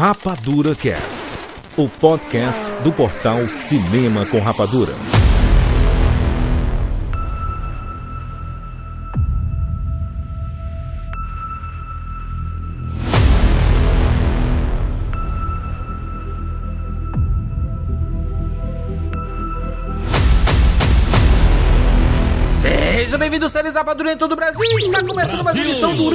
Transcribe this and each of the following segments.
Rapadura Cast, o podcast do portal Cinema com Rapadura. Seja bem-vindo, séries Rapadura em todo o Brasil. Está começando mais uma edição do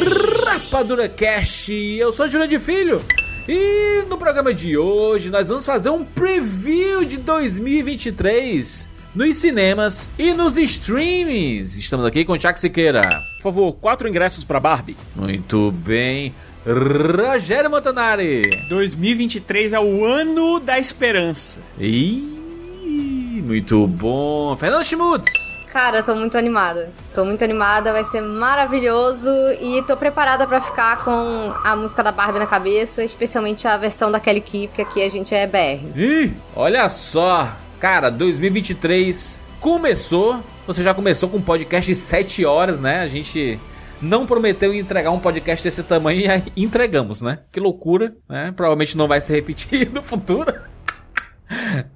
Rapadura Cast. Eu sou Júlio de Filho. E no programa de hoje nós vamos fazer um preview de 2023 nos cinemas e nos streams. Estamos aqui com o Tiago Siqueira. Por favor, quatro ingressos pra Barbie. Muito bem. Rogério Montanari. 2023 é o ano da esperança. Ih, muito bom. Fernando Schmutz. Cara, tô muito animada. Tô muito animada, vai ser maravilhoso e tô preparada pra ficar com a música da Barbie na cabeça, especialmente a versão da Kelly Key, porque aqui a gente é BR. Ih, olha só. Cara, 2023 começou. Você já começou com um podcast de 7 horas, né? A gente não prometeu entregar um podcast desse tamanho e aí entregamos, né? Que loucura, né? Provavelmente não vai se repetir no futuro.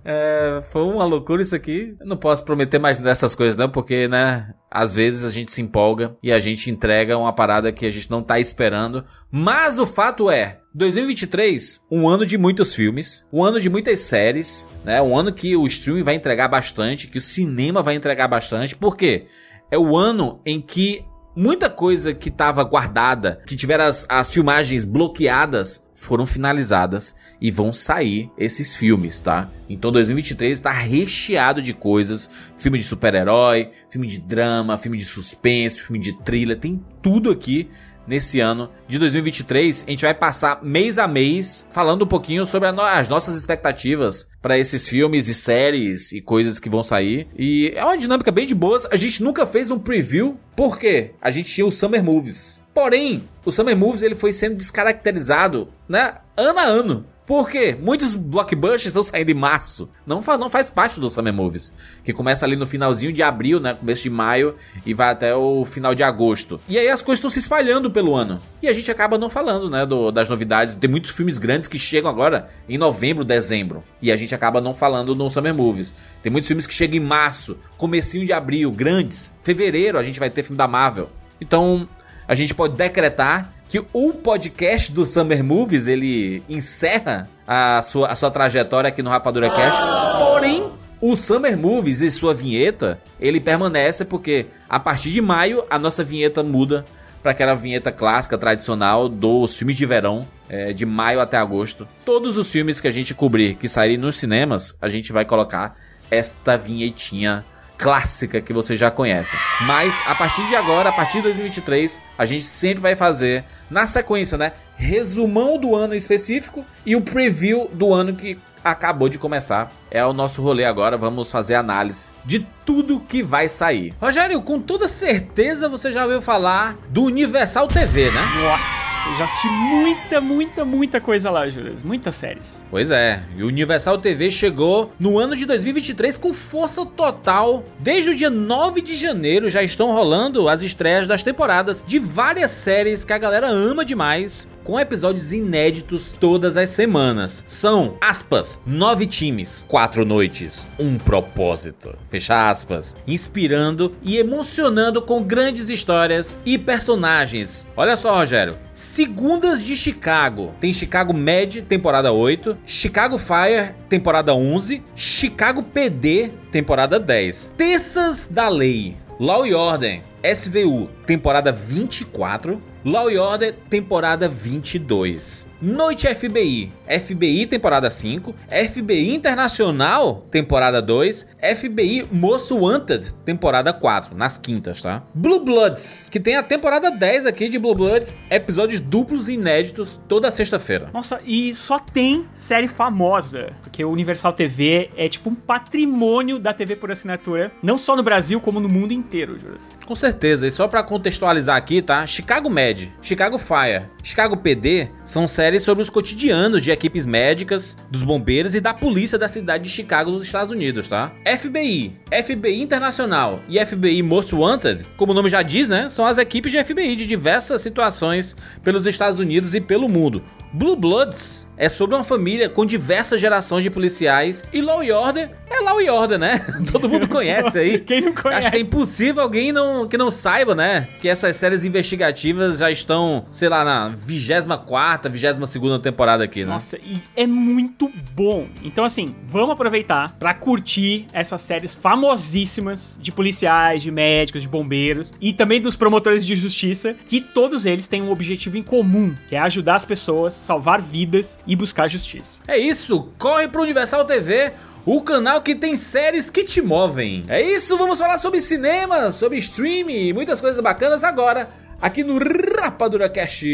É, foi uma loucura isso aqui. Eu não posso prometer mais dessas coisas, não, porque, né? Às vezes a gente se empolga e a gente entrega uma parada que a gente não tá esperando. Mas o fato é, 2023, um ano de muitos filmes, um ano de muitas séries, né? Um ano que o streaming vai entregar bastante, que o cinema vai entregar bastante. Por quê? É o ano em que muita coisa que estava guardada, que tiveram as, as filmagens bloqueadas, foram finalizadas e vão sair esses filmes, tá? Então 2023 está recheado de coisas, filme de super-herói, filme de drama, filme de suspense, filme de thriller, tem tudo aqui nesse ano de 2023. A gente vai passar mês a mês falando um pouquinho sobre no as nossas expectativas para esses filmes e séries e coisas que vão sair. E é uma dinâmica bem de boas. A gente nunca fez um preview porque a gente tinha o Summer Movies. Porém, o Summer Movies ele foi sendo descaracterizado, né, ano a ano. Por quê? Muitos blockbusters estão saindo em março. Não, fa não faz parte do Summer Movies. Que começa ali no finalzinho de abril, né? Começo de maio e vai até o final de agosto. E aí as coisas estão se espalhando pelo ano. E a gente acaba não falando, né? Do, das novidades. Tem muitos filmes grandes que chegam agora em novembro, dezembro. E a gente acaba não falando no Summer Movies. Tem muitos filmes que chegam em março, comecinho de abril, grandes. Fevereiro a gente vai ter filme da Marvel. Então, a gente pode decretar que o podcast do Summer Movies ele encerra a sua, a sua trajetória aqui no Rapadura Cast. Porém, o Summer Movies e sua vinheta ele permanece porque a partir de maio a nossa vinheta muda para aquela vinheta clássica tradicional dos filmes de verão é, de maio até agosto. Todos os filmes que a gente cobrir que saírem nos cinemas a gente vai colocar esta vinhetinha clássica que você já conhece. Mas a partir de agora, a partir de 2023, a gente sempre vai fazer na sequência, né? Resumão do ano específico e o preview do ano que acabou de começar. É o nosso rolê agora, vamos fazer análise de tudo que vai sair. Rogério, com toda certeza você já ouviu falar do Universal TV, né? Nossa, já assisti muita, muita, muita coisa lá, Júlio. Muitas séries. Pois é, e o Universal TV chegou no ano de 2023 com força total. Desde o dia 9 de janeiro já estão rolando as estreias das temporadas de várias séries que a galera ama demais, com episódios inéditos todas as semanas. São, aspas, nove times, quatro noites, um propósito. Fecha aspas. Inspirando e emocionando com grandes histórias e personagens. Olha só, Rogério. Segundas de Chicago. Tem Chicago Med, temporada 8. Chicago Fire, temporada 11. Chicago PD, temporada 10. Terças da Lei. Law e Ordem, SVU, temporada 24. Law Order, temporada 22. Noite FBI, FBI temporada 5, FBI Internacional, temporada 2, FBI Most Wanted, temporada 4, nas quintas, tá? Blue Bloods, que tem a temporada 10 aqui de Blue Bloods, episódios duplos e inéditos toda sexta-feira. Nossa, e só tem série famosa, porque o Universal TV é tipo um patrimônio da TV por assinatura, não só no Brasil, como no mundo inteiro, Júlio. Com certeza, e só para contextualizar aqui, tá? Chicago Med, Chicago Fire, Chicago PD são séries sobre os cotidianos de equipes médicas, dos bombeiros e da polícia da cidade de Chicago, nos Estados Unidos, tá? FBI, FBI Internacional e FBI Most Wanted, como o nome já diz, né? São as equipes de FBI de diversas situações pelos Estados Unidos e pelo mundo. Blue Bloods é sobre uma família com diversas gerações de policiais. E Law and Order é Law and Order, né? Todo mundo conhece aí. Quem não conhece? Acho que é impossível alguém não, que não saiba, né? Que essas séries investigativas já estão, sei lá, na 24, 22 temporada aqui, né? Nossa, e é muito bom. Então, assim, vamos aproveitar pra curtir essas séries famosíssimas de policiais, de médicos, de bombeiros e também dos promotores de justiça, que todos eles têm um objetivo em comum, que é ajudar as pessoas, salvar vidas e buscar justiça. É isso, corre pro Universal TV, o canal que tem séries que te movem. É isso, vamos falar sobre cinema, sobre streaming e muitas coisas bacanas agora, aqui no Rapadura Cast.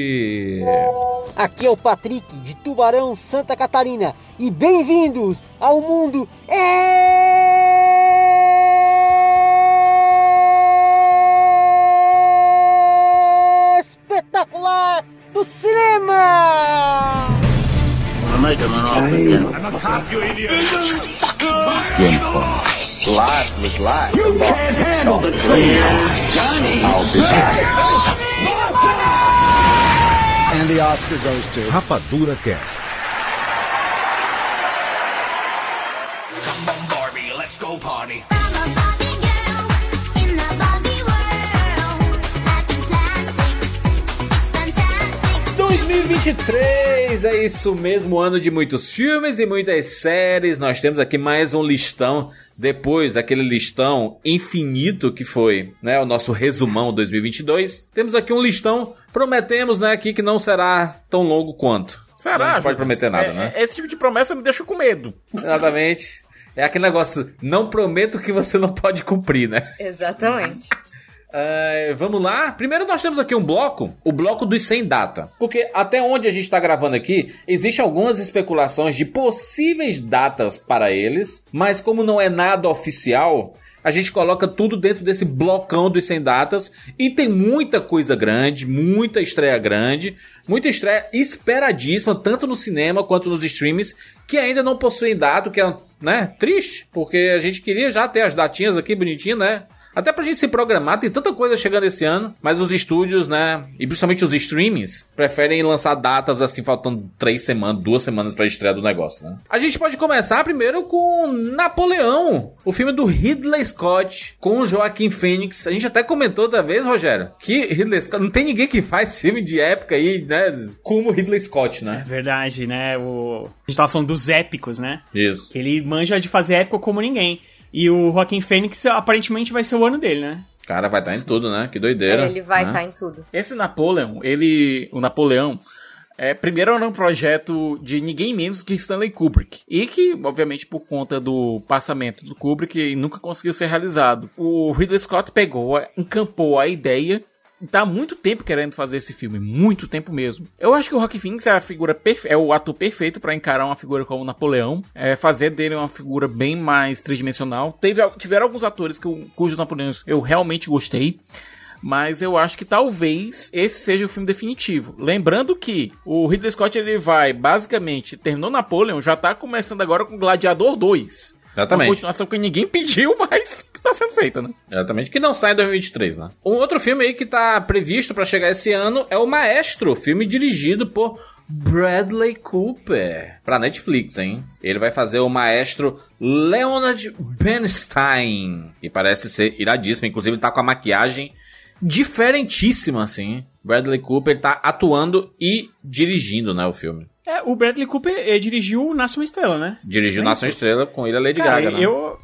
Aqui é o Patrick de Tubarão, Santa Catarina e bem-vindos ao mundo espetacular do cinema! I'm making an offer again. I'm a cop, you idiot. James Bond. Life was life. You can't handle the truth. Johnny. I'll be back. And the Oscar goes to Rapadura Cast. Come on, Barbie, let's go party. I'm a Barbie girl in the 2023, é isso mesmo, ano de muitos filmes e muitas séries. Nós temos aqui mais um listão, depois daquele listão infinito que foi, né, o nosso resumão 2022. Temos aqui um listão, prometemos, né, aqui que não será tão longo quanto. Será? Não pode prometer nada, É- né? é- Esse tipo de promessa me deixa com medo. Exatamente. É aquele negócio, não prometo que você não pode cumprir, né? Exatamente. É, vamos lá. Primeiro nós temos aqui um bloco, o bloco dos sem data. Porque até onde a gente está gravando aqui, existem algumas especulações de possíveis datas para eles, mas como não é nada oficial, a gente coloca tudo dentro desse blocão dos sem datas e tem muita coisa grande, muita estreia grande, muita estreia esperadíssima, tanto no cinema quanto nos streams, que ainda não possuem data, que é, né, triste, porque a gente queria já ter as datinhas aqui bonitinho, né? Até pra gente se programar, tem tanta coisa chegando esse ano, mas os estúdios, né, e principalmente os streamings, preferem lançar datas assim, faltando três semanas, duas semanas pra estreia do negócio, né? A gente pode começar primeiro com Napoleão, o filme do Ridley Scott, com Joaquim Phoenix. A gente até comentou outra vez, Rogério, que Ridley Scott, não tem ninguém que faz filme de época aí, né, como Ridley Scott, É né? verdade, né? O... A gente tava falando dos épicos, né? Isso. Que ele manja de fazer épico como ninguém. E o Joaquim Fênix aparentemente vai ser o ano dele, né? Cara, vai estar em tudo, né? Que doideira. Ele vai né? estar em tudo. Esse Napoleon, ele. O Napoleão. É, primeiro era um projeto de ninguém menos que Stanley Kubrick. E que, obviamente, por conta do passamento do Kubrick, nunca conseguiu ser realizado. O Ridley Scott pegou, encampou a ideia. Tá há muito tempo querendo fazer esse filme, muito tempo mesmo. Eu acho que o Rock Phoenix é a figura perfe- é o ator perfeito pra encarar uma figura como Napoleão, é fazer dele uma figura bem mais tridimensional. Teve, tiveram alguns atores que eu, cujos Napoleões eu realmente gostei. Mas eu acho que talvez esse seja o filme definitivo. Lembrando que o Ridley Scott ele vai, basicamente, terminou Napoleon, já tá começando agora com Gladiador 2. Exatamente. Uma continuação que ninguém pediu, mas que tá sendo feita, né? Exatamente, que não sai em 2023, né? Um outro filme aí que tá previsto pra chegar esse ano é o Maestro, filme dirigido por Bradley Cooper, pra Netflix, hein? Ele vai fazer o Maestro Leonard Bernstein, e parece ser iradíssimo, inclusive ele tá com a maquiagem diferentíssima, assim. Bradley Cooper tá atuando e dirigindo, né, o filme. É, o Bradley Cooper eh, dirigiu Nasce uma Estrela, né? Dirigiu é Nação? Estrela com ele a Lady Cara, Gaga, né? eu,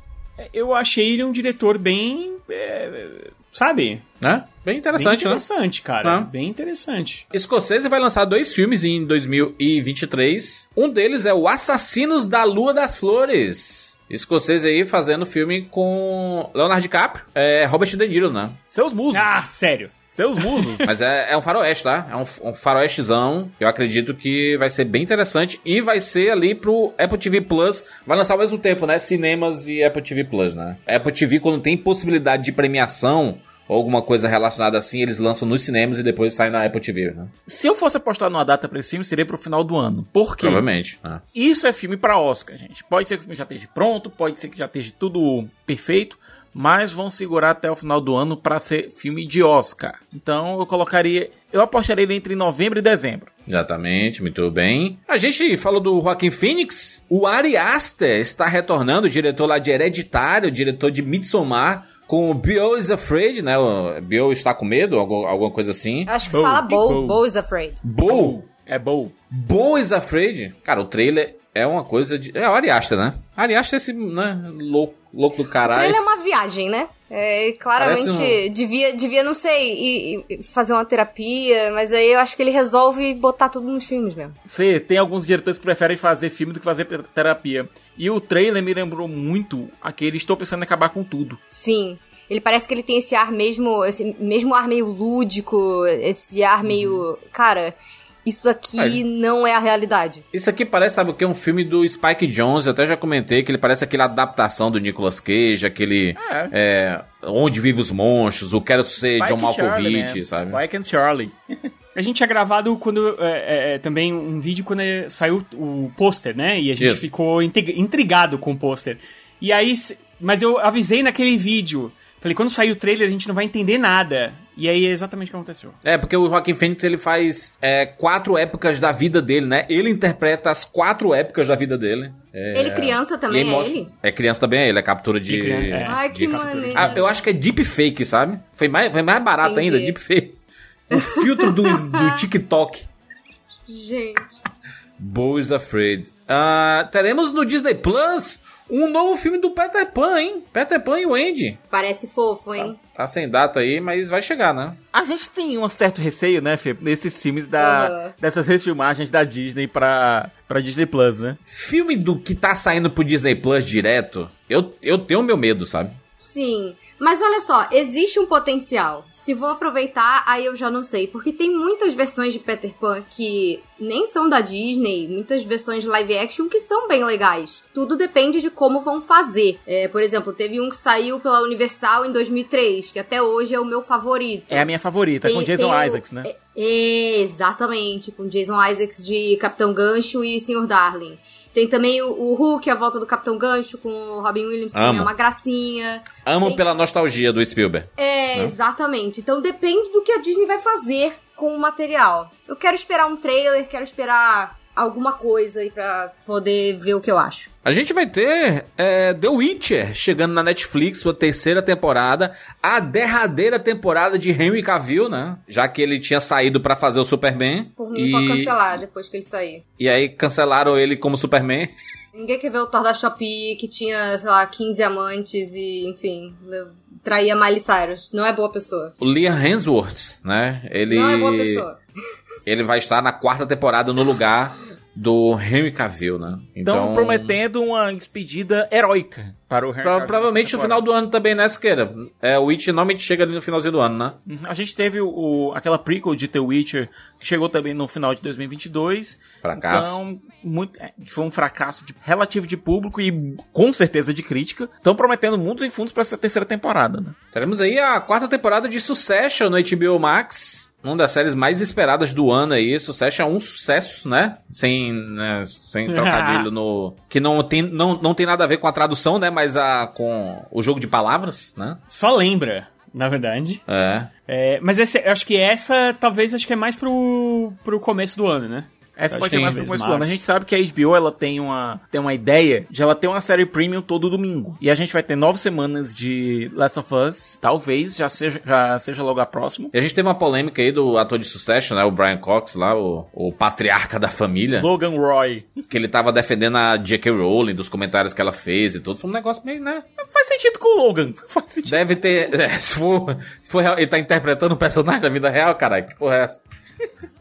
eu achei ele um diretor bem. eh, sabe? Né? Bem interessante, bem né? interessante, cara. Ah. Bem interessante. Escocese vai lançar dois filmes em 2023. Um deles é o Assassinos da Lua das Flores. Escocese aí fazendo filme com Leonardo DiCaprio, é Robert De Niro, né? Seus musos. Ah, sério. Seus musos. Mas é, é um faroeste, tá? É um, um faroestezão. Eu acredito que vai ser bem interessante. E vai ser ali pro Apple TV Plus. Vai lançar ao mesmo tempo, né? Cinemas e Apple TV Plus, né? Apple TV, quando tem possibilidade de premiação ou alguma coisa relacionada assim, eles lançam nos cinemas e depois saem na Apple TV, né? Se eu fosse apostar numa data pra esse filme, seria pro final do ano. Por quê? Provavelmente. né? Isso é filme pra Oscar, gente. Pode ser que o filme já esteja pronto, pode ser que já esteja tudo perfeito, mas vão segurar até o final do ano pra ser filme de Oscar. Então eu colocaria, eu apostaria ele entre novembro e dezembro. Exatamente, muito bem. A gente falou do Joaquim Phoenix. O Ari Aster está retornando, o diretor lá de Hereditário, o diretor de Midsommar, com o Bill is Afraid, né? O Bill está com medo, algu- alguma coisa assim. Acho que Bo, fala Bo, Bo. Bo is afraid. Bo, É bom. Bo is Afraid. Cara, o trailer é uma coisa de... É o Ari Aster, né? Ari Aster é esse, né, louco, louco do caralho. ele é uma viagem, né? É, claramente Parece devia, devia, não sei, ir- fazer uma terapia, mas aí eu acho que ele resolve botar tudo nos filmes mesmo. Fê, tem alguns diretores que preferem fazer filme do que fazer ter- terapia. E o trailer me lembrou muito aquele Estou Pensando em Acabar com Tudo. Sim. Ele parece que ele tem esse ar mesmo, esse mesmo ar meio lúdico, esse ar meio. Cara, isso aqui Aí. não é a realidade. Isso aqui parece, sabe o que? Um filme do Spike Jones, eu até já comentei que ele parece aquela adaptação do Nicolas Cage, aquele... é, Onde Vive os Monstros, o Quero Ser Spike John Charlie, Malkovich, né? sabe? Spike and Charlie. A gente tinha gravado quando é, é, é, também um vídeo quando é, saiu o pôster, né? E a gente Isso. ficou intrig- intrigado com o pôster. E aí, mas eu avisei naquele vídeo. Falei, quando sair o trailer a gente não vai entender nada. E aí é exatamente o que aconteceu. É, porque o Joaquim Phoenix ele faz é, quatro épocas da vida dele, né? Ele interpreta as quatro épocas da vida dele. É, Ele criança também, e é mostra- ele? É criança também, é ele é captura de. De criança, é. Ai, que de- maneiro. Ah, eu acho que é deepfake, sabe? Foi mais, foi mais barato Entendi. ainda, deepfake. O filtro do, do TikTok. Gente. Bo is Afraid. Ah, teremos no Disney Plus um novo filme do Peter Pan, hein? Peter Pan e o Andy. Parece fofo, hein? Tá sem data aí, mas vai chegar, né? A gente tem um certo receio, né, Fê, nesses filmes da, Aham. dessas refilmagens da Disney pra, pra Disney Plus, né? Filme do que tá saindo pro Disney Plus direto, eu, eu tenho meu medo, sabe? Sim. Mas olha só, existe um potencial. Se vou aproveitar, aí eu já não sei. Porque tem muitas versões de Peter Pan que nem são da Disney, muitas versões de live action que são bem legais. Tudo depende de como vão fazer. É, por exemplo, teve um que saiu pela Universal em 2003, que até hoje é o meu favorito. É a minha favorita, com Tem- Jason tem o- Isaacs, né? É, exatamente, com Jason Isaacs de Capitão Gancho e Sr. Darling. Tem também o, o Hulk, a volta do Capitão Gancho, com o Robin Williams, que Amo. é uma gracinha. Amo Tem- pela nostalgia do Spielberg. É, exatamente. Então depende do que a Disney vai fazer com o material. Eu quero esperar um trailer, quero esperar alguma coisa aí pra poder ver o que eu acho. A gente vai ter é, The Witcher chegando na Netflix, sua terceira temporada, a derradeira temporada de Henry Cavill, né? Já que ele tinha saído pra fazer o Superman. Por mim, e, pode cancelar depois que ele sair. e aí cancelaram ele como Superman. Ninguém quer ver o Thor da Shopee que tinha, sei lá, 15 amantes e, enfim, traía Miley Cyrus. Não é boa pessoa. O Liam Hemsworth, né? Ele, Não é boa pessoa. ele vai estar na quarta temporada no lugar do Henry Cavill, né? Então, prometendo uma despedida heróica para o Henry Pro- Cavill provavelmente no final do ano também, né, Siqueira? É, o Witch normalmente chega ali no finalzinho do ano, né? Uhum. A gente teve o, aquela prequel de The Witcher, que chegou também no final de 2022. Fracasso. Então, muito, é, que foi um fracasso de- relativo de público e com certeza de crítica. Estão prometendo mundos e fundos para essa terceira temporada, né? Teremos aí a quarta temporada de Succession no HBO Max. Uma das séries mais esperadas do ano aí. Succession é um sucesso, né? Sem, né, sem trocadilho no... Que não tem, não, não tem nada a ver com a tradução, né? Mas a, com o jogo de palavras, né? Só lembra, na verdade. É. É, mas esse- eu acho que essa, talvez, acho que é mais pro, pro começo do ano, né? Essa Acho pode ser mais pro começo do ano. A gente sabe que a HBO ela tem uma, tem uma ideia de ela ter uma série premium todo domingo. E a gente vai ter nove semanas de Last of Us. Talvez já seja, já seja logo a próxima. E a gente teve uma polêmica aí do ator de Succession, né? O Brian Cox lá, o, o patriarca da família. Logan Roy. Que ele tava defendendo a J.K. Rowling, dos comentários que ela fez e tudo. Foi um negócio meio, né? Faz sentido com o Logan. Faz sentido. Deve ter. é, se, for, se for real- ele tá interpretando um personagem da vida real, caralho. Que porra é essa?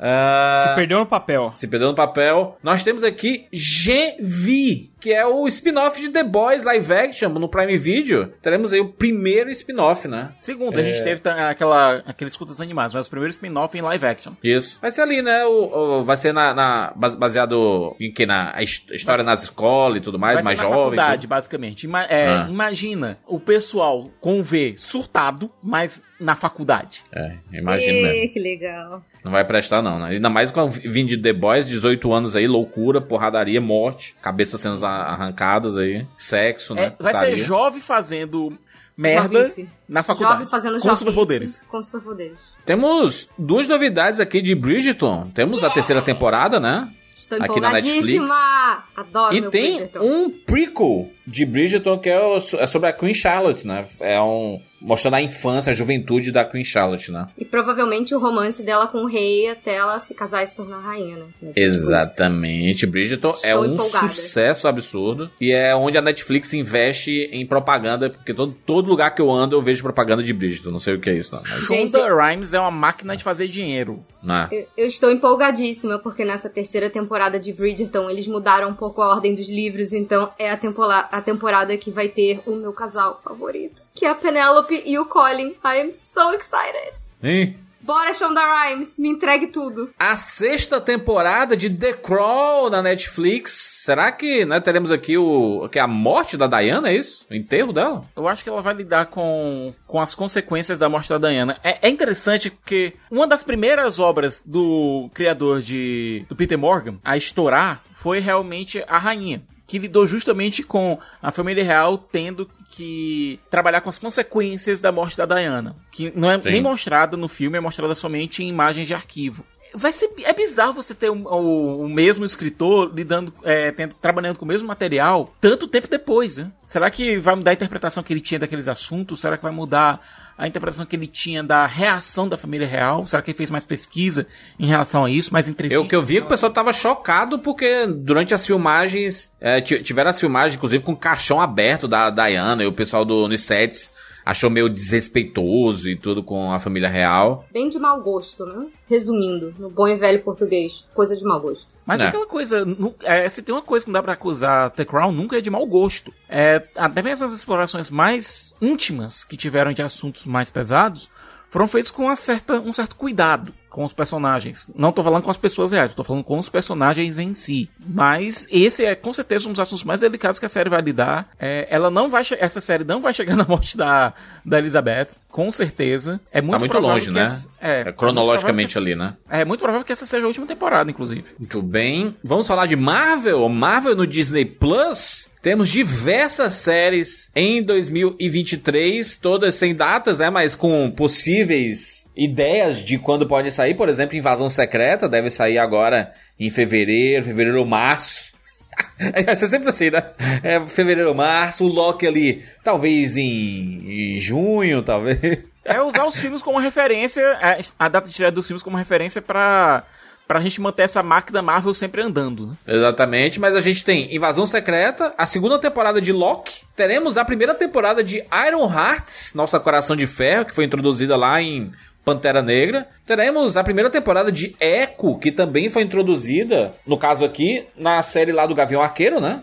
Ah, Se perdeu no papel. se perdeu no papel. Nós temos aqui GV, que é o spin-off de The Boys live action no Prime Video. Teremos aí o primeiro spin-off, né? Segundo, a gente teve ta- aquela, aqueles cultos animados, mas os primeiros spin-off em live action. Isso. Vai ser ali, né? O, o- vai ser na, na- base- baseado em que? Na história nas escolas e tudo mais, Vai mais na jovem. faculdade, tudo. basicamente. Ima- é, Ah. Imagina o pessoal com V surtado, mas na faculdade. É. Ê, que legal. Não vai prestar, não, né? Ainda mais com vindo de The Boys, 18 anos aí, loucura, porradaria, morte, cabeças sendo arrancadas aí, sexo, né? É, vai ser putaria. jovem fazendo merda Jovice. na faculdade. Jovem fazendo com jovice superpoderes. Com superpoderes. Temos duas novidades aqui de Bridgerton. Temos a terceira temporada, né? Estou Aqui na empolgadíssima! Adoro E meu tem Bridgerton. um prequel de Bridgerton que é, o- é sobre a Queen Charlotte, né? É um mostrando a infância, a juventude da Queen Charlotte, né? E provavelmente o romance dela com o rei até ela se casar e se tornar rainha, né? Deve ser tipo. Exatamente. Bridgerton é Estou um empolgada. sucesso absurdo. E é onde a Netflix investe em propaganda, porque todo, todo lugar que eu ando eu vejo propaganda de Bridgerton. Não sei o que é isso, não. Mas, Gente- Shonda Rhimes é uma máquina de fazer dinheiro. né? Eu, eu estou empolgadíssima porque nessa terceira temporada de Bridgerton eles mudaram um pouco a ordem dos livros, então é a, tempola- a temporada que vai ter o meu casal favorito, que é a Penelope e o Colin. I am so excited! Hein? Bora, Shonda Rhimes, me entregue tudo. A sexta temporada de The Crawl na Netflix. Será que né, teremos aqui o que é a morte da Diana, é isso? O enterro dela? Eu acho que ela vai lidar com, com as consequências da morte da Diana. É, é interessante porque uma das primeiras obras do criador de do Peter Morgan a estourar foi realmente a Rainha, que lidou justamente com a família real tendo que trabalhar com as consequências da morte da Diana, que não é Sim. nem mostrada no filme, é mostrada somente em imagens de arquivo. Vai ser é bizarro você ter o, o- o mesmo escritor lidando, é, tendo- trabalhando com o mesmo material tanto tempo depois, né? Será que vai mudar a interpretação que ele tinha daqueles assuntos? Será que vai mudar a interpretação que ele tinha da reação da família real? Será que ele fez mais pesquisa em relação a isso, mais entrevistas? Eu que eu vi é que o pessoal tava chocado porque durante as filmagens, é, ti- tiveram as filmagens, inclusive, com o caixão aberto da Diana e o pessoal do Unisets achou meio desrespeitoso e tudo com a família real. Bem de mau gosto, né? Resumindo, no bom e velho português, coisa de mau gosto. Mas É. aquela coisa, é, se tem uma coisa que não dá pra acusar The Crown, nunca é de mau gosto. É, até mesmo as explorações mais íntimas que tiveram de assuntos mais pesados foram feitas com uma certa, um certo cuidado com os personagens. Não tô falando com as pessoas reais, tô falando com os personagens em si. Mas esse é com certeza um dos assuntos mais delicados que a série vai lidar. É, ela não vai essa série não vai chegar na morte da, da Elizabeth, com certeza. É muito Tá muito longe, né? essa- é, É, cronologicamente é muito ali, né? essa- É muito provável que essa seja a última temporada, inclusive. Muito bem. Vamos falar de Marvel? Marvel no Disney Plus. Temos diversas séries em 2023, todas sem datas, né? Mas com possíveis ideias de quando pode sair. Por exemplo, Invasão Secreta deve sair agora em fevereiro, fevereiro ou março. Vai ser sempre assim, né? É fevereiro março, o Loki ali, talvez em, em junho, talvez. É usar os filmes como referência, é, a data de estreia dos filmes como referência pra, pra gente manter essa máquina Marvel sempre andando, né? Exatamente, mas a gente tem Invasão Secreta, a segunda temporada de Loki, teremos a primeira temporada de Iron Heart, nossa Coração de Ferro, que foi introduzida lá em Pantera Negra. Teremos a primeira temporada de Echo, que também foi introduzida, no caso aqui, na série lá do Gavião Arqueiro, né?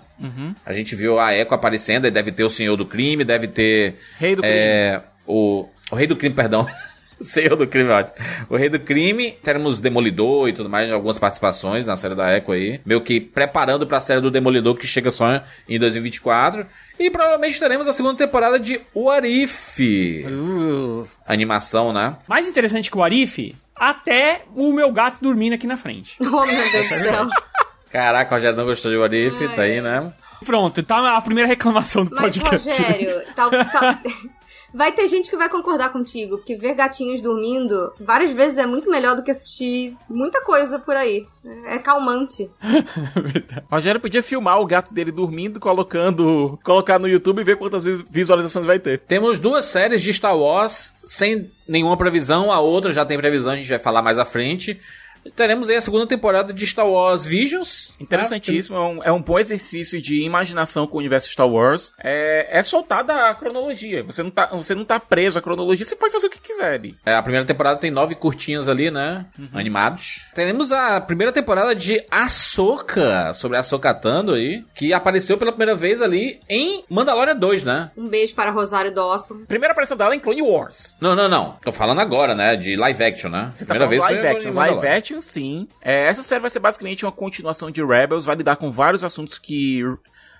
A gente viu a Echo aparecendo, deve ter o Senhor do Crime, deve ter... Rei do é, o, o Rei do Crime, perdão. Senhor do Crime, ótimo. O Rei do Crime, teremos Demolidor e tudo mais, algumas participações na série da Echo aí. Meio que preparando pra série do Demolidor que chega só em 2024. E provavelmente teremos a segunda temporada de What If. Animação, né? Mais interessante que o Arif, até o meu gato dormindo aqui na frente. Oh, meu Deus do é céu. Caraca, o Rogério não gostou de What If, tá aí, né? Pronto, tá a primeira reclamação do Mas, podcast. Rogério, tal, tal- vai ter gente que vai concordar contigo, porque ver gatinhos dormindo várias vezes é muito melhor do que assistir muita coisa por aí. É calmante. Rogério podia filmar o gato dele dormindo, colocando, colocar no YouTube e ver quantas vis- visualizações vai ter. Temos duas séries de Star Wars sem nenhuma previsão, a outra já tem previsão, a gente vai falar mais à frente. Teremos aí a segunda temporada de Star Wars Visions. Interessantíssimo, é um, é um bom exercício de imaginação com o universo Star Wars. É, é soltada a cronologia. Você não, tá, você não tá preso à cronologia, você pode fazer o que quiser ali. É, a primeira temporada tem nove curtinhos ali, né? Animados. Teremos a primeira temporada de Ahsoka, sobre a Ahsoka Tando aí, que apareceu pela primeira vez ali em Mandalorian 2, né? Um beijo para Rosário Dawson. Primeira aparição dela em Clone Wars. Não, não, não. Tô falando agora, né? De live action, né? Você tá falando live foi action. em Live Mandalorian. Sim. É, essa série vai ser basicamente uma continuação de Rebels, vai lidar com vários assuntos que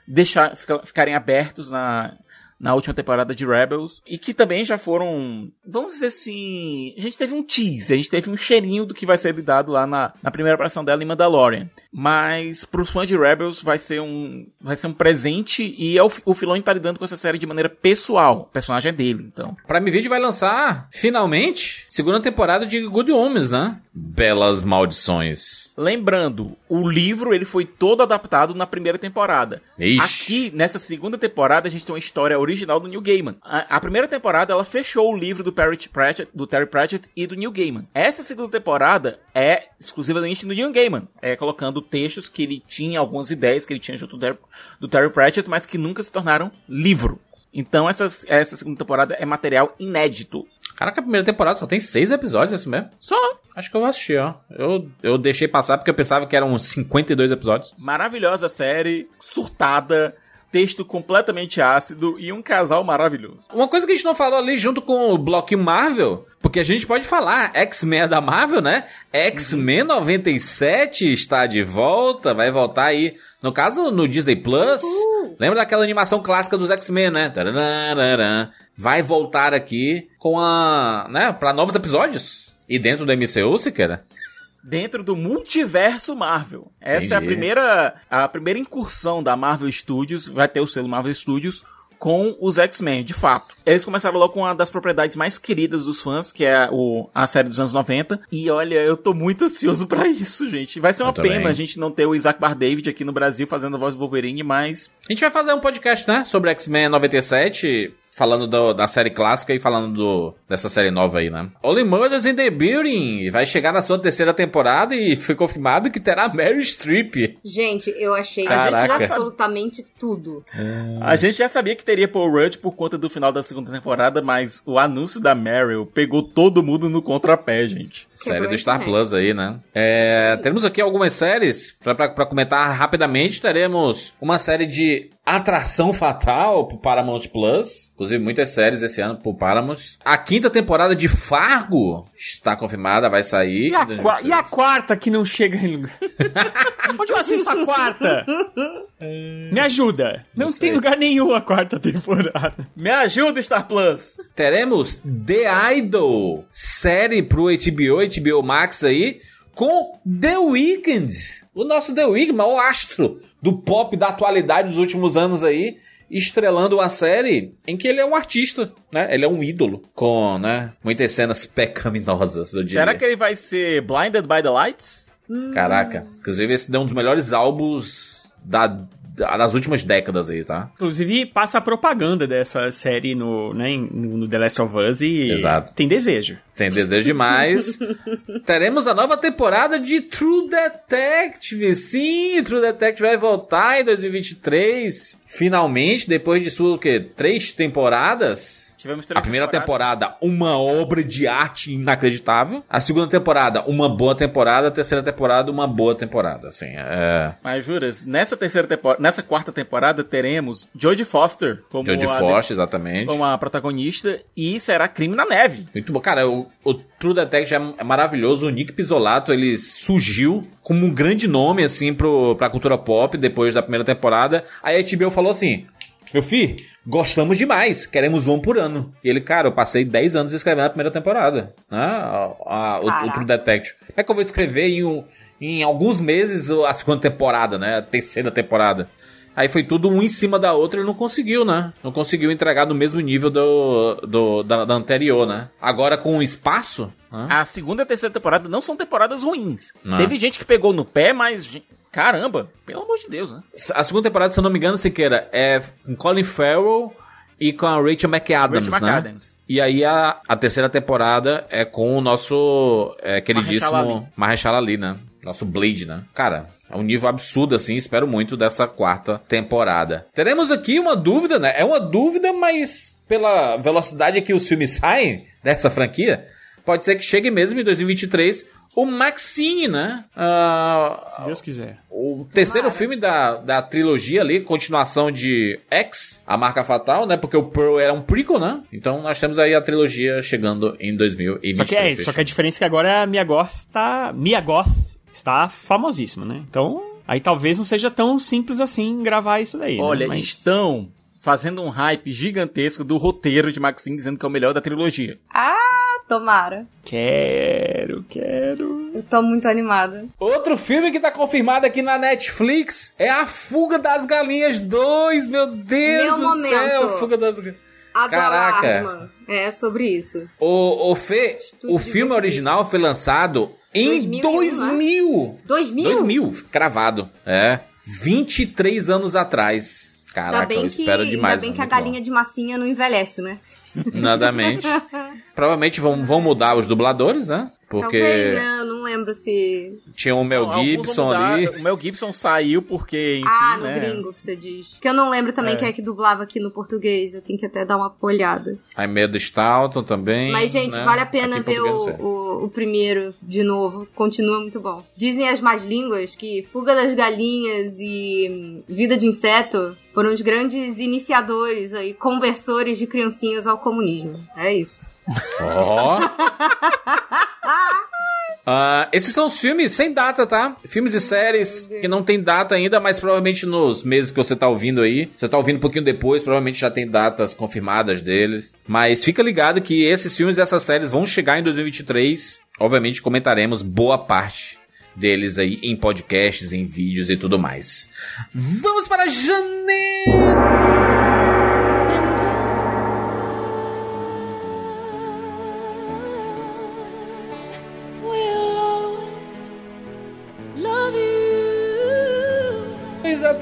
deixar, fica- ficarem abertos na, na última temporada de Rebels. E que também já foram, vamos dizer assim, a gente teve um tease, a gente teve um cheirinho do que vai ser lidado lá na, na primeira aparição dela em Mandalorian. Mas pros fãs de Rebels vai ser um, vai ser um presente e é o, o Filoni tá lidando com essa série de maneira pessoal. O personagem é dele, então. Prime Video vai lançar, finalmente, segunda temporada de Good Omens, né? Belas maldições. Lembrando, o livro ele foi todo adaptado na primeira temporada. Ixi. Aqui, nessa segunda temporada, a gente tem uma história original do Neil Gaiman. A, a primeira temporada, ela fechou o livro do, Pratchett, do Terry Pratchett e do Neil Gaiman. Essa segunda temporada é exclusivamente do Neil Gaiman. É colocando textos que ele tinha, algumas ideias que ele tinha junto do Terry, do Terry Pratchett, mas que nunca se tornaram livro. Então, essa, essa segunda temporada é material inédito. Caraca, a primeira temporada só tem seis episódios, é isso mesmo? Só Acho que eu vou assistir, ó. Eu, eu deixei passar porque eu pensava que eram uns 52 episódios. maravilhosa série, surtada, texto completamente ácido e um casal maravilhoso. Uma coisa que a gente não falou ali junto com o bloquinho Marvel, porque a gente pode falar, X-Men é da Marvel, né? X-Men 97 está de volta, vai voltar aí, no caso, no Disney Plus. Lembra daquela animação clássica dos X-Men, né? Tarararã. Vai voltar aqui com a, né, para novos episódios. E dentro do MCU, se quer. Dentro do multiverso Marvel. Essa é a Entendi. primeira, a primeira incursão da Marvel Studios, vai ter o selo Marvel Studios com os X-Men, de fato. Eles começaram logo com uma das propriedades mais queridas dos fãs, que é o, a série dos anos 90. E olha, eu tô muito ansioso pra isso, gente. Vai ser uma pena a gente não ter o Isaac Bar David aqui no Brasil fazendo a voz do Wolverine, mas A gente vai fazer um podcast, né? Sobre X-Men 97, falando do- da série clássica e falando do- dessa série nova aí, né? Only Murders in the Building vai chegar na sua terceira temporada e foi confirmado que terá Mary Streep. Gente, eu achei Caraca. absolutamente tudo. A gente já sabia que teria Paul Rudd por conta do final da segunda temporada, mas o anúncio da Meryl pegou todo mundo no contrapé, gente. Série Quebrou do Star. Plus aí, né? É, temos aqui algumas séries pra, pra, pra comentar rapidamente. Teremos uma série de Atração Fatal pro Paramount Plus. Inclusive, muitas séries esse ano pro Paramount. A quinta temporada de Fargo está confirmada, vai sair. E a, qua- e a quarta que não chega em lugar? Onde eu assisto a quarta? Me ajuda. Não, sei. tem lugar nenhum a quarta temporada. Me ajuda, Star Plus! Teremos The Idol, série pro HBO, HBO Max aí, com The Weeknd. O nosso The Weeknd, o astro do pop da atualidade dos últimos anos aí, estrelando uma série em que ele é um artista, né? Ele é um ídolo, com, né, muitas cenas pecaminosas, eu diria. Será que ele vai ser Blinded by the Lights? Caraca, inclusive esse é um dos melhores álbuns da, da- das últimas décadas aí, tá? Inclusive, passa a propaganda dessa série no, né, no The Last of Us e Exato. tem desejo. Tem desejo demais. Teremos a nova temporada de True Detective. Sim, True Detective vai voltar em 2023. Finalmente, depois de sua, o quê? Três temporadas? Tivemos A primeira temporada, uma obra de arte inacreditável. A segunda temporada, uma boa temporada. A terceira temporada, uma boa temporada. Assim, é... Mas juras, nessa terceira temporada, nessa quarta temporada teremos Jodie Foster como Jodie a, Foster, exatamente. como a protagonista e será Crime na Neve. Muito bom. Cara, o, o True Detective é, é maravilhoso. O Nick Pisolato, ele surgiu como um grande nome, assim, pro, pra cultura pop depois da primeira temporada. Aí a HBO falou assim, meu filho, gostamos demais, queremos um por ano. E ele, cara, eu passei 10 anos escrevendo a primeira temporada, né? A- a- o, o. True Detective. Como é que eu vou escrever em, um- em alguns meses a segunda temporada, né? A terceira temporada. Aí foi tudo um em cima da outra e ele não conseguiu, né? Não conseguiu entregar no mesmo nível do, do- da, da anterior, né? Agora com o espaço, né? A segunda e a terceira temporada não são temporadas ruins. Não. Teve gente que pegou no pé, mas caramba, pelo amor de Deus, né? a segunda temporada, se eu não me engano, Siqueira, é com Colin Farrell e com a Rachel McAdams, Rachel né? McAdams. E aí a, a terceira temporada é com o nosso é, queridíssimo. Mahershala Ali, né? Nosso Blade, né? Cara, é um nível absurdo, assim. Espero muito dessa quarta temporada. Teremos aqui uma dúvida, né? É uma dúvida, mas pela velocidade que os filmes saem dessa franquia, pode ser que chegue mesmo em 2023 o Maxine, né? Ah, Se Deus quiser. o terceiro filme da, da trilogia ali, continuação de X, a marca fatal, né? Porque o Pearl era um prequel, né? Então nós temos aí a trilogia chegando em 2023. Só que, é, só que a diferença é que agora a Mia Goth tá. Mia Goth está famosíssima, né? Então, aí talvez não seja tão simples assim gravar isso daí. né? Olha, Mas- estão fazendo um hype gigantesco do roteiro de Maxine, dizendo que é o melhor da trilogia. Ah, tomara. Quero, quero. Eu tô muito animada. Outro filme que tá confirmado aqui na Netflix é A Fuga das Galinhas 2, meu Deus Meu do momento. céu. Fuga das Galinhas. Adoro Caraca. Hardman. É sobre isso. O, o Fê, Estúdio o filme original foi lançado em 2001, 2000. 2000? 2000, cravado. É. 23 anos atrás. Caraca, eu que, espero demais. ainda bem que a muito bom. galinha de massinha não envelhece, né? Nadamente. Provavelmente vão, vão mudar os dubladores, né? Porque Talvez, né? Eu não lembro se... tinha o Mel Não, Gibson ali. O Mel Gibson saiu porque, enfim, ah, no né? gringo, que você diz. Que eu não lembro também É. quem é que dublava aqui no português. Eu tenho que até dar uma olhada. Aí Medo Stalton também. Mas, gente, né? vale a pena Aqui ver o, o, o primeiro de novo. Continua muito bom. Dizem as más línguas que Fuga das Galinhas e hum, Vida de Inseto foram os grandes iniciadores aí, conversores de criancinhas ao comunismo. É isso. Ó. Ah, esses são os filmes sem data, tá? Filmes e séries que não tem data ainda, mas provavelmente nos meses que você tá ouvindo aí. Você tá ouvindo um pouquinho depois, provavelmente já tem datas confirmadas deles. Mas fica ligado que esses filmes e essas séries vão chegar em 2023. Obviamente comentaremos boa parte deles aí em podcasts, em vídeos e tudo mais. Vamos para janeiro!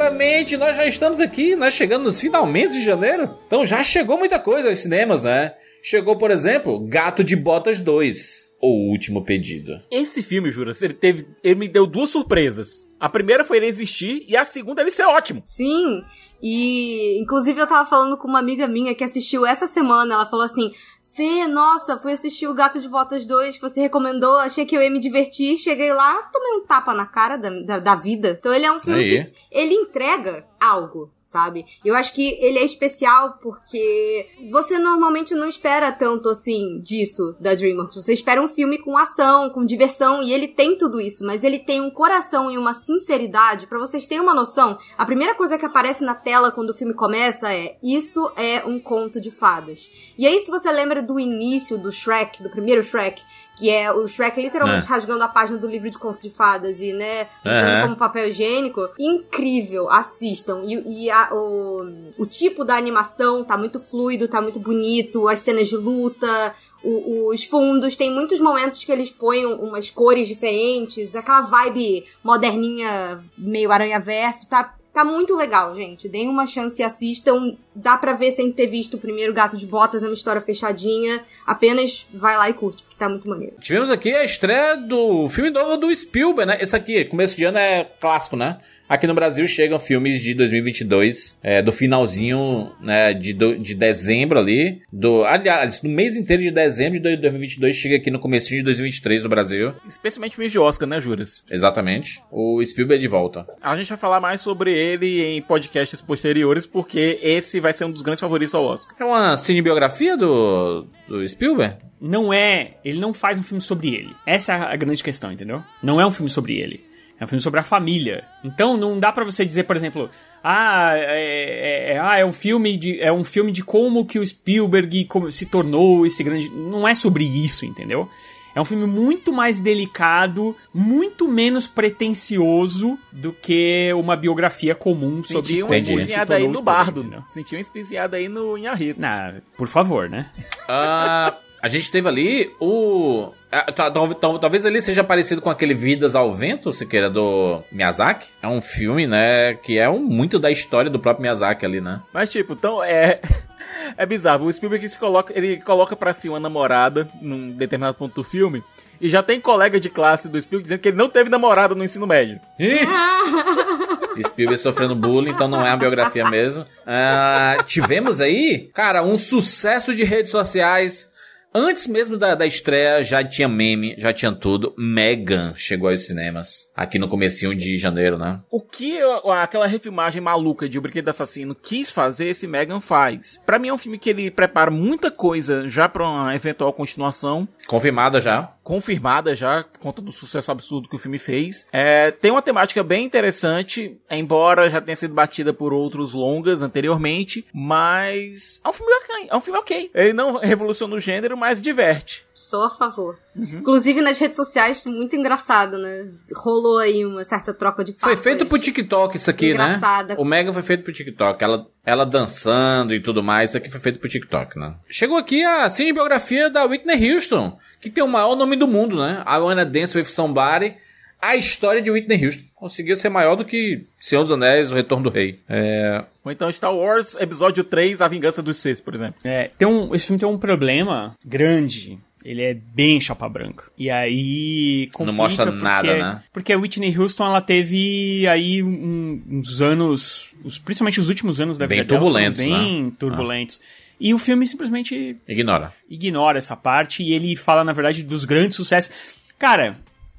Exatamente, nós já estamos aqui, nós chegando nos finalmente de janeiro. Então já chegou muita coisa aos cinemas, né? Chegou, por exemplo, Gato de Botas 2, O Último Pedido. Esse filme, Juras, ele teve. Ele me deu duas surpresas. A primeira foi ele existir e a segunda ele ser ótimo. Sim, e inclusive eu tava falando com uma amiga minha que assistiu essa semana. Ela falou assim: Fê, nossa, fui assistir o Gato de Botas 2 que você recomendou, achei que eu ia me divertir. Cheguei lá, tomei um tapa na cara da, da, da vida. Então ele é um filme Aí. que ele entrega algo, sabe? Eu acho que ele é especial porque você normalmente não espera tanto assim disso da DreamWorks. Você espera um filme com ação, com diversão e ele tem tudo isso, mas ele tem um coração e uma sinceridade Pra vocês terem uma noção. A primeira coisa que aparece na tela quando o filme começa é: isso é um conto de fadas. E aí se você lembra do início do Shrek, do primeiro Shrek, que é o Shrek literalmente É. rasgando a página do livro de conto de fadas e, né, usando Aham. como papel higiênico. Incrível, assistam. E, e a- o, o tipo da animação tá muito fluido, tá muito bonito, as cenas de luta, o- os fundos, tem muitos momentos que eles põem umas cores diferentes, aquela vibe moderninha, meio aranha-verso, tá... Tá muito legal, gente. Deem uma chance e assistam. Dá pra ver sem ter visto o primeiro Gato de Botas, é uma história fechadinha. Apenas vai lá e curte, porque tá muito maneiro. Tivemos aqui a estreia do filme novo do Spielberg, né? Esse aqui, começo de ano é clássico, né? Aqui no Brasil chegam filmes de 2022, é, do finalzinho né, de, do- de dezembro ali. Do, aliás, no mês inteiro de dezembro de 2022 chega aqui no comecinho de 2023 no Brasil. Especialmente mês de Oscar, né, Juras? Exatamente. O Spielberg de volta. A gente vai falar mais sobre ele em podcasts posteriores, porque esse vai ser um dos grandes favoritos ao Oscar. É uma cinebiografia do, do Spielberg? Não é. Ele não faz um filme sobre ele. Essa é a grande questão, entendeu? Não é um filme sobre ele. É um filme sobre a família. Então não dá pra você dizer, por exemplo, ah, é, é- é- ah, é um filme de é um filme de como que o Spielberg como- se tornou esse grande. Não é sobre isso, entendeu? É um filme muito mais delicado, muito menos pretensioso do que uma biografia comum sobre Senti uma como Entendi. ele se espizinhada aí tornou o no Bardo. entendeu? Senti uma espizinhada aí no Inharito. Ah, por favor, né? Ah, a gente teve ali o. tal- tal- Talvez ele seja parecido com aquele Vidas ao Vento, se queira, do Miyazaki. É um filme, né? Que é um, muito da história do próprio Miyazaki ali, né? Mas, tipo, então é. É bizarro. O Spielberg se coloca, ele coloca pra si uma namorada num determinado ponto do filme. E já tem colega de classe do Spielberg dizendo que ele não teve namorada no ensino médio. Spielberg sofrendo bullying, então não é uma biografia mesmo. Ah, tivemos aí, cara, um sucesso de redes sociais. Antes mesmo da, da estreia, já tinha meme, já tinha tudo. Megan chegou aos cinemas. Aqui no comecinho de janeiro, né? O que eu- aquela refilmagem maluca de O Brinquedo Assassino quis fazer, esse Megan faz. Pra mim é um filme que ele prepara muita coisa já pra uma eventual continuação. Confirmada já. Confirmada já, por conta do sucesso absurdo que o filme fez. É, tem uma temática bem interessante, embora já tenha sido batida por outros longas anteriormente, mas é um filme ok. É um filme ok. Ele não revoluciona o gênero, mas diverte. Sou a favor. Inclusive nas redes sociais, muito engraçado, né? Rolou aí uma certa troca de Foi farpas. feito pro TikTok isso aqui, né? Engraçada. O Mega foi feito pro TikTok. Ela, ela dançando e tudo mais. Isso aqui foi feito pro TikTok, né? Chegou aqui a cinebiografia da Whitney Houston, que tem o maior nome do mundo, né? I Wanna Dance With Somebody. A história de Whitney Houston conseguiu ser maior do que Senhor dos Anéis, O Retorno do Rei. É... Ou então Star Wars, episódio 3, A Vingança dos Sith, por exemplo. É, tem um, esse filme tem um problema grande. Ele é bem chapa branca. E aí. Não mostra porque- nada, né? Porque a Whitney Houston, ela teve aí um- uns anos. os- principalmente os últimos anos da Bem vida dela turbulentos, Bem né? turbulentos. E o filme simplesmente Ignora. ignora essa parte e ele fala, na verdade, dos grandes sucessos. Cara,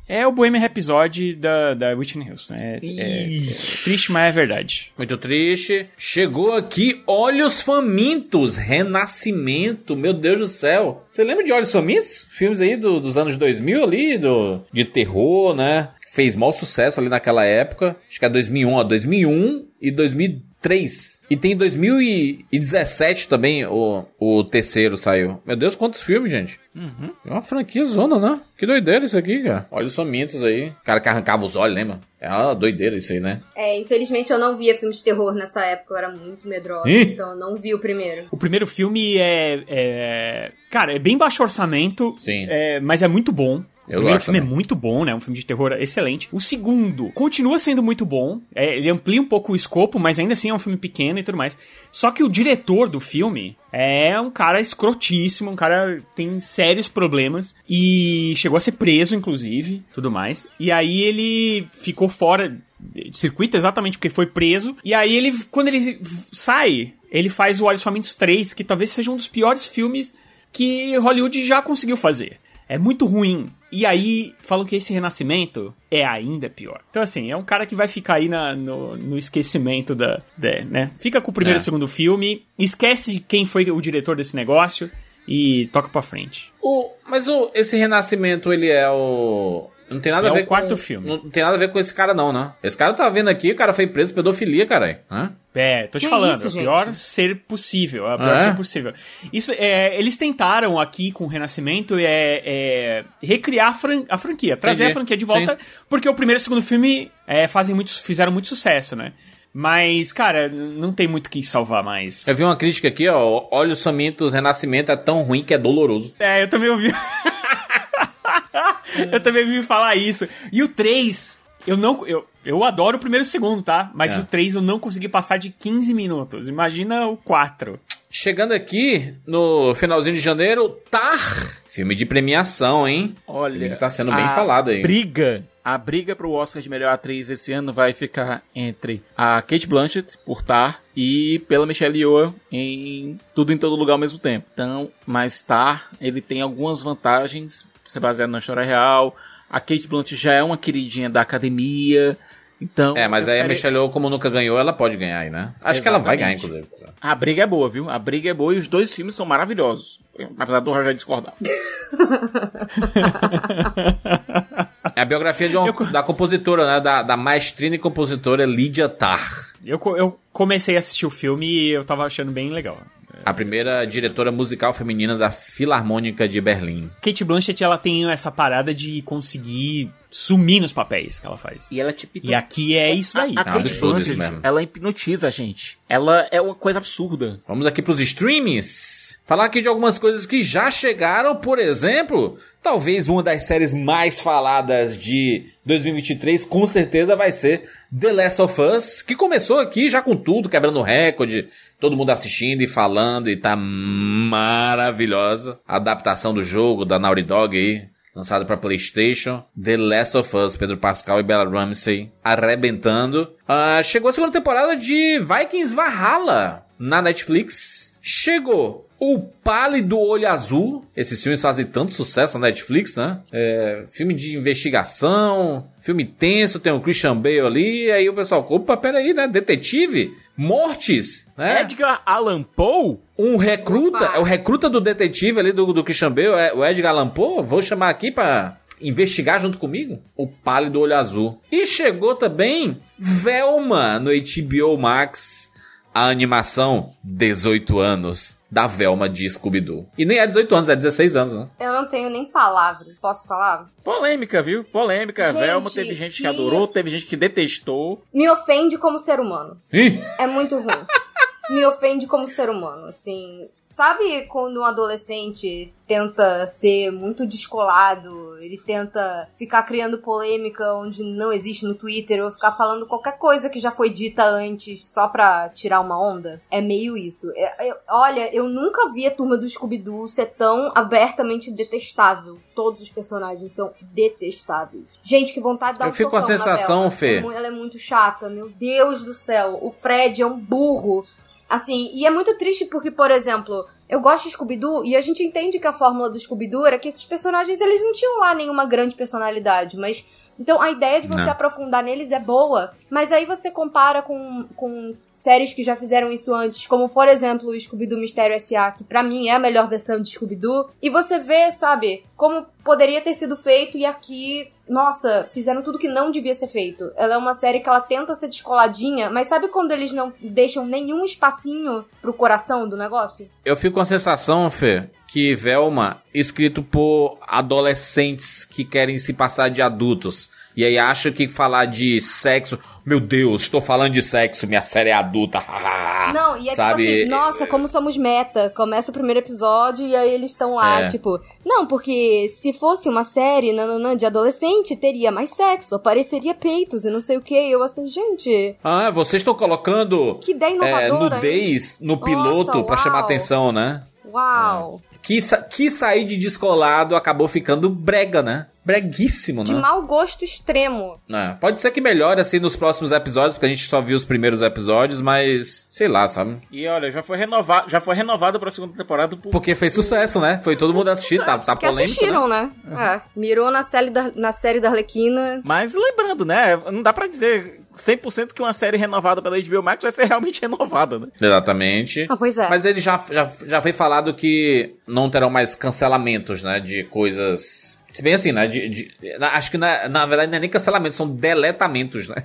é o Bohemian Rhapsody da, da Whitney Houston. É, é- é triste, mas é verdade. Muito triste. Chegou aqui Olhos Famintos, Renascimento, meu Deus do céu. Você lembra de Olhos Famintos? Filmes aí do- dos anos 2000 ali, do, de terror, né? Fez maior sucesso ali naquela época. Acho que é 2001, ó. 2001 e 2003. E tem 2017 também o, o terceiro saiu. Meu Deus, quantos filmes, gente? É uma franquia zona, né? Que doideira isso aqui, cara. Olhos Famintos aí. O cara que arrancava os olhos, lembra? É uma doideira isso aí, né? É, infelizmente eu não via filmes de terror nessa época, eu era muito medrosa, Ih! então eu não vi o primeiro. O primeiro filme é. é- cara, é bem baixo orçamento. Sim. é, mas é muito bom. O Eu primeiro gosto filme também. é muito bom, né? Um filme de terror excelente. O segundo continua sendo muito bom. É, ele amplia um pouco o escopo, mas ainda assim é um filme pequeno e tudo mais. Só que o diretor do filme é um cara escrotíssimo, um cara que tem sérios problemas. E chegou a ser preso, inclusive, tudo mais. E aí ele ficou fora de circuito exatamente porque foi preso. E aí ele, quando ele sai, ele faz o Olhos Famintos 3, que talvez seja um dos piores filmes que Hollywood já conseguiu fazer. É muito ruim. E aí, falam que esse renascimento é ainda pior. Então, assim, é um cara que vai ficar aí na- no, no esquecimento da, da- né? Fica com o primeiro É. e segundo filme, esquece quem foi o diretor desse negócio e toca pra frente. O, mas o, esse renascimento, ele é o. Não tem nada É a ver o quarto com, filme. Não tem nada a ver com esse cara, não, né? Esse cara tá vendo aqui, o cara foi preso por pedofilia, caralho. Hã? É, tô te Que falando, é o pior ser possível, é o pior Ah, é? ser possível. Isso, é, eles tentaram aqui com o Renascimento é, é, recriar a, fran- a franquia, trazer Entendi. a franquia de volta, porque o primeiro e o segundo filme é, fazem muito, fizeram muito sucesso, né? Mas, cara, não tem muito o que salvar mais. Eu vi uma crítica aqui, ó. Olhos famintos, renascimento é tão ruim que é doloroso. É, eu também ouvi. eu também ouvi falar isso. E o 3, eu não. Eu, eu adoro o primeiro e o segundo, tá? Mas É. o 3 eu não consegui passar de 15 minutos. Imagina o 4. Chegando aqui no finalzinho de janeiro, Tar. Filme de premiação, hein? Olha, Filme que tá sendo bem falado aí. Briga. A briga pro Oscar de melhor atriz esse ano vai ficar entre a Kate Blanchett, por Tar, e pela Michelle Yeoh em Tudo em Todo Lugar ao mesmo tempo. Então, mas Tar, ele tem algumas vantagens, se baseado na história real. A Kate Blanchett já é uma queridinha da academia. Então, É, mas aí a Michelle Yeoh, como nunca ganhou, ela pode ganhar aí, né? Acho que ela vai ganhar, Exatamente. inclusive. A briga é boa, viu? A briga é boa e os dois filmes são maravilhosos. Apesar do Roger discordar. É a biografia de uma- Eu da compositora, né? Da, da maestrina e compositora Lydia Tarr. Eu, eu comecei a assistir o filme e eu tava achando bem legal. A primeira diretora musical feminina da Filarmônica de Berlim. Kate Blanchett, ela tem essa parada de conseguir sumir nos papéis que ela faz. E ela é tipo. E aqui é isso daí. A, a É um Kate absurdo isso mesmo. ela hipnotiza a gente. Ela é uma coisa absurda. Vamos aqui pros streamings. Falar aqui de algumas coisas que já chegaram, por exemplo, talvez uma das séries mais faladas de 2023, com certeza vai ser The Last of Us, que começou aqui já com tudo, quebrando recorde, todo mundo assistindo e falando, e tá maravilhosa. A adaptação do jogo da Naughty Dog aí, lançada para PlayStation. The Last of Us, Pedro Pascal e Bella Ramsey arrebentando. Ah, chegou a segunda temporada de Vikings Valhalla na Netflix. Chegou O Pálido Olho Azul. Esses filmes fazem tanto sucesso na Netflix, né? É, filme de investigação, filme tenso, tem o Christian Bale ali, e aí o pessoal, opa, peraí, né? Detetive? Mortes, né? Edgar Allan Poe? Um recruta, Opa. é o recruta do detetive ali do, do Christian Bale, é o Edgar Allan Poe, vou chamar aqui pra investigar junto comigo. O Pálido Olho Azul. E chegou também Velma no HBO Max, a animação 18 anos da Velma de Scooby-Doo. E nem é 18 anos, é 16 anos, né? Eu não tenho nem palavras. Posso falar? Polêmica, viu? Polêmica. Gente, Velma teve gente que que- adorou, teve gente que detestou. Me ofende como ser humano. Ih, É muito ruim. Me ofende como ser humano, assim. Sabe quando um adolescente tenta ser muito descolado, ele tenta ficar criando polêmica onde não existe no Twitter, ou ficar falando qualquer coisa que já foi dita antes só pra tirar uma onda? É meio isso. É- é- olha, eu nunca vi a turma do Scooby-Doo ser tão abertamente detestável. Todos os personagens são detestáveis. Gente, que vontade de dar Eu um fico com a sensação. Fê. É Ela é muito chata, meu Deus do céu. O Fred é um burro. Assim, e é muito triste porque, por exemplo, eu gosto de Scooby-Doo e a gente entende que a fórmula do Scooby-Doo era que esses personagens, eles não tinham lá nenhuma grande personalidade, mas... Então, a ideia de você Não. aprofundar neles é boa, mas aí você compara com, com séries que já fizeram isso antes, como, por exemplo, o Scooby-Doo Mistério S.A., que pra mim é a melhor versão de Scooby-Doo, e você vê, sabe, como poderia ter sido feito e aqui, nossa, fizeram tudo que não devia ser feito. Ela é uma série que ela tenta ser descoladinha, mas sabe quando eles não deixam nenhum espacinho pro coração do negócio? Eu fico com a sensação, Fê, que Velma, escrito por adolescentes que querem se passar de adultos. E aí acham que falar de sexo. Meu Deus, estou falando de sexo, minha série é adulta. Não, e é Sabe? tipo assim, nossa, como somos meta. Começa o primeiro episódio e aí eles estão lá, É. tipo, não, porque se fosse uma série nananã, de adolescente, teria mais sexo, apareceria peitos e não sei o que. Eu assim, gente, Ah, vocês estão colocando que ideia é, inovadora. hein? nudez no piloto pra chamar atenção, né? Uau. Que, sa que sair de descolado acabou ficando brega, né? Breguíssimo, De né? mau gosto extremo. É, pode ser que melhore assim nos próximos episódios, porque a gente só viu os primeiros episódios, mas sei lá, sabe? E olha, já foi renovado, já foi renovado pra segunda temporada por Porque fez sucesso, né? Foi todo mundo assistir, tá, tá que polêmico, né? assistiram, né? É, mirou na série, da, na série da Arlequina. Mas lembrando, né? Não dá pra dizer 100% que uma série renovada pela HBO Max vai ser realmente renovada, né? Exatamente. Ah, pois é. Mas ele já, já, já foi falado que não terão mais cancelamentos, né? De coisas. Se bem assim, né? De, de- na- acho que na, na verdade não é nem cancelamento, são deletamentos, né?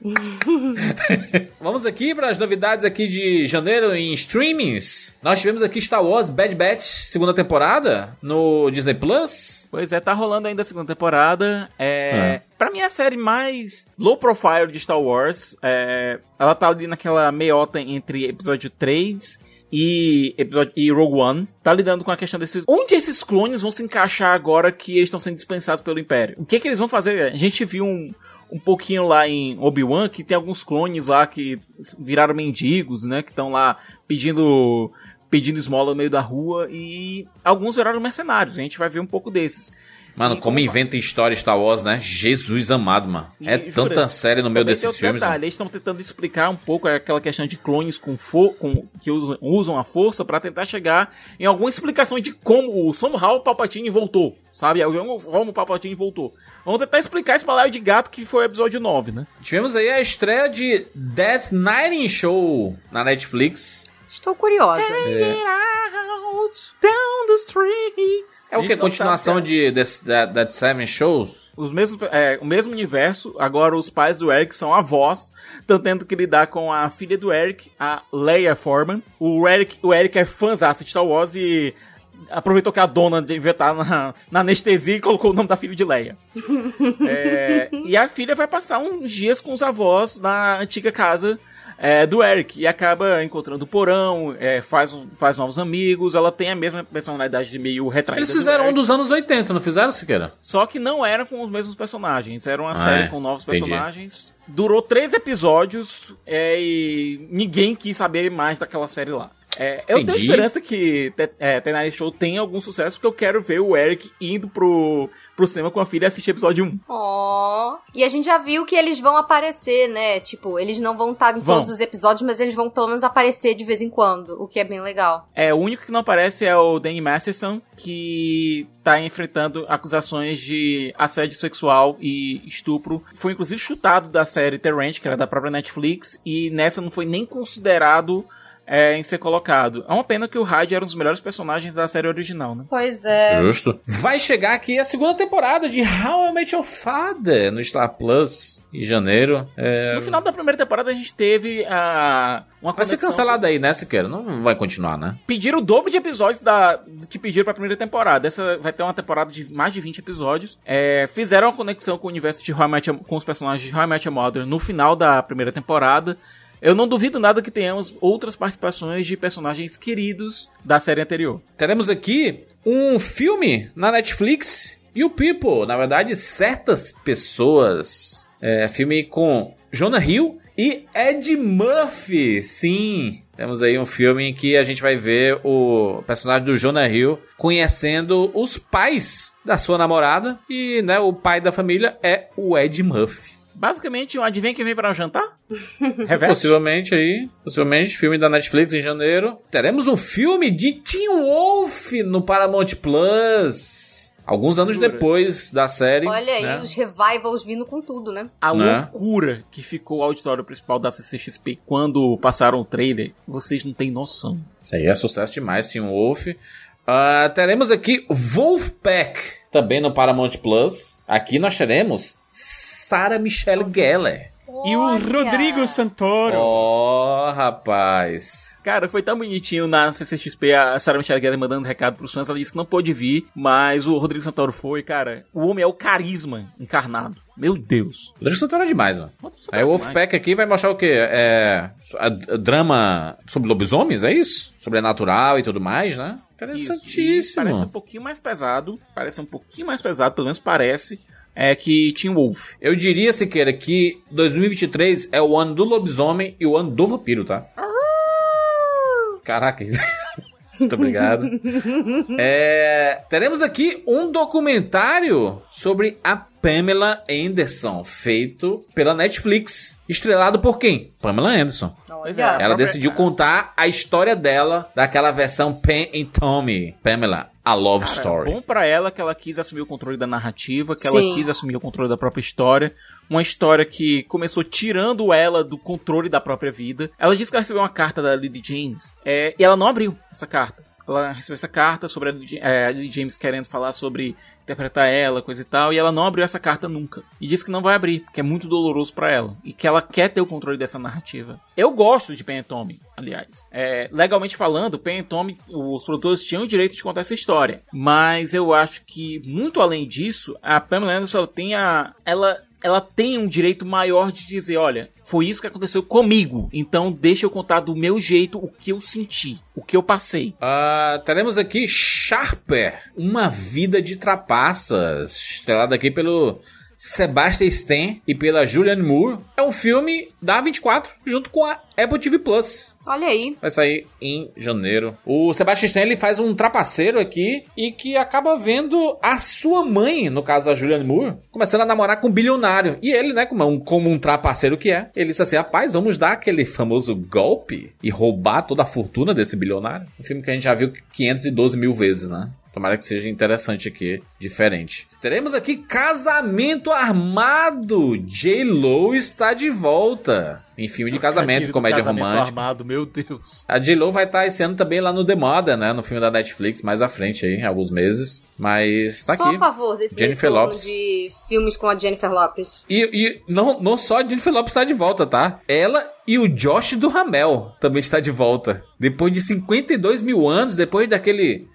Vamos aqui para as novidades aqui de janeiro em streamings. Nós tivemos aqui Star Wars Bad Batch, segunda temporada, no Disney Plus. Pois é, tá rolando ainda a segunda temporada. É, Pra mim, é a série mais low profile de Star Wars. É, ela tá ali naquela meiota entre episódio 3 e episódio e Rogue One. Tá lidando com a questão desses. Onde esses clones vão se encaixar agora que eles estão sendo dispensados pelo Império? O que que eles vão fazer? A gente viu um. Um pouquinho lá em Obi-Wan, que tem alguns clones lá que viraram mendigos, né? Que estão lá pedindo pedindo esmola no meio da rua e alguns viraram mercenários. A gente vai ver um pouco desses. Mano, E como como inventa história Star Wars, né? Jesus amado, mano. E, É jura, tanta série no meio desses filmes. detalhe, mano. eles estão tentando explicar um pouco aquela questão de clones com, fo com que usam, usam a força pra tentar chegar em alguma explicação de como o somehow Palpatine voltou, sabe? Como o Palpatine voltou. Vamos tentar explicar esse balaio de gato que foi o episódio 9, né? Tivemos aí a estreia de Death Nighting Show na Netflix. Estou curiosa. Out, down the street. É o que? Continuação de Death, Death Seven Shows? Os mesmos, é, o mesmo universo, agora os pais do Eric são avós, estão tendo que lidar com a filha do Eric, a Leia Foreman. O Eric, o Eric é fãzaço de Star Wars e aproveitou que a dona devia estar na, na anestesia e colocou o nome da filha de Leia. É, e a filha vai passar uns dias com os avós na antiga casa é, do Eric e acaba encontrando o porão, é, faz, um- faz novos amigos. Ela tem a mesma personalidade de meio retraída. Eles do fizeram um Eric. dos anos 80, não fizeram, Siqueira? Só que não era com os mesmos personagens. Era uma Ah, série é? com novos Entendi. personagens. Durou três episódios é, e ninguém quis saber mais daquela série lá. É, eu tenho esperança que é, The Night Show tenha algum sucesso, porque eu quero ver o Eric indo pro, pro cinema com a filha e assistir episódio 1. Ó. E a gente já viu que eles vão aparecer, né? Tipo, eles não vão estar em Vão. todos os episódios, mas eles vão pelo menos aparecer de vez em quando, o que é bem legal. É, o único que não aparece é o Danny Masterson, que tá enfrentando acusações de assédio sexual e estupro. Foi inclusive chutado da série The Ranch, que era da própria Netflix, e nessa não foi nem considerado é, em ser colocado. É uma pena que o Hyde era um dos melhores personagens da série original, né? Pois é. Justo. Vai chegar aqui a segunda temporada de How I Met Your Father no Star Plus em janeiro. É, No final da primeira temporada a gente teve a uma vai ser cancelado aí, né, Siqueira? Não vai continuar, né? Pediram o dobro de episódios da, que pediram pra primeira temporada. Essa vai ter uma temporada de mais de 20 episódios. É, fizeram uma conexão com o universo de How I Met Your- com os personagens de How I Met Your Mother no final da primeira temporada. Eu não duvido nada que tenhamos outras participações de personagens queridos da série anterior. Teremos aqui um filme na Netflix e o People, na verdade, certas pessoas. É, filme com Jonah Hill e Ed Murphy. Sim, temos aí um filme em que a gente vai ver o personagem do Jonah Hill conhecendo os pais da sua namorada e, né, o pai da família é o Ed Murphy. Basicamente, um adivinha quem vem para jantar? Reverte. Possivelmente aí, possivelmente, filme da Netflix em janeiro. Teremos um filme de Teen Wolf no Paramount Plus. Alguns anos Jura? depois da série. Olha aí, né? os revivals vindo com tudo, né? A Né? loucura que ficou o auditório principal da CCXP quando passaram o trailer, vocês não têm noção. Aí é sucesso demais, Teen Wolf. Ah, teremos aqui Wolfpack, também no Paramount Plus. Aqui nós teremos Sarah Michelle Gellar. E o! Rodrigo Santoro. Oh, rapaz. Cara, foi tão bonitinho na CCXP a Sarah Michelle Gellar mandando recado pros fãs. Ela disse que não pôde vir, mas o Rodrigo Santoro foi, cara. O homem é o carisma encarnado. Meu Deus. Rodrigo Santoro é demais, mano. Aí o é. Wolfpack aqui vai mostrar o quê? É. a- a drama sobre lobisomens, é isso? Sobrenatural e tudo mais, né? Isso, Interessantíssimo. e Parece um pouquinho mais pesado. Parece um pouquinho mais pesado, pelo menos parece. É que Teen Wolf. Eu diria, Siqueira, que 2023 é o ano do lobisomem e o ano do vampiro, tá? Caraca. Muito obrigado. É, teremos aqui um documentário sobre a Pamela Anderson, feito pela Netflix. Estrelado por quem? Pamela Anderson. Pois é, Olha. Ela decidiu contar a história dela daquela versão Pam and Tommy. Pamela, a love Cara, story. Bom pra ela que ela quis assumir o controle da narrativa, que ela Sim. quis assumir o controle da própria história. Uma história que começou tirando ela do controle da própria vida. Ela disse que ela recebeu uma carta da Lily James é, e ela não abriu essa carta. Ela recebeu essa carta sobre a Lily, é, James querendo falar sobre interpretar ela, coisa e tal, e ela não abriu essa carta nunca. E disse que não vai abrir, porque é muito doloroso pra ela. E que ela quer ter o controle dessa narrativa. Eu gosto de Pen Tommy, aliás. É, legalmente falando, Pen Tommy, os produtores tinham o direito de contar essa história. Mas eu acho que, muito além disso, a Pamela Anderson tem a... Ela, ela tem um direito maior de dizer, olha, foi isso que aconteceu comigo. Então deixa eu contar do meu jeito o que eu senti, o que eu passei. Ah, teremos aqui Sharper, Uma Vida de Trapaças, estrelado aqui pelo Sebastian Stan e pela Julianne Moore. É um filme da 24, junto com a Apple TV Plus. Olha aí. Vai sair em janeiro. O Sebastian Stan ele faz um trapaceiro aqui e que acaba vendo a sua mãe, no caso a Julianne Moore, começando a namorar com um bilionário. E ele, né, como um, como um trapaceiro que é, ele disse assim: rapaz, vamos dar aquele famoso golpe e roubar toda a fortuna desse bilionário. Um filme que a gente já viu 512 mil vezes, né? Tomara que seja interessante aqui, diferente. Teremos aqui Casamento Armado. J-Lo está de volta. Em filme de casamento, comédia casamento romântica. armado, meu Deus. A J-Lo vai estar esse ano também lá no The Mother, né? No filme da Netflix, mais à frente aí, alguns meses. Mas tá Só aqui. a favor desse Jennifer Lopes. de filmes com a Jennifer Lopes. E, e não, não só a Jennifer Lopes está de volta, tá? Ela e o Josh do Ramel também está de volta. Depois de 52 mil anos, depois daquele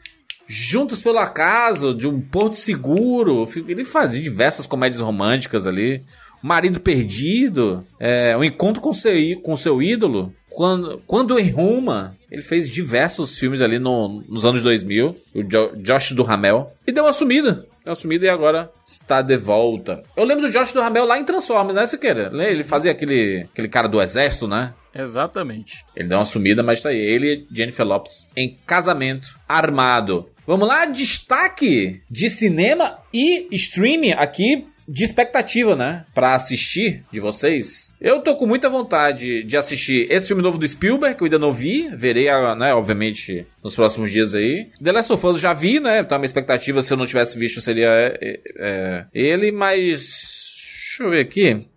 Juntos pelo Acaso, de um Porto Seguro. Ele fazia diversas comédias românticas ali. Marido Perdido, é, um encontro com seu, com seu ídolo. Quando, quando em Roma, ele fez diversos filmes ali no- nos anos 2000. O Jo- Josh do Ramel. E deu uma sumida. Deu uma sumida e agora está de volta. Eu lembro do Josh do Ramel lá em Transformers, né, Siqueira? Ele fazia aquele, aquele cara do exército, né? Exatamente. Ele deu uma sumida, mas tá aí. Ele e Jennifer Lopes em casamento armado. Vamos lá, destaque de cinema e streaming aqui de expectativa, né? Pra assistir de vocês. Eu tô com muita vontade de assistir esse filme novo do Spielberg, que eu ainda não vi. Verei, ah, né, obviamente, nos próximos dias aí. The Last of Us já vi, né? Então a minha expectativa, se eu não tivesse visto, seria é, é, ele, mas. Deixa eu ver aqui.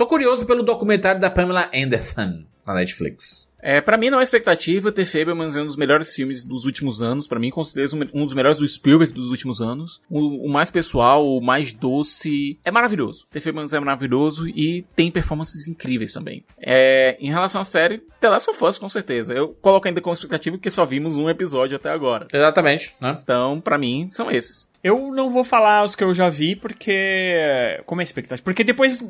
Tô curioso pelo documentário da Pamela Anderson na Netflix. É, para mim não é expectativa, The Fablemans é um dos melhores filmes dos últimos anos, pra mim com certeza um dos melhores do Spielberg dos últimos anos, o, o mais pessoal, o mais doce, é maravilhoso. The Fablemans é maravilhoso e tem performances incríveis também. É, em relação à série, The Last of Us com certeza, eu coloco ainda como expectativa porque só vimos um episódio até agora. Exatamente, né? Então, pra mim, são esses. Eu não vou falar os que eu já vi, porque. Como é a expectativa? Porque depois,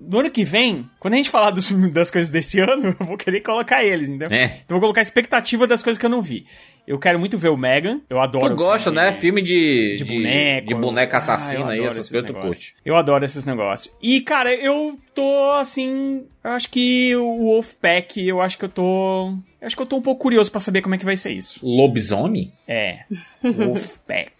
no ano que vem, quando a gente falar dos, das coisas desse ano, eu vou querer colocar eles, entendeu? É. Então eu vou colocar a expectativa das coisas que eu não vi. Eu quero muito ver o Megan, eu adoro. Tu gosta, filme né? Filme de, De boneco. de boneca Ah, assassina aí, adoro essas esses coisas tu negócios. curte. Eu adoro esses negócios. E, cara, eu tô assim. Eu acho que o Wolfpack, eu acho que eu tô. Eu acho que eu tô um pouco curioso pra saber como é que vai ser isso. Lobisomem? É. Wolfpack.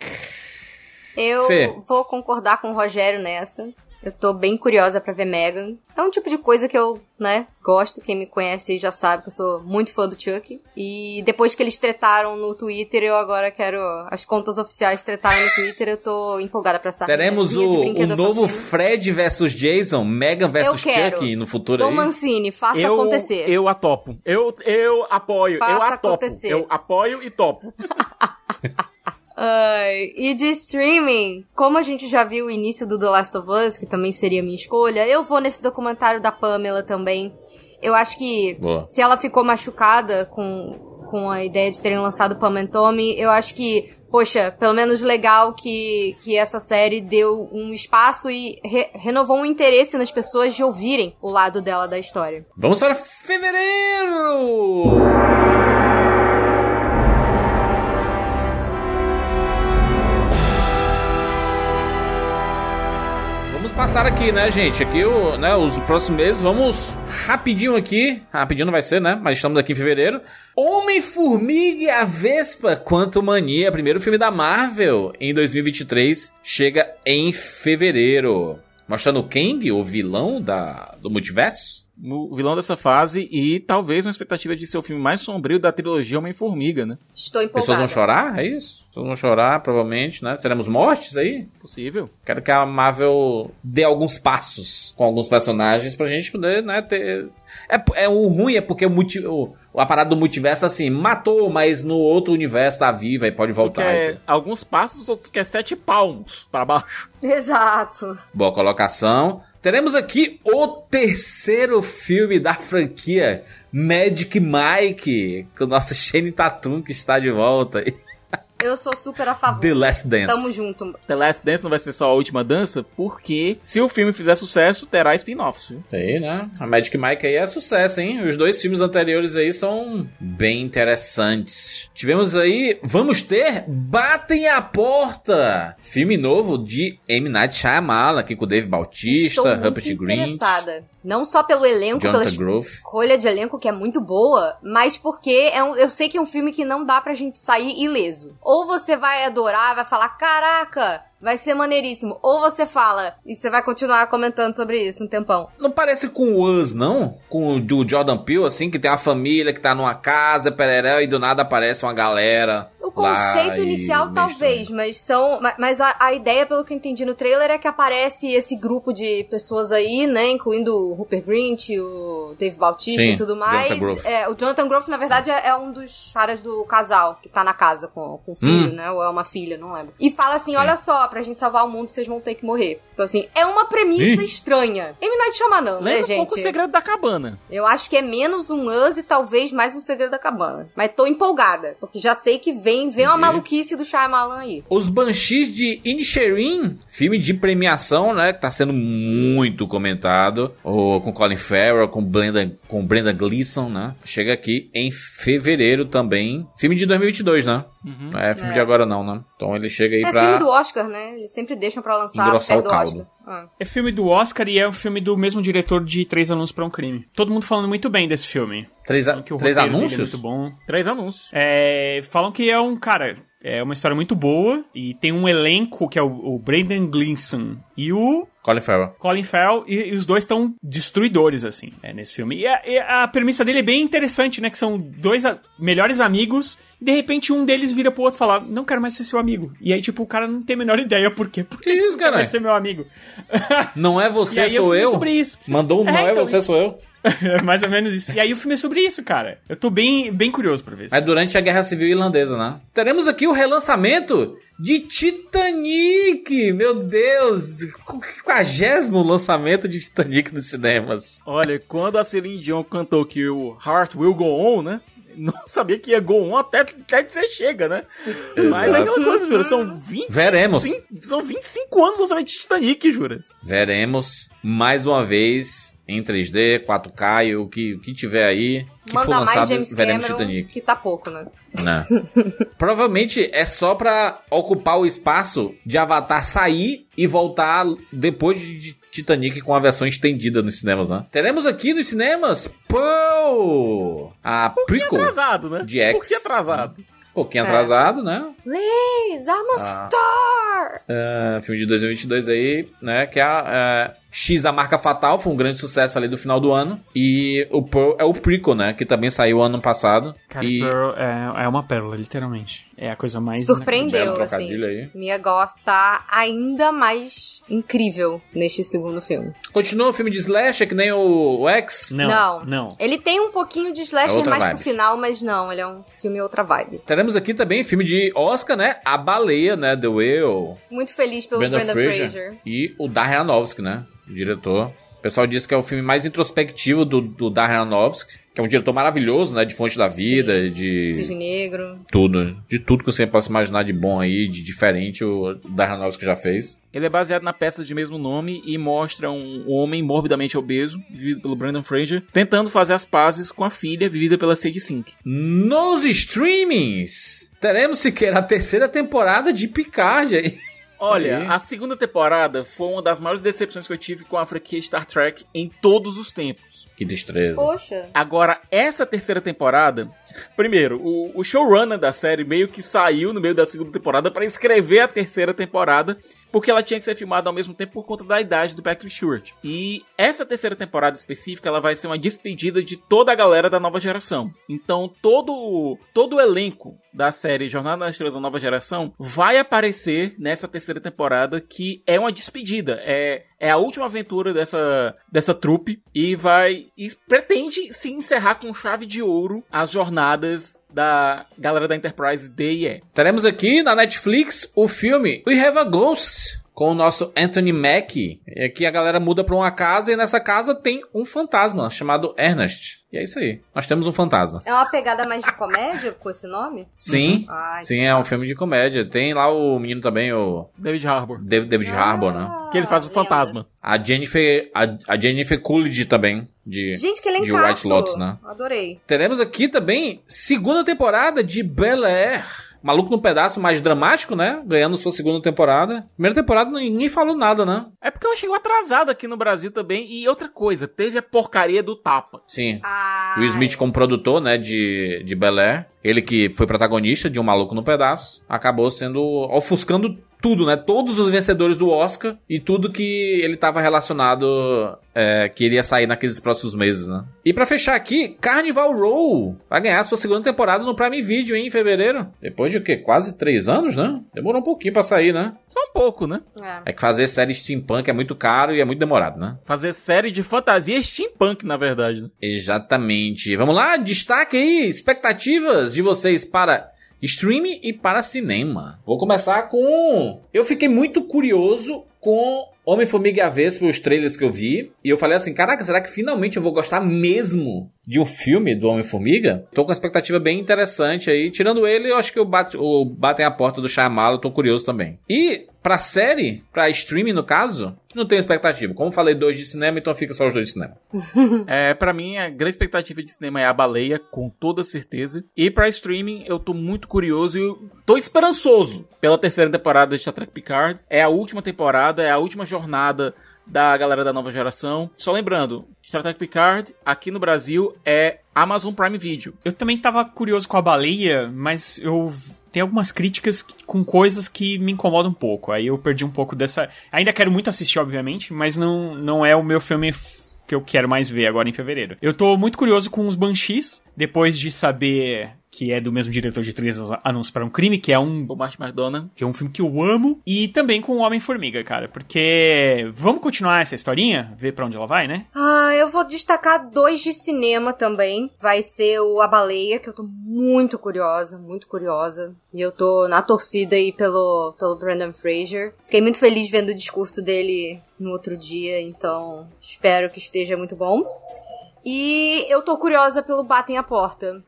Eu Fê. vou concordar com o Rogério nessa. Eu tô bem curiosa pra ver Megan. É um tipo de coisa que eu, né, gosto. Quem me conhece já sabe que eu sou muito fã do Chuck. E depois que eles tretaram no Twitter, eu agora quero. As contas oficiais tretaram no Twitter, eu tô empolgada pra essa Teremos o, o novo assassino. Fred versus Jason, Megan versus Eu. Chuck no futuro Tom aí. Mancini, faça eu, acontecer. Eu atopo. Eu, eu apoio. eu Faça atopo. acontecer. Eu apoio e topo. Ai, e de streaming, como a gente já viu o início do The Last of Us, que também seria minha escolha, eu vou nesse documentário da Pamela também. Eu acho que Boa. se ela ficou machucada com, com a ideia de terem lançado Pam and Tommy, eu acho que, poxa, pelo menos legal que, que essa série deu um espaço e re- renovou um interesse nas pessoas de ouvirem o lado dela da história. Vamos para fevereiro! Passar aqui, né, gente? Aqui, o, né, os próximos meses, vamos rapidinho aqui. Rapidinho não vai ser, né? Mas estamos aqui em fevereiro. Homem-Formiga e a Vespa Quanto Mania, primeiro filme da Marvel em 2023, chega em fevereiro. Mostrando o Kang, o vilão da, do multiverso. O vilão dessa fase e talvez uma expectativa de ser o filme mais sombrio da trilogia Homem-Formiga, né? Estou Pessoas empolgada. vão chorar, é isso? Pessoas vão chorar, provavelmente, né? Teremos mortes aí? Possível. Quero que a Marvel dê alguns passos com alguns personagens pra gente poder, né, ter... É, é o ruim é porque o, multi, o, a parada do multiverso, assim, matou, mas no outro universo tá viva e pode Tu voltar. quer então. alguns passos ou tu quer sete palmos pra baixo? Exato. Boa colocação. Teremos aqui o terceiro filme da franquia Magic Mike, com o nosso Shane Tatum que está de volta. Eu sou super a favor. The Last Dance. Tamo junto. The Last Dance não vai ser só a última dança, porque se o filme fizer sucesso, terá spin-offs. Aí, né? A Magic Mike aí é sucesso, hein? Os dois filmes anteriores aí são bem interessantes. Tivemos aí, vamos ter Batem a Porta, filme novo de M. Night Shyamalan, aqui com o Dave Bautista, Rupert Grint, interessada. Não só pelo elenco, pela Jonathan Grove. escolha de elenco que é muito boa, mas porque é um- eu sei que é um filme que não dá pra gente sair ileso. Ou você vai adorar, vai falar, caraca, vai ser maneiríssimo. Ou você fala, e você vai continuar comentando sobre isso um tempão. Não parece com o Us, não? Com o do Jordan Peele, assim, que tem uma família que tá numa casa, pereré, e do nada aparece uma galera. O conceito inicial, talvez, mas são. ma- Mas a, a ideia, pelo que eu entendi no trailer, é que aparece esse grupo de pessoas aí, né? Incluindo o Rupert Grint, o Dave Bautista Sim, e tudo mais. Jonathan. É, o Jonathan Groff, na verdade, é, é um dos caras do casal que tá na casa com, com o filho, Hum. né? Ou é uma filha, não lembro. E fala assim: olha só, pra gente salvar o mundo, vocês vão ter que morrer. Então, assim, é uma premissa Ih. estranha. M. Night Shyamalan, né, Lembra um gente? pouco o segredo da cabana. Eu acho que é menos um Us e talvez mais um Segredo da Cabana. Mas tô empolgada, porque já sei que vem? Vem uma maluquice do Shyamalan aí. Os Banshees de Inisherin, filme de premiação, né? Que tá sendo muito comentado. O, com Colin Farrell, com Brenda, com Brenda Gleeson, né? Chega aqui em fevereiro também. Filme de 2022, né? Não é filme É. de agora não, né? Então ele chega aí É pra... filme do Oscar, né? Eles sempre deixam pra lançar Engrossar perto o do caldo. Oscar. Ah. É filme do Oscar e é um filme do mesmo diretor de Três Anúncios pra um Crime. Todo mundo falando muito bem desse filme. Três, a- Falam que o três dele anúncios? É muito bom. Três anúncios. É, falam que é um cara. É uma história muito boa e tem um elenco que é o, o Brandon Gleeson e o Colin Farrell. Colin Farrell e, e os dois estão destruidores assim é, nesse filme. E a, e a premissa dele é bem interessante, né? Que são dois a- melhores amigos e de repente um deles vira pro outro e fala: Não quero mais ser seu amigo. E aí tipo o cara não tem a menor ideia por quê. Por que isso, mais caralho? ser meu amigo? Não é você, sou eu? sobre isso. Mandou um É, não é então, você, sou eu. É mais ou menos isso. E aí o filme é sobre isso, cara. Eu tô bem, bem curioso pra ver. É durante a Guerra Civil Irlandesa, né? Teremos aqui o relançamento de Titanic! Meu Deus! Quagésimo lançamento de Titanic nos cinemas. Olha, quando a Celine Dion cantou que o Heart Will Go On, né? Não sabia que ia Go On até, até que você chega, né? Mas é aquela coisa, Jura, são 20... Veremos. São 25 anos lançamento de Titanic, Juras. Veremos mais uma vez em 3D, 4K e o que, o que tiver aí que for Manda mais lançado, James veremos Cameron, Titanic. que tá pouco, né? Né? Provavelmente é só pra ocupar o espaço de Avatar sair e voltar depois de Titanic com a versão estendida nos cinemas, né? Teremos aqui nos cinemas Pearl, a prequel, Atrasado, né? De X. Por que atrasado? um pouquinho É. atrasado, né? Please, I'm a Ah. star! Ah, filme de 2022 aí, né? Que é a é, X, a Marca Fatal, foi um grande sucesso ali do final do ano. E o Pearl é o prequel, né? Que também saiu ano passado. Cara, e Pearl é, é uma pérola, literalmente. É a coisa mais. Surpreendeu, assim. aí. Mia Goth tá ainda mais incrível neste segundo filme. continua o filme de Slash, que nem o, o X. Não, Não. não. Ele tem um pouquinho de É slasher outra mais vibe. pro final, mas não, ele é um filme outra vibe. Teremos aqui também filme de Oscar, né? A Baleia, né? The Whale. Muito feliz pelo Brendan Fraser. Fraser. E o Darren Aronofsky, né? O diretor. O pessoal disse que é o filme mais introspectivo do, do Darren Aronofsky. Que é um diretor maravilhoso, né? De Fonte da Vida, de... Cisne Negro. tudo. De tudo que você possa imaginar de bom aí, de diferente, o Darren Aronofsky já fez. Ele é baseado na peça de mesmo nome e mostra um homem morbidamente obeso, vivido pelo Brandon Fraser, tentando fazer as pazes com a filha, vivida pela Sadie Sink. Nos streamings, teremos sequer a terceira temporada de Picard aí. Olha, Aí. a segunda temporada foi uma das maiores decepções que eu tive com a franquia Star Trek em todos os tempos. Que destreza. Poxa. Agora, essa terceira temporada. Primeiro, o, o showrunner da série meio que saiu no meio da segunda temporada para escrever a terceira temporada, porque ela tinha que ser filmada ao mesmo tempo por conta da idade do Patrick Stewart. E essa terceira temporada específica, ela vai ser uma despedida de toda a galera da nova geração. Então, todo, todo o elenco da série Jornada nas Estrelas da Nova Geração vai aparecer nessa terceira temporada, que é uma despedida. É, é a última aventura dessa, dessa trupe e vai. E pretende se encerrar com chave de ouro as jornadas da galera da Enterprise D e E. Teremos aqui na Netflix o filme We Have a Ghost. Com o nosso Anthony Mack. E aqui a galera muda pra uma casa e nessa casa tem um fantasma chamado Ernest. E é isso aí. Nós temos um fantasma. É uma pegada mais de comédia com esse nome? Sim. Ai, Sim, é um filme de comédia. Tem lá o menino também, o David Harbour. David, David Harbour, né? Que ele faz o fantasma. A Jennifer, a, a Jennifer Coolidge também. De, Gente, que de elencaço. White Lotus, né? Adorei. Teremos aqui também segunda temporada de Bel Air. Maluco no pedaço mais dramático, né? Ganhando sua segunda temporada. Primeira temporada ninguém falou nada, né? É porque ela chegou atrasada aqui no Brasil também. E outra coisa, teve a porcaria do tapa. Sim. Ai. Will Smith como produtor, né, de, de Bel Air. Ele que foi protagonista de Um Maluco no Pedaço. Acabou sendo... ofuscando tudo, né? Todos os vencedores do Oscar e tudo que ele tava relacionado... É, que iria sair naqueles próximos meses, né? E pra fechar aqui, Carnival Row vai ganhar sua segunda temporada no Prime Video, hein, em fevereiro. Depois de o quê? Quase três anos, né? Demorou um pouquinho pra sair, né? Só um pouco, né? É. É que fazer série steampunk é muito caro e é muito demorado, né? Fazer série de fantasia steampunk, na verdade. né? Exatamente. Vamos lá, destaque aí, expectativas de vocês para streaming e para cinema. Vou começar com. Eu fiquei muito curioso com Homem-Formiga e a Vespa, trailers que eu vi, e eu falei assim, caraca, será que finalmente eu vou gostar mesmo de um filme do Homem-Formiga? Tô com uma expectativa bem interessante aí. Tirando ele, eu acho que o, Bat o Batem a Porta do Shyamalan, eu tô curioso também. E pra série, pra streaming no caso, não tenho expectativa. Como falei, dois de cinema, então fica só os dois de cinema. É, para mim, a grande expectativa de cinema é a baleia, com toda certeza. E pra streaming, eu tô muito curioso e tô esperançoso pela terceira temporada de Star Trek Picard. É a última temporada, é a última jornada da galera da nova geração. Só lembrando, Star Trek Picard, aqui no Brasil, é Amazon Prime Video. Eu também tava curioso com a baleia, mas eu tem algumas críticas com coisas que me incomodam um pouco. Aí eu perdi um pouco dessa. Ainda quero muito assistir, obviamente, mas não, não é o meu filme que eu quero mais ver agora em fevereiro. Eu tô muito curioso com os Banshees, depois de saber que é do mesmo diretor de Três Anúncios para um Crime, que é um O Martin McDonagh. que é um filme que eu amo, e também com o Homem-Formiga, cara, porque vamos continuar essa historinha, ver pra onde ela vai, né? Ah, eu vou destacar dois de cinema também. Vai ser o A Baleia, que eu tô muito curiosa, muito curiosa. E eu tô na torcida aí pelo, pelo Brandon Fraser. Fiquei muito feliz vendo o discurso dele no outro dia, então espero que esteja muito bom. E eu tô curiosa pelo Batem a Porta.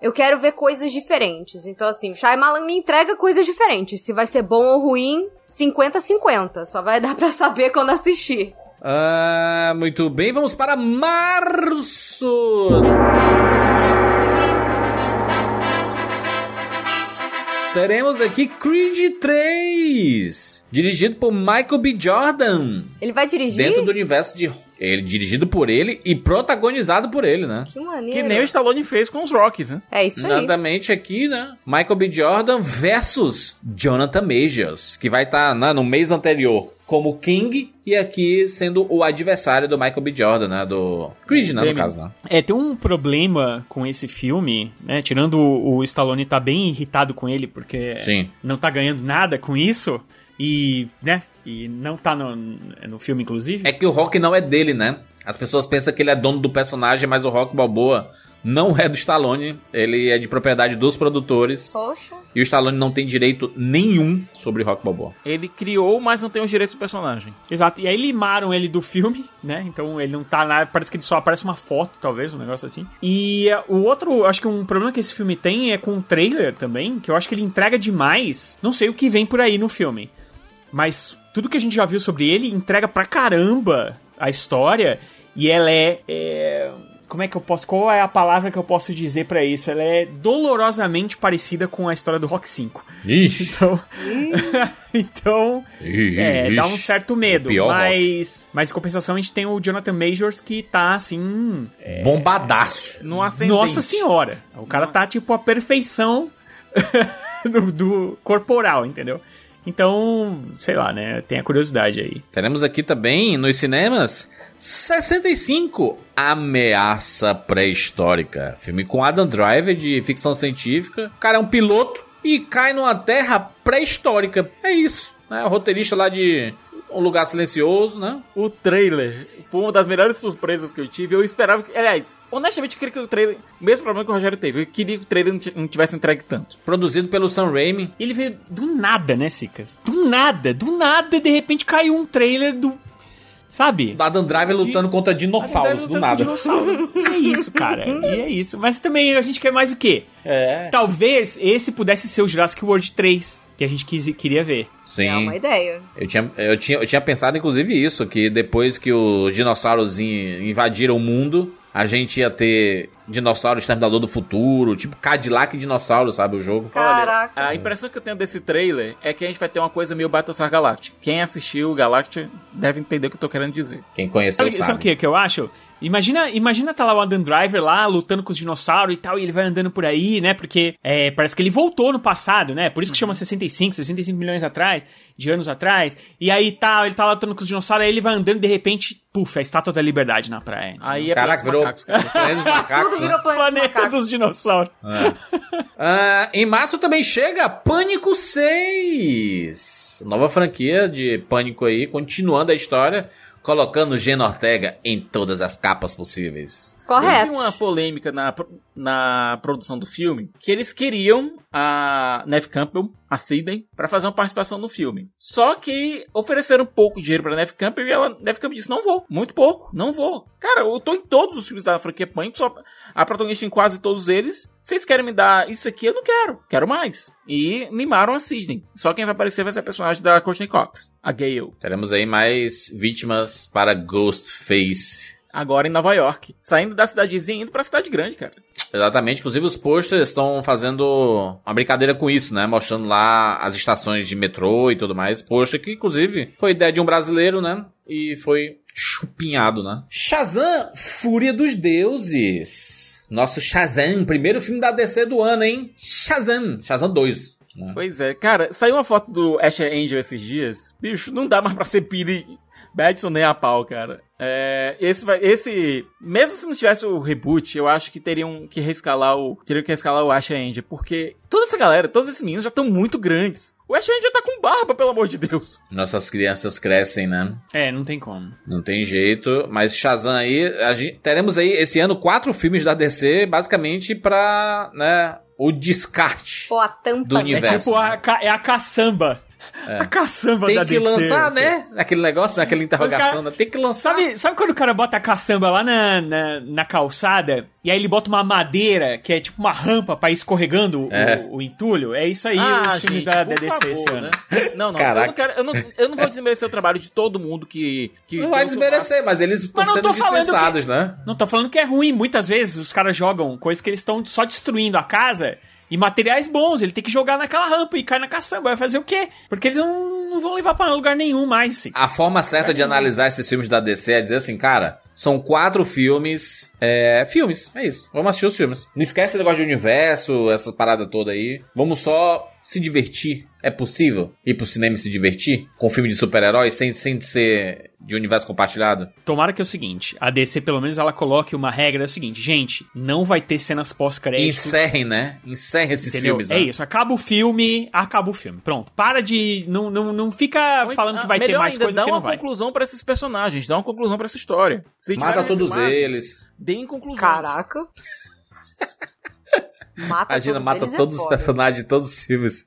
Eu quero ver coisas diferentes. Então, assim, o Shyamalan me entrega coisas diferentes. Se vai ser bom ou ruim, 50-50. Só vai dar pra saber quando assistir. Ah, muito bem, vamos para março. Teremos aqui Creed 3, dirigido por Michael B. Jordan, Ele vai dirigir? dentro do universo de ele dirigido por ele e protagonizado por ele, né? Que maneiro. Que nem o Stallone fez com os Rocks, né? É isso aí. Nadamente aqui, né? Michael B. Jordan versus Jonathan Majors, que vai estar no mês anterior como King e aqui sendo o adversário do Michael B. Jordan, né? Do Creed, né? No caso, né? É, tem um problema com esse filme, né? Tirando o, o Stallone tá bem irritado com ele, porque Sim. não tá ganhando nada com isso. E, né? E não tá no, no filme, inclusive. É que o Rock não é dele, né? As pessoas pensam que ele é dono do personagem, mas o Rock Balboa não é do Stallone. Ele é de propriedade dos produtores. Poxa. E o Stallone não tem direito nenhum sobre Rock Balboa. Ele criou, mas não tem os direitos do personagem. Exato. E aí limaram ele do filme, né? Então ele não tá lá. Parece que ele só aparece uma foto, talvez, um negócio assim. E eh, o outro, acho que um problema que esse filme tem é com o trailer também, que eu acho que ele entrega demais. Não sei o que vem por aí no filme. Mas tudo que a gente já viu sobre ele entrega pra caramba a história. E ela é. é, como é que eu posso. Qual é a palavra que eu posso dizer pra isso? Ela é dolorosamente parecida com a história do Rock 5. Ixi. Então. então. É, dá um certo medo. pior Mas. Mas em compensação, a gente tem o Jonathan Majors que tá assim. é, Bombadaço. No ascendente. nossa senhora! O cara tá tipo a perfeição do, do corporal, entendeu? Então, sei lá, né? Tem a curiosidade aí. Teremos aqui também nos cinemas 65 Ameaça Pré-Histórica. Filme com Adam Driver de ficção científica. O cara é um piloto e cai numa terra pré-histórica. É isso. Né? O roteirista lá de Um Lugar Silencioso, né? O trailer foi uma das melhores surpresas que eu tive. Eu esperava que. Aliás, honestamente, eu queria que o trailer. Mesmo problema que o Rogério teve. Eu queria que o trailer não ti- não tivesse entregue tanto. Produzido pelo Sam Raimi. Ele veio do nada, né, Sicas? Do nada, do nada, de repente caiu um trailer do. Sabe? Do Adam Driver lutando contra dinossauros, do Lutando nada. dinossauro. É isso, cara. E é isso. Mas também a gente quer mais o quê? É. Talvez esse pudesse ser o Jurassic World 3 que a gente quis, queria ver. Sim. É uma ideia. Eu tinha, eu, tinha, eu tinha pensado, inclusive, isso, que depois que os dinossauros in- invadiram o mundo, a gente ia ter dinossauro exterminador do futuro, tipo Cadillac e dinossauro, sabe, o jogo. Caraca. A impressão que eu tenho desse trailer é que a gente vai ter uma coisa meio Battlestar Galactica. Quem assistiu Galactica deve entender o que eu tô querendo dizer. Quem conheceu Sabe, sabe. sabe o que, que eu acho? Imagina, imagina tá lá o Adam Driver lá, lutando com os dinossauros e tal, e ele vai andando por aí, né? Porque é, parece que ele voltou no passado, né? Por isso que chama 65, 65 milhões atrás, de anos atrás. E aí tá, ele tá lá lutando com os dinossauros, aí ele vai andando e de repente, puf, a estátua da liberdade na praia. Aí é Caraca, virou Macacos, cara. Dos Macacos, Né? virou planeta, Planeta dos dinossauros. Ah, em março também chega Pânico 6. Nova franquia de Pânico aí, continuando a história, colocando Gena Ortega em todas as capas possíveis. Correto. Teve uma polêmica na, na produção do filme que eles queriam a Neve Campbell a Sidney, pra fazer uma participação no filme. Só que ofereceram pouco dinheiro pra Neve Campbell e ela, Neve Campbell disse, não vou, muito pouco, não vou. Cara, eu tô em todos os filmes da franquia Pânico, só a protagonista em quase todos eles. Vocês querem me dar isso aqui? Eu não quero, quero mais. E mimaram a Sidney. Só quem vai aparecer vai ser a personagem da Courtney Cox, a Gale. Teremos aí mais vítimas para Ghostface. Agora em Nova York. Saindo da cidadezinha e indo pra cidade grande, cara. Exatamente, inclusive os posters estão fazendo uma brincadeira com isso, né? Mostrando lá as estações de metrô e tudo mais. Poster que, inclusive, foi ideia de um brasileiro, né? E foi chupinhado, né? Shazam, Fúria dos Deuses. Nosso Shazam, primeiro filme da DC do ano, hein? Shazam, Shazam 2. né? Pois é, cara, saiu uma foto do Ash Angel esses dias. Bicho, não dá mais pra ser Piri Badson nem a pau, cara. É, esse vai, esse, mesmo se não tivesse o reboot, eu acho que teriam que rescalar o, teriam que rescalar o Ash Angel, porque toda essa galera, todos esses meninos já estão muito grandes. O Ash Angel tá com barba, pelo amor de Deus. Nossas crianças crescem, né? É, não tem como. Não tem jeito, mas Shazam aí, a gente- teremos aí esse ano quatro filmes da DC, basicamente pra, né, o descarte. Pô, a tampa. Do É universo. tipo a, ca- é a caçamba. A caçamba Tem da que DC. lançar, né? Aquele negócio, naquela interrogação, cara- né? tem que lançar. Sabe, sabe quando o cara bota a caçamba lá na, na, na calçada e aí ele bota uma madeira que é tipo uma rampa pra ir escorregando o- É. o, entulho? É isso aí ah, os filmes da, por da DC esse ano. né? Não, não, eu Caraca. não, quero, eu, não, eu não vou desmerecer o trabalho de todo mundo que... que Não vai o desmerecer, mas eles estão sendo dispensados, né? Não tô falando que é ruim. Muitas vezes os caras jogam coisas que eles estão só destruindo a casa e materiais bons. Ele tem que jogar naquela rampa e cai na caçamba. Vai fazer o quê? Porque eles não, não vão levar pra lugar nenhum mais. assim. A forma certa de analisar esses filmes da DC é dizer assim, cara, são quatro filmes. É. Filmes, é isso. Vamos assistir os filmes. Não esquece esse negócio de universo, essa parada toda aí. Vamos só se divertir. É possível ir pro cinema e se divertir? Com filme de super-heróis, sem, sem ser de universo compartilhado? Tomara que é o seguinte: a DC, pelo menos, ela coloque uma regra: é o seguinte, gente, não vai ter cenas pós-créditos. Encerrem, né? Encerrem esses Entendeu? filmes, é né? isso, acaba o filme, acaba o filme. Pronto. Para de. Não, não, não fica falando então- que vai ter melhor mais ainda, coisa dá que uma não vai. conclusão pra esses personagens, dá uma conclusão pra essa história. Se Mata todos filmagens, eles. Deem conclusões. Caraca. Mata Imagina, todos mata é todos os foda. personagens de todos os filmes.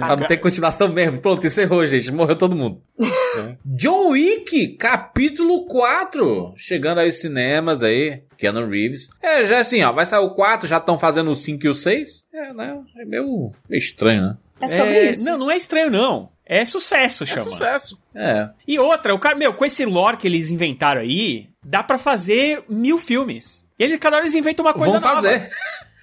Ah, não tem continuação mesmo. Pronto, encerrou, gente. Morreu todo mundo. É. John Wick, capítulo 4. Chegando aos cinemas aí. Keanu Reeves. É, já assim, ó. Vai sair o 4, já estão fazendo o 5 e o 6. É, né? É meio, meio estranho, né? É sobre É, isso. Não, não é estranho, não. É sucesso, É chama. sucesso. É. E outra, o cara, meu, com esse lore que eles inventaram aí, dá pra fazer mil filmes. E ele, cada hora eles inventam uma coisa Vão nova. fazer.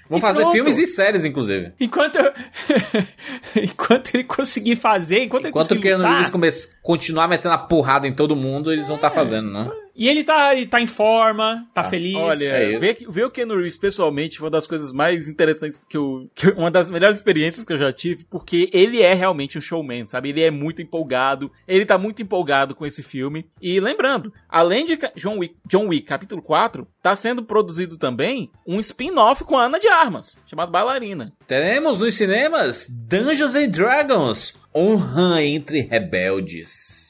Vão fazer pronto. filmes e séries, inclusive. Enquanto, enquanto ele conseguir fazer, enquanto, Enquanto ele o conseguir lutar, Reeves come- continuar metendo a porrada em todo mundo, eles vão estar fazendo, né? E ele tá, ele tá em forma, tá feliz. Olha, É ver, ver o Keanu Reeves pessoalmente foi uma das coisas mais interessantes que eu. que uma das melhores experiências que eu já tive, porque ele é realmente um showman, sabe? Ele é muito empolgado, ele tá muito empolgado com esse filme. E lembrando, além de John Wick, John Wick capítulo 4, tá sendo produzido também um spin-off com a Ana de Armas, chamado Bailarina. Teremos nos cinemas Dungeons and Dragons Honra entre Rebeldes.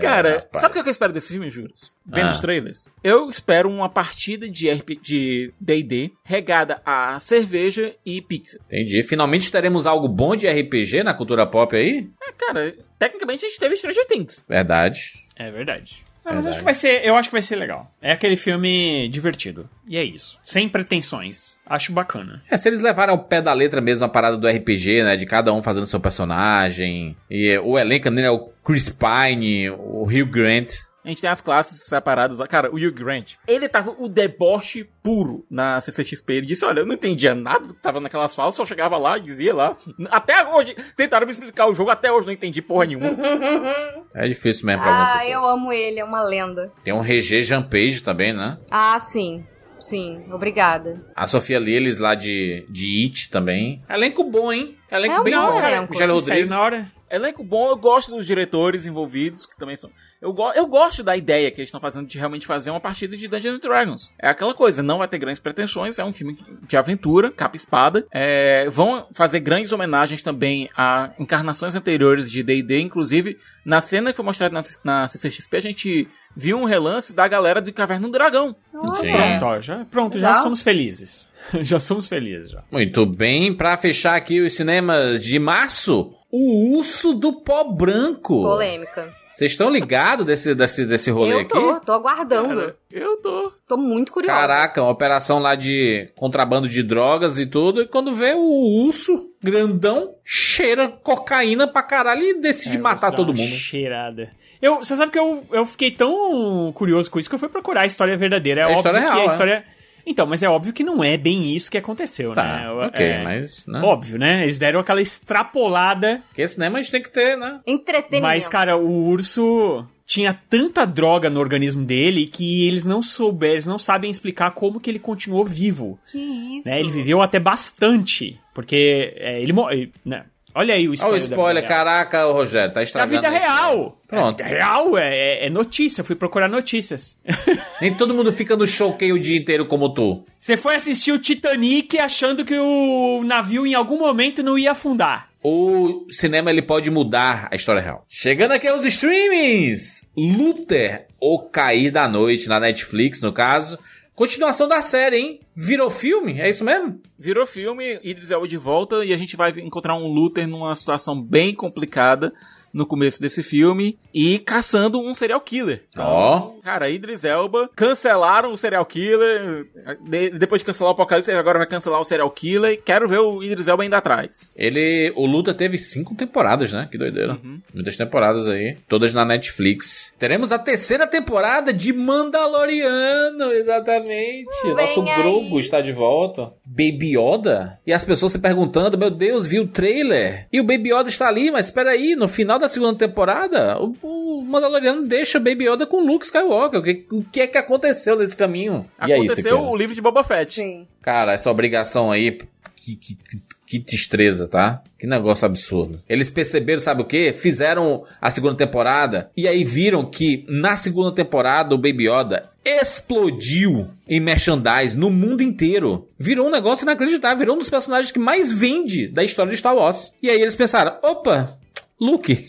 Cara, É, rapaz. sabe o que eu espero desse filme, Juras? Vendo Ah. os trailers? Eu espero uma partida de RP de D&D regada a cerveja e pizza. Entendi. Finalmente teremos algo bom de RPG na cultura pop aí? Ah, cara, tecnicamente a gente teve Stranger Things. Verdade. É verdade. Ah, mas acho que vai ser, eu acho que vai ser legal. É aquele filme divertido. E é isso. Sem pretensões. Acho bacana. É, se eles levarem ao pé da letra mesmo a parada do RPG, né? De cada um fazendo seu personagem. E o elenco né, é o Chris Pine, o Hugh Grant. A gente tem as classes separadas. Cara, o Hugh Grant, ele tava o deboche puro na CCXP. Ele disse, olha, eu não entendia nada do que tava naquelas falas, só chegava lá e dizia lá. Até hoje, tentaram me explicar o jogo, até hoje não entendi porra nenhuma. É difícil mesmo pra Ah, pessoas. eu amo ele, é uma lenda. Tem um Regé Jampage também, né? Ah, sim. Sim, obrigada. A Sofia Liles lá de, de It também. Elenco bom, hein? Elenco É um bem bom elenco. Michelle Rodrigues. na hora. Elenco bom, eu gosto dos diretores envolvidos, que também são. Eu, go eu gosto da ideia que eles estão fazendo de realmente fazer uma partida de Dungeons Dragons. É aquela coisa, não vai ter grandes pretensões, é um filme de aventura, capa e espada. É, vão fazer grandes homenagens também a encarnações anteriores de D&D, inclusive na cena que foi mostrada na, na CCXP, a gente viu um relance da galera de Caverna do Dragão. Pronto, ó, já, pronto, já Legal. somos felizes. já somos felizes, já. Muito bem, pra fechar aqui os cinemas de março, o Urso do Pó Branco. Polêmica. Vocês estão ligados desse, desse, desse rolê Eu aqui? tô, tô aguardando. Cara, eu tô. Tô muito curiosa. Caraca, uma operação lá de contrabando de drogas e tudo. E quando vê o urso grandão, cheira cocaína pra caralho e decide É, matar todo mundo. Cheirada. Eu, você sabe que eu, eu fiquei tão curioso com isso que eu fui procurar a história verdadeira. É, É a óbvio história que real, a é. Então, mas é óbvio que não é bem isso que aconteceu, Tá, né? ok, É, mas. Né? Óbvio, né? Eles deram aquela extrapolada. Porque cinema a gente tem que ter, né? Entretenimento. Mas, cara, o urso tinha tanta droga no organismo dele que eles não souberam, eles não sabem explicar como que ele continuou vivo. Que isso? Né? Ele viveu até bastante. Porque é, ele morreu. Né? Olha aí o Olha spoiler. o da spoiler, vida caraca, o Rogério, tá estragando. vida aí. real. Pronto. É vida real, é, é- é notícia. Eu fui procurar notícias. Nem todo mundo fica no showcase o dia inteiro como tu. Você foi assistir o Titanic achando que o navio em algum momento não ia afundar. O cinema ele pode mudar a história real. Chegando aqui aos streamings. Luther, ou Cair da Noite, na Netflix, no caso. Continuação da série, hein? Virou filme? É isso mesmo? Virou filme, Idris Elba de volta e a gente vai encontrar um Luther numa situação bem complicada no começo desse filme e caçando um serial killer. Ó. Cara, Idris Elba cancelaram o serial killer. de- depois de cancelar o Apocalipse, agora vai cancelar o serial killer. Quero ver o Idris Elba ainda atrás. Ele. O Luta teve cinco temporadas, né? Que doideira. Muitas temporadas aí. Todas na Netflix. Teremos a terceira temporada de Mandaloriano, exatamente. Vem Nosso. Grogu está de volta. Baby Yoda. E as pessoas se perguntando: Meu Deus, vi o trailer. E o Baby Yoda está ali, mas espera aí, no final da segunda temporada, o, o Mandaloriano deixa o Baby Yoda com o Luke Skywalker. O que, o que é que aconteceu nesse caminho? E aí, Aconteceu Siqueira? o livro de Boba Fett. Sim. Cara, essa obrigação aí, que, que, que, que destreza, tá? Que negócio absurdo. Eles perceberam, sabe o quê? Fizeram a segunda temporada e aí viram que na segunda temporada o Baby Yoda explodiu em merchandise no mundo inteiro. Virou um negócio inacreditável, virou um dos personagens que mais vende da história de Star Wars. E aí eles pensaram, opa, Luke,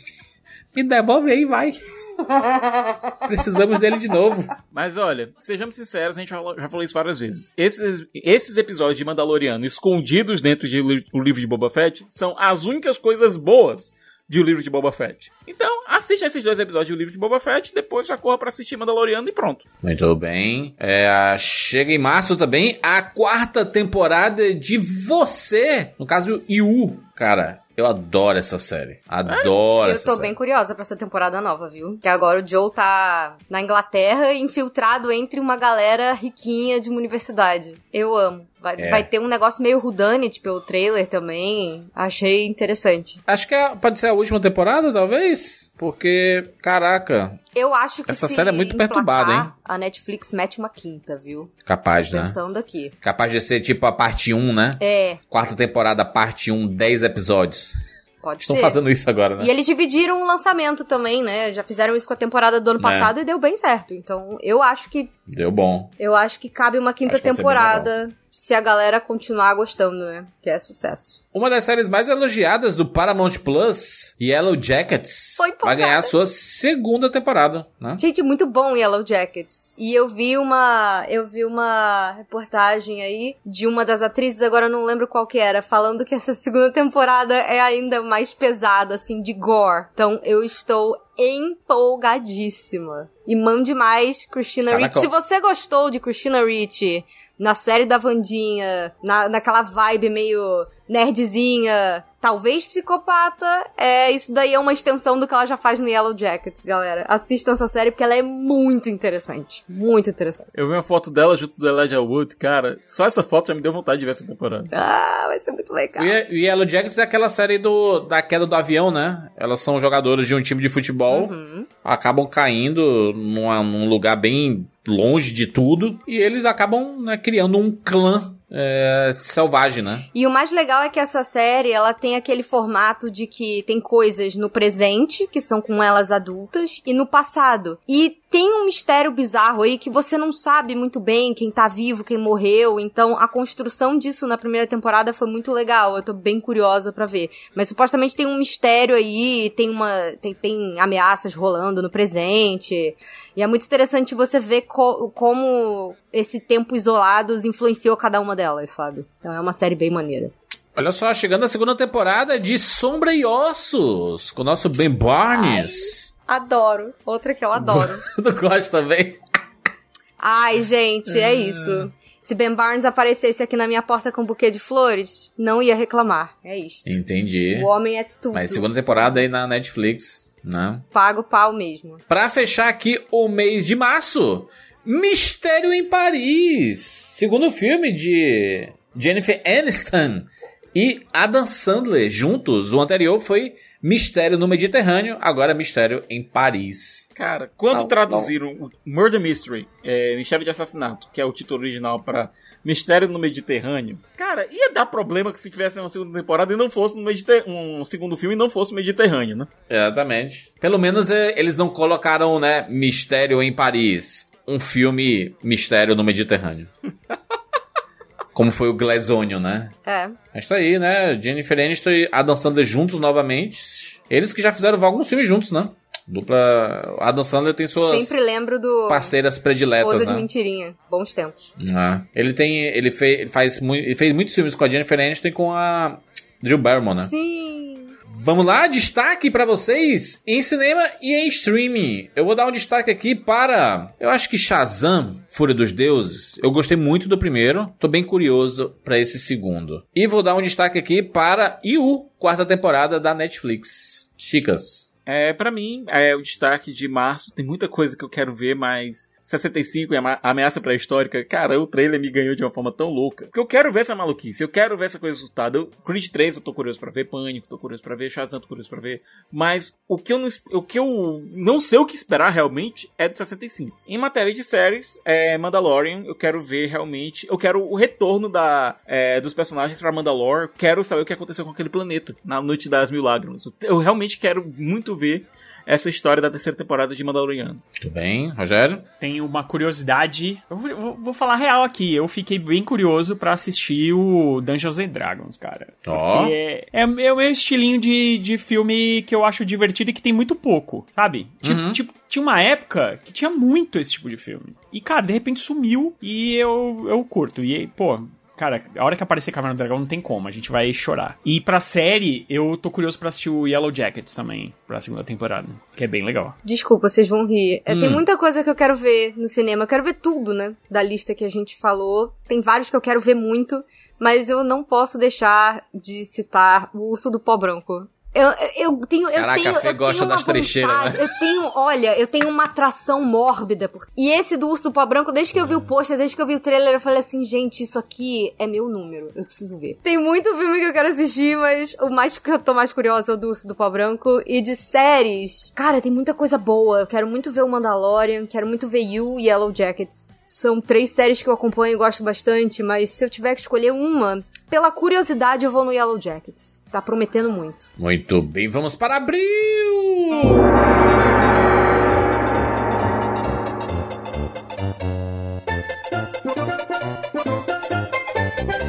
me devolve aí, vai. Precisamos dele de novo. Mas olha, sejamos sinceros, a gente já falou, isso várias vezes. Esses, esses episódios de Mandaloriano escondidos dentro de o livro de Boba Fett são as únicas coisas boas de o livro de Boba Fett. Então, assista esses dois episódios do livro de Boba Fett, depois já corra pra assistir Mandaloriano e pronto. Muito bem. É, chega em março também a quarta temporada de Você. No caso, Yu. Cara, eu adoro essa série. Adoro Eu essa tô série. bem curiosa pra essa temporada nova, viu? Que agora o Joe tá na Inglaterra, infiltrado entre uma galera riquinha de uma universidade. Eu amo. Vai, É. vai ter um negócio meio Rudanit pelo trailer também. Achei interessante. Acho que é- pode ser a última temporada, talvez. Porque, caraca, Eu acho que Essa série é muito perturbada, hein? A Netflix mete uma quinta, viu? capaz, né? Pensando aqui. Capaz de ser tipo a parte 1, né? É, Quarta temporada, parte 1, 10 episódios. pode Estão ser. fazendo isso agora, né? E eles dividiram o lançamento também, né? Já fizeram isso com a temporada do ano É. passado e deu bem certo. Então, eu acho que Deu bom. eu acho que cabe uma quinta temporada se a galera continuar gostando, né? Que é sucesso. Uma das séries mais elogiadas do Paramount Plus, Yellow Jackets, vai ganhar a sua segunda temporada, né? Gente, muito bom Yellow Jackets. E eu vi uma, eu vi uma reportagem aí de uma das atrizes, agora eu não lembro qual que era, falando que essa segunda temporada é ainda mais pesada assim de gore. Então, eu estou empolgadíssima. E mande mais Christina. Ricci. Se você gostou de Christina Ricci na série da Vandinha, na, naquela vibe meio nerdzinha, talvez psicopata, é isso daí é uma extensão do que ela já faz no Yellow Jackets, galera. Assistam essa série porque ela é muito interessante. Muito interessante. Eu vi uma foto dela junto do Elijah Wood, cara. Só essa foto já me deu vontade de ver essa temporada. Ah, vai ser muito legal. O Ye- o Yellow Jackets é aquela série do, da queda do avião, né? Elas são jogadoras de um time de futebol, Uhum. acabam caindo numa- num lugar bem longe de tudo, e eles acabam né, criando um clã é, selvagem, né? E o mais legal é que essa série, ela tem aquele formato de que tem coisas no presente, que são com elas adultas, e no passado. E tem um mistério bizarro aí que você não sabe muito bem quem tá vivo, quem morreu. Então, a construção disso na primeira temporada foi muito legal. Eu tô bem curiosa pra ver. Mas supostamente tem um mistério aí, tem uma. tem, tem ameaças rolando no presente. E é muito interessante você ver co- como esse tempo isolados influenciou cada uma delas, sabe? Então é uma série bem maneira. Olha só, chegando a segunda temporada de Sombra e Ossos, com o nosso Ben Barnes. Adoro. Outra que eu adoro. tu gosta também? Ai, gente, é isso. Se Ben Barnes aparecesse aqui na minha porta com um buquê de flores, não ia reclamar. É isso. Entendi. O homem é tudo. Mas segunda temporada aí na Netflix, né? Pago pau mesmo. Pra fechar aqui o mês de março, Mistério em Paris. Segundo filme de Jennifer Aniston e Adam Sandler juntos. O anterior foi Mistério no Mediterrâneo, agora Mistério em Paris. Cara, quando Não, traduziram o Murder Mystery, é, Mistério de Assassinato, que é o título original para Mistério no Mediterrâneo, cara, ia dar problema que se tivesse uma segunda temporada e não fosse no Mediter um segundo filme e não fosse Mediterrâneo, né? Exatamente. Pelo menos é, eles não colocaram, né, Mistério em Paris. Um filme Mistério no Mediterrâneo. Como foi o Glass Onion, né? É. Mas tá aí, né? Jennifer Aniston e Adam Sandler juntos novamente. Eles que já fizeram alguns filmes juntos, né? Dupla. Adam Sandler tem suas Sempre lembro do. parceiras prediletas, Esposa de né? mentirinha. Bons tempos. Ah. Ele tem. Ele, fez, ele faz mui- ele fez muitos filmes com a Jennifer Aniston e com a Drew Barrymore, né? Sim. Vamos lá, destaque pra vocês em cinema e em streaming. Eu vou dar um destaque aqui para, eu acho que Shazam, Fúria dos Deuses. Eu gostei muito do primeiro, tô bem curioso pra esse segundo. E vou dar um destaque aqui para Yu, quarta temporada da Netflix. Chicas. É, para mim, é o destaque de março. Tem muita coisa que eu quero ver, mas 65 e a ameaça pré-histórica, cara, o trailer me ganhou de uma forma tão louca. Porque eu quero ver essa maluquice, eu quero ver essa coisa assustada. Eu, Creed 3 eu tô curioso pra ver, Pânico, tô curioso pra ver, Shazam tô curioso pra ver. Mas o que eu não, o que eu não sei o que esperar realmente é do 65. Em matéria de séries, é Mandalorian, eu quero ver realmente, eu quero o retorno da, é, dos personagens pra Mandalore, quero saber o que aconteceu com aquele planeta na Noite das Mil Lágrimas. Eu realmente quero muito ver essa história da terceira temporada de Mandaloriano. Tudo bem, Rogério? Tem uma curiosidade. Eu vou, vou- vou falar real aqui. Eu fiquei bem curioso pra assistir o Dungeons and Dragons, cara. Ó. Porque é, é, é o meu estilinho de, de filme que eu acho divertido e que tem muito pouco, sabe? Tipo, Uhum. tipo, tinha uma época que tinha muito esse tipo de filme. E, cara, de repente sumiu e eu, eu curto. E, aí, pô. Cara, a hora que aparecer Caverna do Dragão não tem como, a gente vai chorar. E pra série, eu tô curioso pra assistir o Yellow Jackets também, pra segunda temporada, que é bem legal. Desculpa, vocês vão rir. É, Tem Hum. muita coisa que eu quero ver no cinema. Eu quero ver tudo, né? Da lista que a gente falou. Tem vários que eu quero ver muito. Mas eu não posso deixar de citar o Urso do Pó Branco. Eu, eu tenho. Eu Caraca, tenho, a Fê eu gosta das trecheiras, vontade- né? Eu tenho, olha, eu tenho uma atração mórbida. Por... E esse do Urso do Pó Branco, desde que eu vi o pôster, desde que eu vi o trailer, eu falei assim, gente, isso aqui é meu número. Eu preciso ver. Tem muito filme que eu quero assistir, mas o mais que eu tô mais curiosa é o do Urso do Pó Branco. E de séries, cara, tem muita coisa boa. Eu quero muito ver o Mandalorian, quero muito ver You e Yellow Jackets. São três séries que eu acompanho e gosto bastante, mas se eu tiver que escolher uma, pela curiosidade eu vou no Yellow Jackets. Tá prometendo muito. Muito bem, vamos para abril!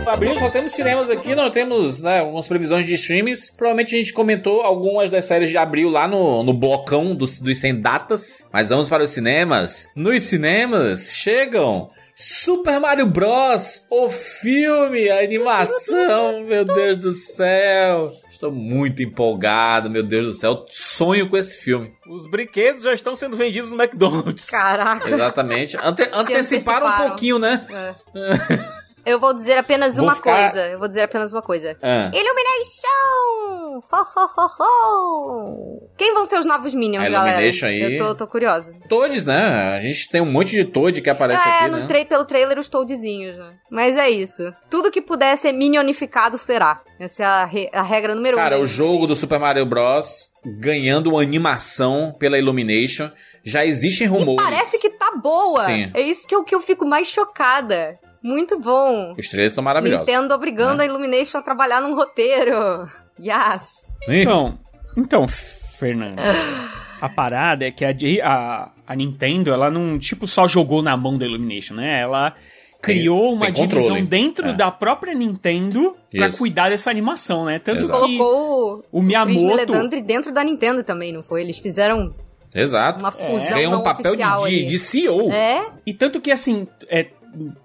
Abril só temos cinemas aqui, não temos né, algumas previsões de streams. Provavelmente a gente comentou algumas das séries de abril lá no, no blocão dos, dos 100 datas. Mas vamos para os cinemas. Nos cinemas chegam Super Mario Bros. O filme, a animação, meu Deus do céu. Estou muito empolgado, meu Deus do céu. Sonho com esse filme. Os brinquedos já estão sendo vendidos no McDonald's. Caraca. Exatamente. Ante- anteciparam um anteciparam. pouquinho, né? Eu vou dizer apenas Vou uma ficar- coisa. Eu vou dizer apenas uma coisa. Ah. Illumination! Ho, ho, ho, ho! Quem vão ser os novos Minions, galera? Aí. Eu tô, tô curiosa. Toads, né? A gente tem um monte de Toad que aparece é, aqui, no né? tra- pelo trailer os toadzinhos, né? Mas é isso. Tudo que puder ser minionificado será. Essa é a, re- a regra número Cara, um. o jogo do Super Mario Bros. ganhando uma animação pela Illumination. Já existem rumores. Parece que tá boa. Sim. É isso que eu, que eu fico mais chocada. Muito bom. Os trailers são maravilhosos. Nintendo obrigando Né? a Illumination a trabalhar num roteiro. Yes. Então, então, Fernando, a parada é que a, a, a Nintendo, ela não, tipo, só jogou na mão da Illumination, né? Ela criou uma divisão controle. dentro É. da própria Nintendo pra Isso. cuidar dessa animação, né? Tanto Exato. que Colocou o Miyamoto... Meledandri dentro da Nintendo também, não foi? Eles fizeram Exato. uma fusão Ganhou não um papel oficial de, de, de CEO. É? E tanto que, assim, é,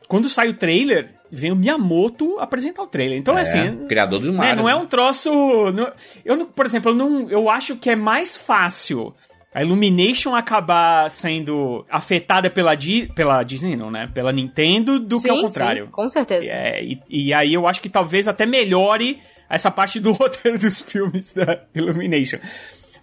quando sai o trailer, vem o Miyamoto apresentar o trailer. Então, É, assim... criador do né, Mario. não é um troço... não- eu, por exemplo, eu, não, eu acho que é mais fácil a Illumination acabar sendo afetada pela, Di, pela Disney, não, né? Pela Nintendo, do que ao Sim, contrário. sim, com certeza. É, e, e aí eu acho que talvez até melhore essa parte do roteiro dos filmes da Illumination.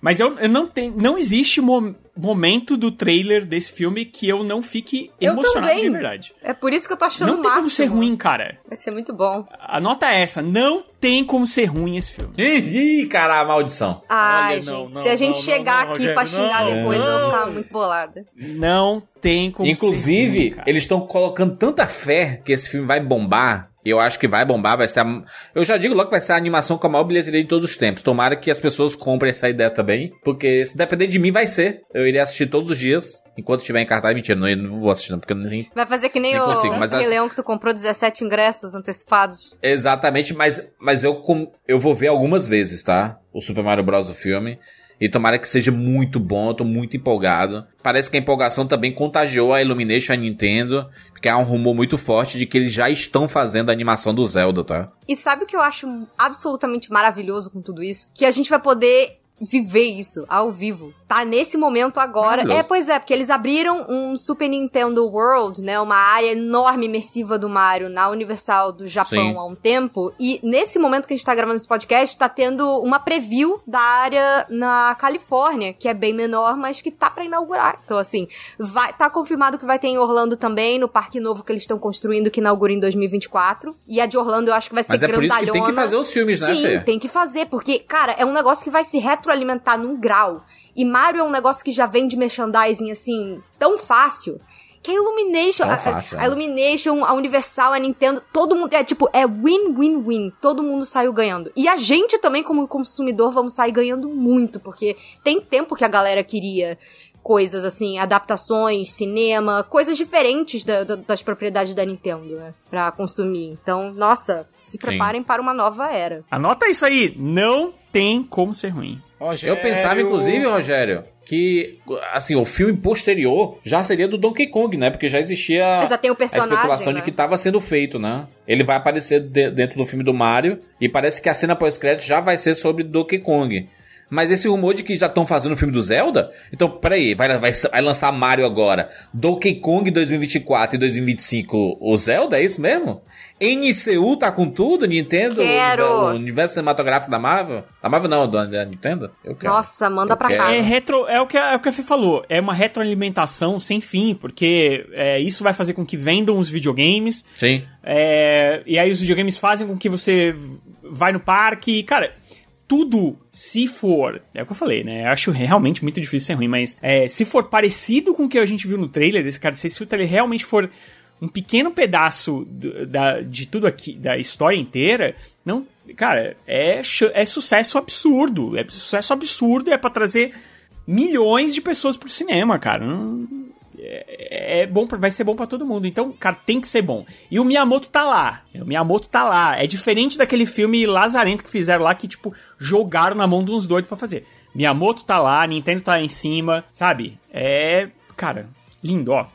Mas eu, eu não tenho. Não existe mo- momento do trailer desse filme que eu não fique Eu emocionado também. de verdade. É por isso que eu tô achando não tem como máximo. ser ruim, cara. Vai ser muito bom. A nota é essa. Não tem como ser ruim esse filme. Ih, ih, cara, a maldição. Ai, Olha, não, gente, não, se a gente não, chegar não, aqui pra Rogério, xingar não, depois, eu vou não. ficar muito bolada. Não tem como ser Inclusive, ruim, cara. eles estão colocando tanta fé que esse filme vai bombar. Eu acho que vai bombar, vai ser a... Eu já digo logo que vai ser a animação com a maior bilheteria de todos os tempos. Tomara que as pessoas comprem essa ideia também. Porque se depender de mim, vai ser. Eu iria assistir todos os dias. Enquanto estiver em cartaz, mentira, não, eu não vou assistir não, porque eu nem... Vai fazer que nem Nem o consigo, mas acho- Leão que tu comprou 17 ingressos antecipados. Exatamente, mas, mas eu, com- eu vou ver algumas vezes, tá? O Super Mario Bros. o filme. E tomara que seja muito bom, eu tô muito empolgado. Parece que a empolgação também contagiou a Illumination, a Nintendo, porque há um rumor muito forte de que eles já estão fazendo a animação do Zelda, tá? E sabe o que eu acho absolutamente maravilhoso com tudo isso? Que a gente vai poder viver isso ao vivo. Tá nesse momento agora. É, pois é, porque eles abriram um Super Nintendo World, né? Uma área enorme imersiva do Mario na Universal do Japão Sim. há um tempo. E nesse momento que a gente tá gravando esse podcast, tá tendo uma preview da área na Califórnia, que é bem menor, mas que tá pra inaugurar. Então, assim, vai, tá confirmado que vai ter em Orlando também, no parque novo que eles estão construindo, que inaugura em 2024. E a de Orlando eu acho que vai ser Mas é por isso que tem que grandalhona. fazer os filmes, né, Sim, Fê? tem que fazer, porque, cara, é um negócio que vai se retroalimentar num grau. E Mario é um negócio que já vem de merchandising, assim, tão fácil. Que a Illumination, a, fácil, a né? Illumination, a Universal, a Nintendo, todo mundo, é tipo, é win-win-win. Todo mundo saiu ganhando. E a gente também, como consumidor, vamos sair ganhando muito, porque tem tempo que a galera queria coisas assim, adaptações, cinema, coisas diferentes da- da- das propriedades da Nintendo, né? Pra consumir. Então, nossa, se preparem para uma nova era. Anota isso aí. Não tem como ser ruim. Eu pensava, inclusive, Rogério, que, assim, o filme posterior já seria do Donkey Kong, né? Porque já existia Já tem o a personagem, especulação né? de que estava sendo feito, né? Ele vai aparecer de- dentro do filme do Mario e parece que a cena pós-crédito já vai ser sobre Donkey Kong. Mas esse rumor de que já estão fazendo o filme do Zelda? Então, peraí, vai, vai, vai lançar Mario agora. Donkey Kong 2024 e 2025 o Zelda, é isso mesmo? NCU tá com tudo? Nintendo? Quero. O universo cinematográfico da Marvel? Da Marvel não, da, da Nintendo? Eu quero. Nossa, manda Eu pra quero. cá. É, retro, é, o que, a- é o que a Fê falou. É uma retroalimentação sem fim, porque é, isso vai fazer com que vendam os videogames. Sim. é, e aí os videogames fazem com que você vai no parque. Cara, tudo, se for. É o que eu falei, né? Eu acho realmente muito difícil ser ruim, mas é, se for parecido com o que a gente viu no trailer, esse cara, se o trailer realmente for um pequeno pedaço do- da, de tudo aqui, da história inteira, não. Cara, é, é sucesso absurdo. É sucesso absurdo, é pra trazer milhões de pessoas pro cinema, cara. Não- é, é bom, pra- vai ser bom pra todo mundo. Então, cara, tem que ser bom. E o Miyamoto tá lá. O Miyamoto tá lá. É diferente daquele filme lazarento que fizeram lá que, tipo, jogaram na mão de uns doidos pra fazer. Miyamoto tá lá, Nintendo tá lá em cima, sabe? É, cara, lindo, ó.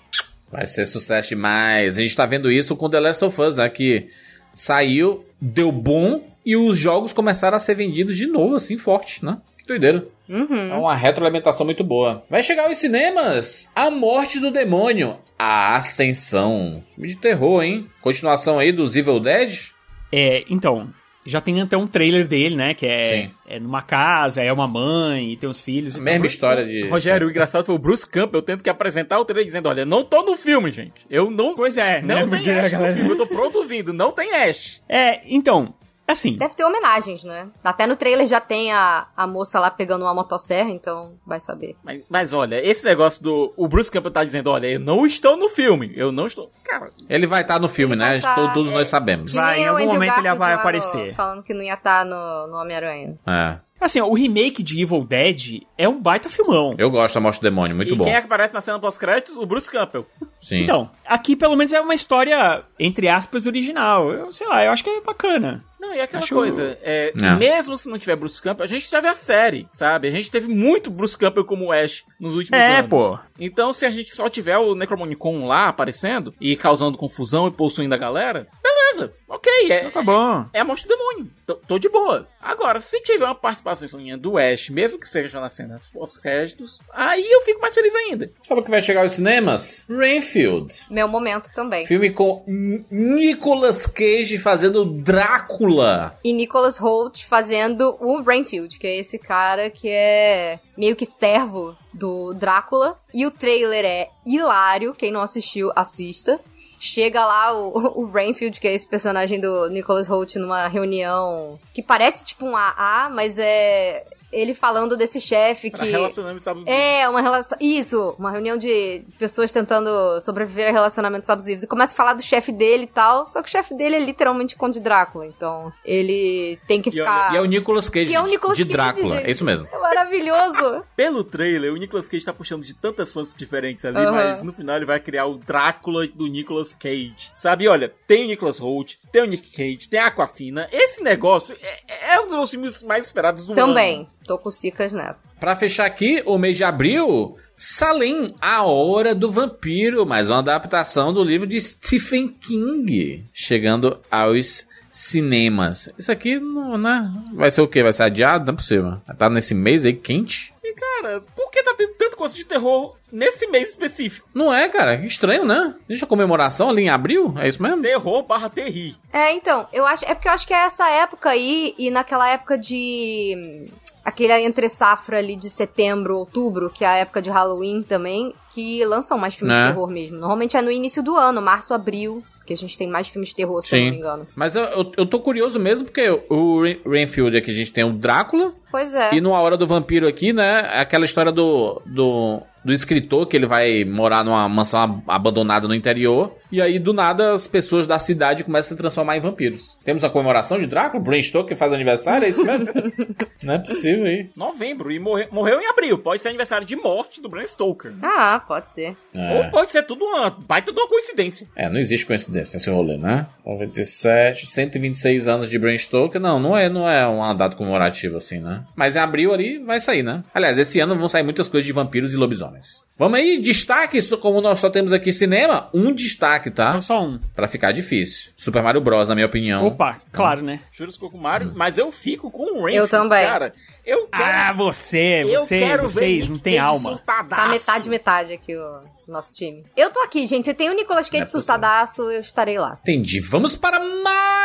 Vai ser sucesso demais. A gente tá vendo isso com The Last of Us, né? Que saiu, deu bom e os jogos começaram a ser vendidos de novo, assim, forte, né? Que doideira. Uhum. É uma retroalimentação muito boa. Vai chegar aos cinemas A Morte do Demônio, A Ascensão. Filme de terror, hein? Continuação aí dos Evil Dead? É, então, já tem até um trailer dele, né? Que é, é numa casa, é uma mãe e tem os filhos. tal. Mesma história de. Rogério, o engraçado foi o Bruce Campbell tendo que apresentar o trailer dizendo: Olha, não tô no filme, gente. Eu não. Pois é, Não né? tem a Ash galera- no filme, eu tô produzindo, não tem Ash. É, então, Assim, Deve ter homenagens, né? Até no trailer já tem a, a moça lá pegando uma motosserra, então vai saber. Mas, mas olha, esse negócio do. O Bruce Campbell tá dizendo: olha, eu não estou no filme. Eu não estou. Cara, Ele vai estar no filme, Ele né? tá, Todos é. nós sabemos. Vai, em algum Andrew momento ele Garfield vai lá no- aparecer. falando que não ia estar no, no Homem-Aranha. É. assim, ó, o remake de Evil Dead é um baita filmão. Eu gosto da Morte do Demônio, muito e bom. quem é que aparece na cena pós-créditos? O Bruce Campbell. Sim. Então, aqui pelo menos é uma história, entre aspas, original. Eu sei lá, eu acho que é bacana. Não, e aquela Acho- coisa, é, É. mesmo se não tiver Bruce Campbell, a gente já vê a série, sabe? A gente teve muito Bruce Campbell como Ash nos últimos É, anos. pô. Então, se a gente só tiver o Necromonicon lá aparecendo e causando confusão e possuindo a galera, beleza, ok, é, Tá bom. é a morte do demônio. Tô, tô de boa. Agora, se tiver uma participação do Ash, mesmo que seja na cena pós-créditos, aí eu fico mais feliz ainda. Sabe o que vai chegar aos cinemas? Rainfield. Meu momento também. Filme com N- Nicolas Cage fazendo Drácula. E Nicholas Holt fazendo o Rainfield, que é esse cara que é meio que servo do Drácula. E o trailer é hilário. Quem não assistiu, assista. Chega lá o, o Rainfield, que é esse personagem do Nicholas Holt, numa reunião que parece tipo um AA, mas é ele falando desse chefe que. relacionamentos abusivos. É, uma relação. Isso, uma reunião de pessoas tentando sobreviver a relacionamentos abusivos. E começa a falar do chefe dele e tal. Só que o chefe dele é literalmente Conde Drácula. Então, ele tem que olha, ficar. E é o Nicolas Cage Que é o Nicolas de Cage, Drácula. gente. É isso mesmo. É maravilhoso. Pelo trailer, o Nicolas Cage tá puxando de tantas fontes diferentes ali, Aham. mas no final ele vai criar o Drácula do Nicolas Cage. Sabe, olha, tem o Nicolas Holt, tem o Nick Cage, tem a Aquafina. Esse negócio é, é um dos meus filmes mais esperados do ano. Também. Tô com cicas nessa. Pra fechar aqui, o mês de abril, Salim, A Hora do Vampiro, mais uma adaptação do livro de Stephen King, chegando aos cinemas. Isso aqui não, né? Vai ser o quê? Vai ser adiado? Não é possível. Tá nesse mês aí quente? E cara, por que tá tendo tanto coisa de terror nesse mês específico? Não é, cara. Estranho, né? Deixa a comemoração ali em abril, é isso mesmo? Terror barra terri. É, então, eu acho. É porque eu acho que é essa época aí, e naquela época de. Aquele entre safra ali de setembro, outubro, que é a época de Halloween também, que lançam mais filmes Né? de terror mesmo. Normalmente é no início do ano, março, abril, que a gente tem mais filmes de terror, se eu não me engano. Mas eu, eu, eu tô curioso mesmo, porque o Rainfield aqui a gente tem o Drácula, Pois é. E no A Hora do Vampiro aqui, né? é Aquela história do, do, do escritor que ele vai morar numa mansão ab- abandonada no interior. E aí, do nada, as pessoas da cidade começam a se transformar em vampiros. Temos a comemoração de Drácula, Bram Stoker faz aniversário, é isso mesmo? Não é possível aí. Novembro, e morre- morreu em abril. Pode ser aniversário de morte do Bram Stoker. Ah, pode ser. Ou É. pode ser tudo uma baita de uma coincidência. É, não existe coincidência nesse rolê, né? 97, 126 anos de Bram Stoker. Não, não é, não é uma data comemorativa assim, né? Mas em abril ali vai sair, né? Aliás, esse ano vão sair muitas coisas de vampiros e lobisomens. Vamos aí, destaques, como nós só temos aqui cinema, um destaque, tá? Então só um. Pra ficar difícil. Super Mario Bros, na minha opinião. Opa, claro, né? Juros com o Mario, mas eu fico com o Rainfield, Eu também. Cara, eu quero, Ah, você, eu você, vocês, não tem Cage alma. surtadaço. Tá metade, metade aqui o nosso time. Eu tô aqui, gente. Você tem o Nicolas Cage Não é surtadaço, eu estarei lá. Entendi. Vamos para maio!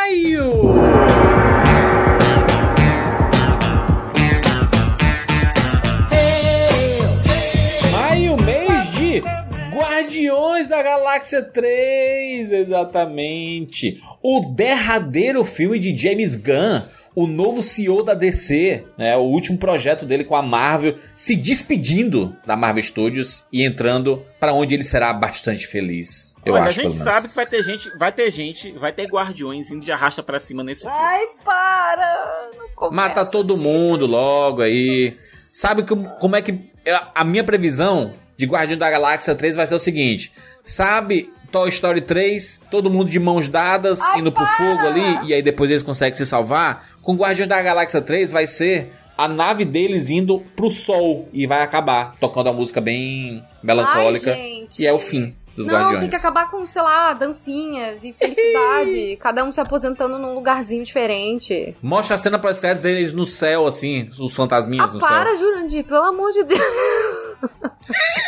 Maio, Guardiões da Galáxia 3, exatamente. O derradeiro filme de James Gunn, o novo CEO da DC, né, o último projeto dele com a Marvel, se despedindo da Marvel Studios e entrando para onde ele será bastante feliz. Eu Olha, acho, a gente sabe que vai ter gente, vai ter gente, vai ter guardiões indo de arrasta pra cima nesse filme. Ai, para! Mata todo assim. mundo logo aí. Sabe que- como é que. A minha previsão de Guardião da Galáxia 3 vai ser o seguinte: sabe. Toy Story 3, todo mundo de mãos dadas, indo pro fogo ali, e aí depois eles conseguem se salvar. Com Guardião da Galáxia 3 vai ser a nave deles indo pro sol e vai acabar, tocando a música bem melancólica. Ai, e é o fim dos Não, Guardiões. tem que acabar com, sei lá, dancinhas e felicidade. cada um se aposentando num lugarzinho diferente. Mostra a cena pós créditos eles no céu, assim, os fantasminhas Ah, no para, céu. Jurandir, pelo amor de Deus.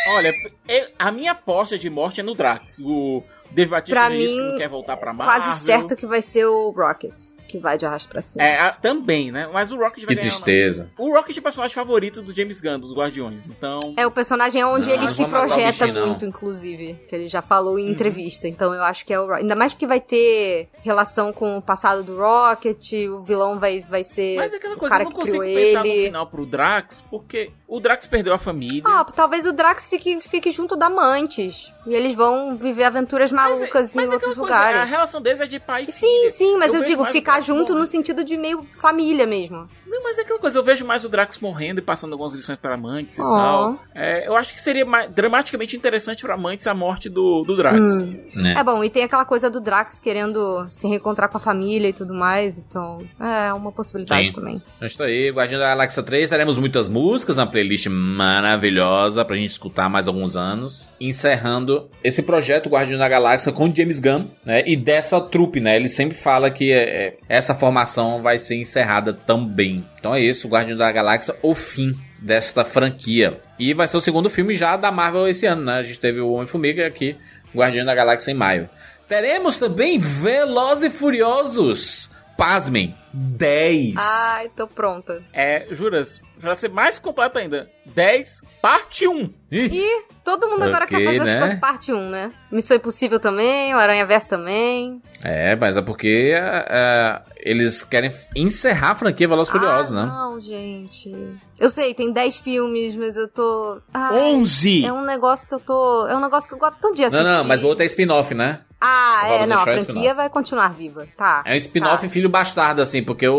Olha, eu- a minha aposta de morte é no Drax. O, Dave Batista Pra disse que mim, não quer voltar pra Marvel. Quase certo que vai ser o Rocket, que vai de arrasto pra cima. É, a- também, né? Mas o Rocket vai Que ganhar. tristeza. não. O Rocket é o personagem favorito do James Gunn, dos Guardiões. Então. É o personagem onde Não, ele mas se o projeta bichinho, muito, inclusive. Que ele já falou Uhum. em entrevista. Então eu acho que é o Rocket. Ainda mais porque vai ter relação com o passado do Rocket, o vilão vai, vai ser Mas é aquela o coisa, cara eu não que consigo pensar no ele. final pro Drax, porque o Drax perdeu a família. Ah, talvez o Drax fique, fique junto da Mantis. E eles vão viver aventuras malucas Mas em é outros aquela coisa, a lugares. relação deles é de pai e Sim, filha. sim, mas eu, vejo digo o ficar Drax junto no sentido de meio família mesmo. Não, mas é aquela coisa, eu vejo mais o Drax morrendo e passando algumas lições para Mantis e Oh. tal. É, eu acho que seria mais, dramaticamente interessante pra Mantis a morte do, do Drax. Hum. Né? É bom, e tem aquela coisa do Drax querendo se reencontrar com a família e tudo mais, então é uma possibilidade Sim. também. Então está aí, Guardião da Galáxia 3, teremos muitas músicas, uma playlist maravilhosa pra gente escutar mais alguns anos. Encerrando esse projeto Guardião da Galáxia com o James Gunn, né? E dessa trupe, né? Ele sempre fala que é, é, essa formação vai ser encerrada também. Então é isso, Guardião da Galáxia, o fim desta franquia. E vai ser o segundo filme já da Marvel esse ano, né? A gente teve o Homem-Formiga aqui, Guardião da Galáxia em maio. Teremos também Velozes e Furiosos. Pasmem, 10. Ai, tô pronta. É, juras, pra ser mais completo ainda, 10, parte 1. E todo mundo agora Ok, quer fazer né? as coisas parte 1, né? Missão Impossível também, o Aranha Verso também. É, mas é porque é, é, eles querem encerrar a franquia Velozes e Furiosos, ah, né? Não, gente. Eu sei, tem 10 filmes, mas eu tô. Ai, 11! É um negócio que eu tô. É um negócio que eu gosto tanto de Não, assistir. não, mas o outro é spin-off, né? Ah, é, não, a franquia vai continuar viva. Tá. É um spin-off tá. filho bastardo, assim, porque o,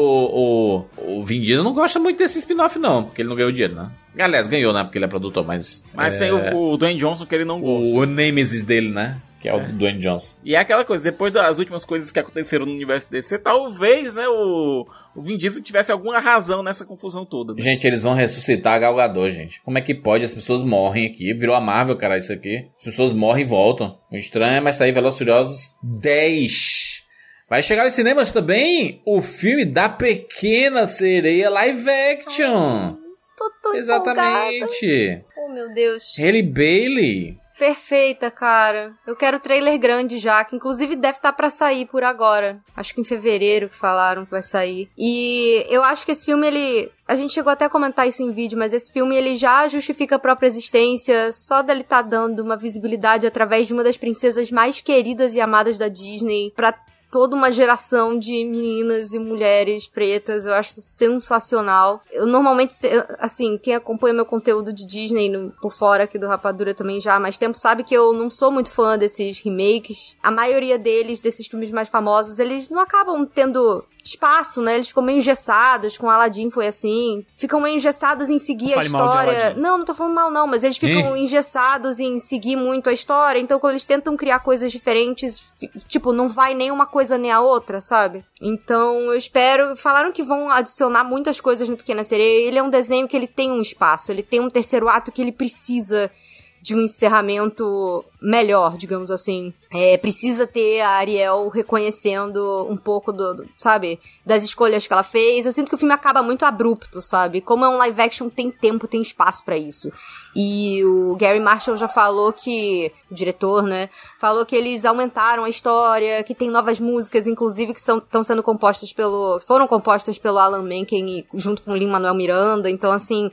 o, o Vin Diesel não gosta muito desse spin-off, não, porque ele não ganhou dinheiro, né? Aliás, ganhou, né? Porque ele é produtor, mas. Mas é, tem o, o Dwayne Johnson que ele não gosta. o, o Nemesis dele, né? Que é o Dwayne Johnson. E é aquela coisa, depois das últimas coisas que aconteceram no universo DC, talvez, né, o, o Vin Diesel tivesse alguma razão nessa confusão toda. né? Gente, eles vão ressuscitar a Gal Gadot, gente. Como é que pode? As pessoas morrem aqui. Virou a Marvel, cara, isso aqui. As pessoas morrem e voltam. O estranho é, mas tá aí Velozes Furiosos 10. Vai chegar aos cinemas também o filme da Pequena Sereia live action. Tô, tô empolgada. Exatamente. Oh, meu Deus. Haley Bailey. Perfeita, cara. Eu quero trailer grande já, que inclusive deve estar pra sair por agora. Acho que em fevereiro que falaram que vai sair. E eu acho que esse filme ele a gente chegou até a comentar isso em vídeo, mas esse filme ele já justifica a própria existência, só dele tá dando uma visibilidade através de uma das princesas mais queridas e amadas da Disney pra toda uma geração de meninas e mulheres pretas. Eu acho sensacional. Eu normalmente, assim, quem acompanha meu conteúdo de Disney no- por fora aqui do Rapadura também já há mais tempo sabe que eu não sou muito fã desses remakes. A maioria deles, desses filmes mais famosos, eles não acabam tendo espaço, né? Eles ficam meio engessados. Com Aladdin foi assim. Ficam meio engessados em seguir a história. Não, não tô falando mal, não, mas eles ficam engessados em seguir muito a história. Então, quando eles tentam criar coisas diferentes, tipo, não vai nem uma coisa nem a outra, sabe? Então, eu espero. Falaram que vão adicionar muitas coisas no Pequena Sereia. Ele é um desenho que ele tem um espaço, ele tem um terceiro ato que ele precisa de um encerramento melhor, digamos assim. É, precisa ter a Ariel reconhecendo um pouco do, do- sabe, das escolhas que ela fez. Eu sinto que o filme acaba muito abrupto, sabe? Como é um live action, tem tempo, tem espaço pra isso. E o Gary Marshall já falou que, o diretor, né, falou que eles aumentaram a história, que tem novas músicas, inclusive, que estão sendo compostas pelo, foram compostas pelo Alan Menken junto com o Lin-Manuel Miranda. Então, assim,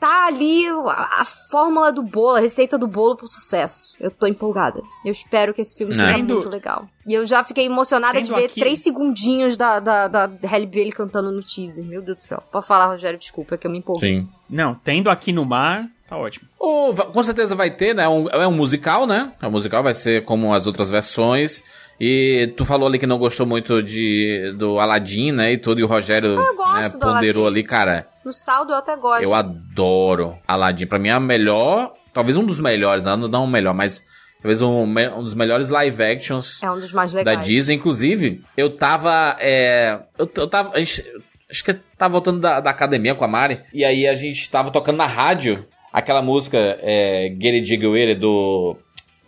tá ali a, a fórmula do bolo, a receita do bolo pro sucesso. Eu tô empolgada. Eu espero que esse filme Né? seja Tendo- muito legal. E eu já fiquei emocionada de Tendo ver aqui- três segundinhos da, da, da Halle Bailey cantando no teaser. Meu Deus do céu. Pode falar, Rogério, desculpa, é que eu me empolguei. Sim. Não, tendo aqui no mar, tá ótimo. O- va- com certeza vai ter, né? Um- é um musical, né? O musical vai ser como as outras versões. E tu falou ali que não gostou muito de do Aladdin, né? E tudo, e o Rogério Ah, né, ponderou ali, cara. No saldo eu até gosto. Eu adoro Aladdin. Pra mim é a melhor, talvez um dos melhores, não, não o melhor, mas talvez um, um dos melhores live actions É um dos mais legais. da Disney. Inclusive, eu tava. É, eu, eu tava. A gente, acho que eu tava voltando da, da academia com a Mari. E aí a gente tava tocando na rádio aquela música é, Get It Jiggle It do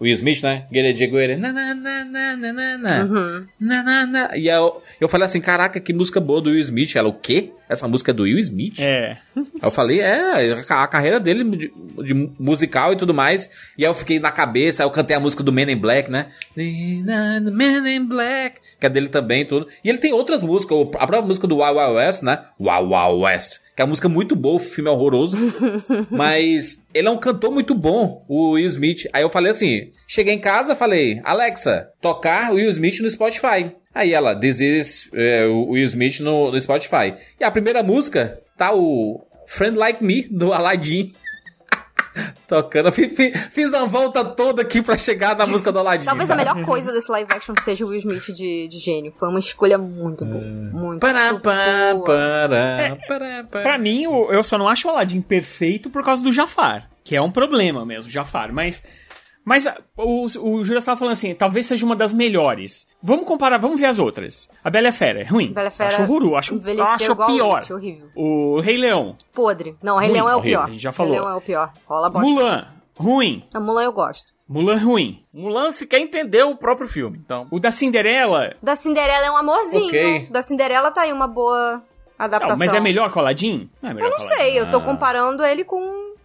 Will Smith, né? Guerreiro. Na, na, na, na, na, na, na. Uhum. Na, na, na. E eu, eu falei assim, caraca, que música boa do Will Smith. Ela, o quê? Essa música é do Will Smith? É. Aí eu falei, é, a, carreira dele de, de musical e tudo mais. E aí eu fiquei na cabeça, aí eu cantei a música do Men in Black, né? Men in Black, que é dele também e tudo. E ele tem outras músicas, a própria música do Wild Wild West, né? Wild Wild West. Que é uma música muito boa, o filme é horroroso. mas ele é um cantor muito bom, o Will Smith. Aí eu falei assim, cheguei em casa, falei, Alexa, tocar Will Smith no Spotify. Aí ela, This is é, o Will Smith no, no Spotify. E a primeira música tá o Friend Like Me, do Aladdin. Tocando. Eu fi- fi- Fiz, a volta toda aqui pra chegar na música do Aladdin. Talvez a melhor coisa desse live action seja o Will Smith de, de gênio. Foi uma escolha muito boa. Muito Pará, pá, boa. pará, pará, pará. Pra mim, eu só não acho o Aladdin perfeito por causa do Jafar, que é um problema mesmo, Jafar. Mas, mas ah, o, o Júlio estava falando assim, talvez seja uma das melhores. Vamos comparar, vamos ver as outras. A Bela a Fera é ruim. Bela a Fera acho horroroso, acho, envelheceu acho pior. horrível. O Rei Leão, Podre. Não, Rei Ruim, Leão é o horrível, pior. a gente já falou. Rei Leão é o pior. Rola bosta. Mulan, ruim. A Mulan eu gosto. Mulan ruim. Mulan se quer entender o próprio filme, então. O da Cinderela, Da Cinderela é um amorzinho. Ok. Da Cinderela tá aí uma boa adaptação. não, mas é melhor que o Aladdin? Não é melhor Eu não o sei, eu tô comparando ele com,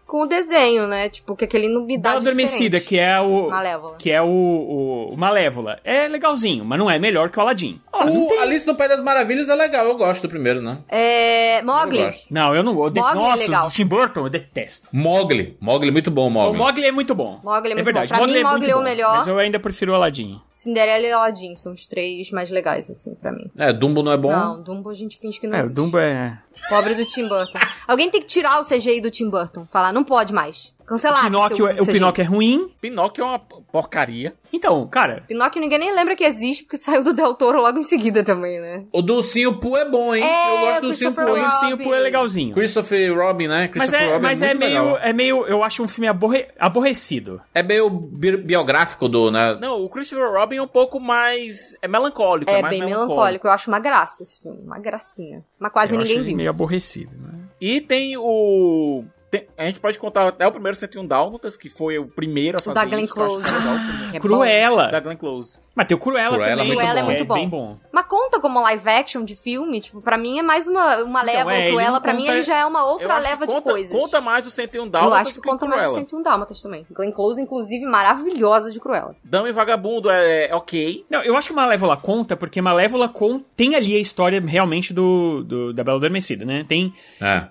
com o desenho, né? Tipo, que aquele não me dá Bela Adormecida, que é o. Malévola. Que é o, o, o Malévola. É legalzinho, mas não é melhor que o Aladdin. Não O tem. Alice no País das Maravilhas é legal, eu gosto do primeiro, né? É. Eu Mogli. Não, eu não gosto. De- Mogli é Nossa, legal. o Tim Burton eu detesto. Mogli. Mogli, muito bom, O Mogli. Mogli é muito bom. Mogli é muito verdade. bom. Pra mim, é Mogli é o bom, melhor. Mas eu ainda prefiro o Aladdin. Cinderela e Aladdin são os três mais legais, assim, pra mim. É, Dumbo não é bom. Não, Dumbo a gente finge que não É, o existe. Dumbo é. Pobre do Tim Burton. Alguém tem que tirar o CGI do Tim Burton. Falar, não pode mais. Cancelar. O Pinóquio, é- o. Pinóquio é ruim. Pinóquio é uma porcaria. Então, cara. Pinóquio ninguém nem lembra que existe, porque saiu do Del Toro logo em seguida também, né? O do Ursinho Poo é bom, hein? É, eu gosto do Ursinho Christopher Poo. O. Ursinho Poo é legalzinho. Christopher Robin, né? Mas Christopher é, Robin mas é, muito meio, legal. é meio. Eu acho um filme aborre- aborrecido. É meio bi- biográfico do, né? Não, o Christopher Robin é um pouco mais. É melancólico. É, É, mais bem melancólico. melancólico. Eu acho uma graça esse filme. Uma gracinha. Mas quase eu acho ninguém ele viu. meio aborrecido, né? E tem o. tem- a gente pode contar até o primeiro 101 Dálmatas, que foi o primeiro a O fazer da Glenn isso, eu acho Close. que é Cruella. Da Glenn Close. Mas tem o Cruella, Cruella também. muito Cruella é bom. muito bom. bem bom. Mas conta como live action de filme, tipo, pra mim é mais uma, uma leva é, ele Cruella. Pra mim conta- ele já é uma Eu outra leva de conta, coisas. Conta mais o 101 Eu Dálmatas acho que que conta mais Cruella. 101 Dálmatas também. Glenn Close, inclusive, maravilhosa de Cruella. Dama e Vagabundo é ok. Não, eu acho que Malévola conta, porque Malévola con- tem ali a história realmente do, do- da Bela Adormecida, né? Tem. É.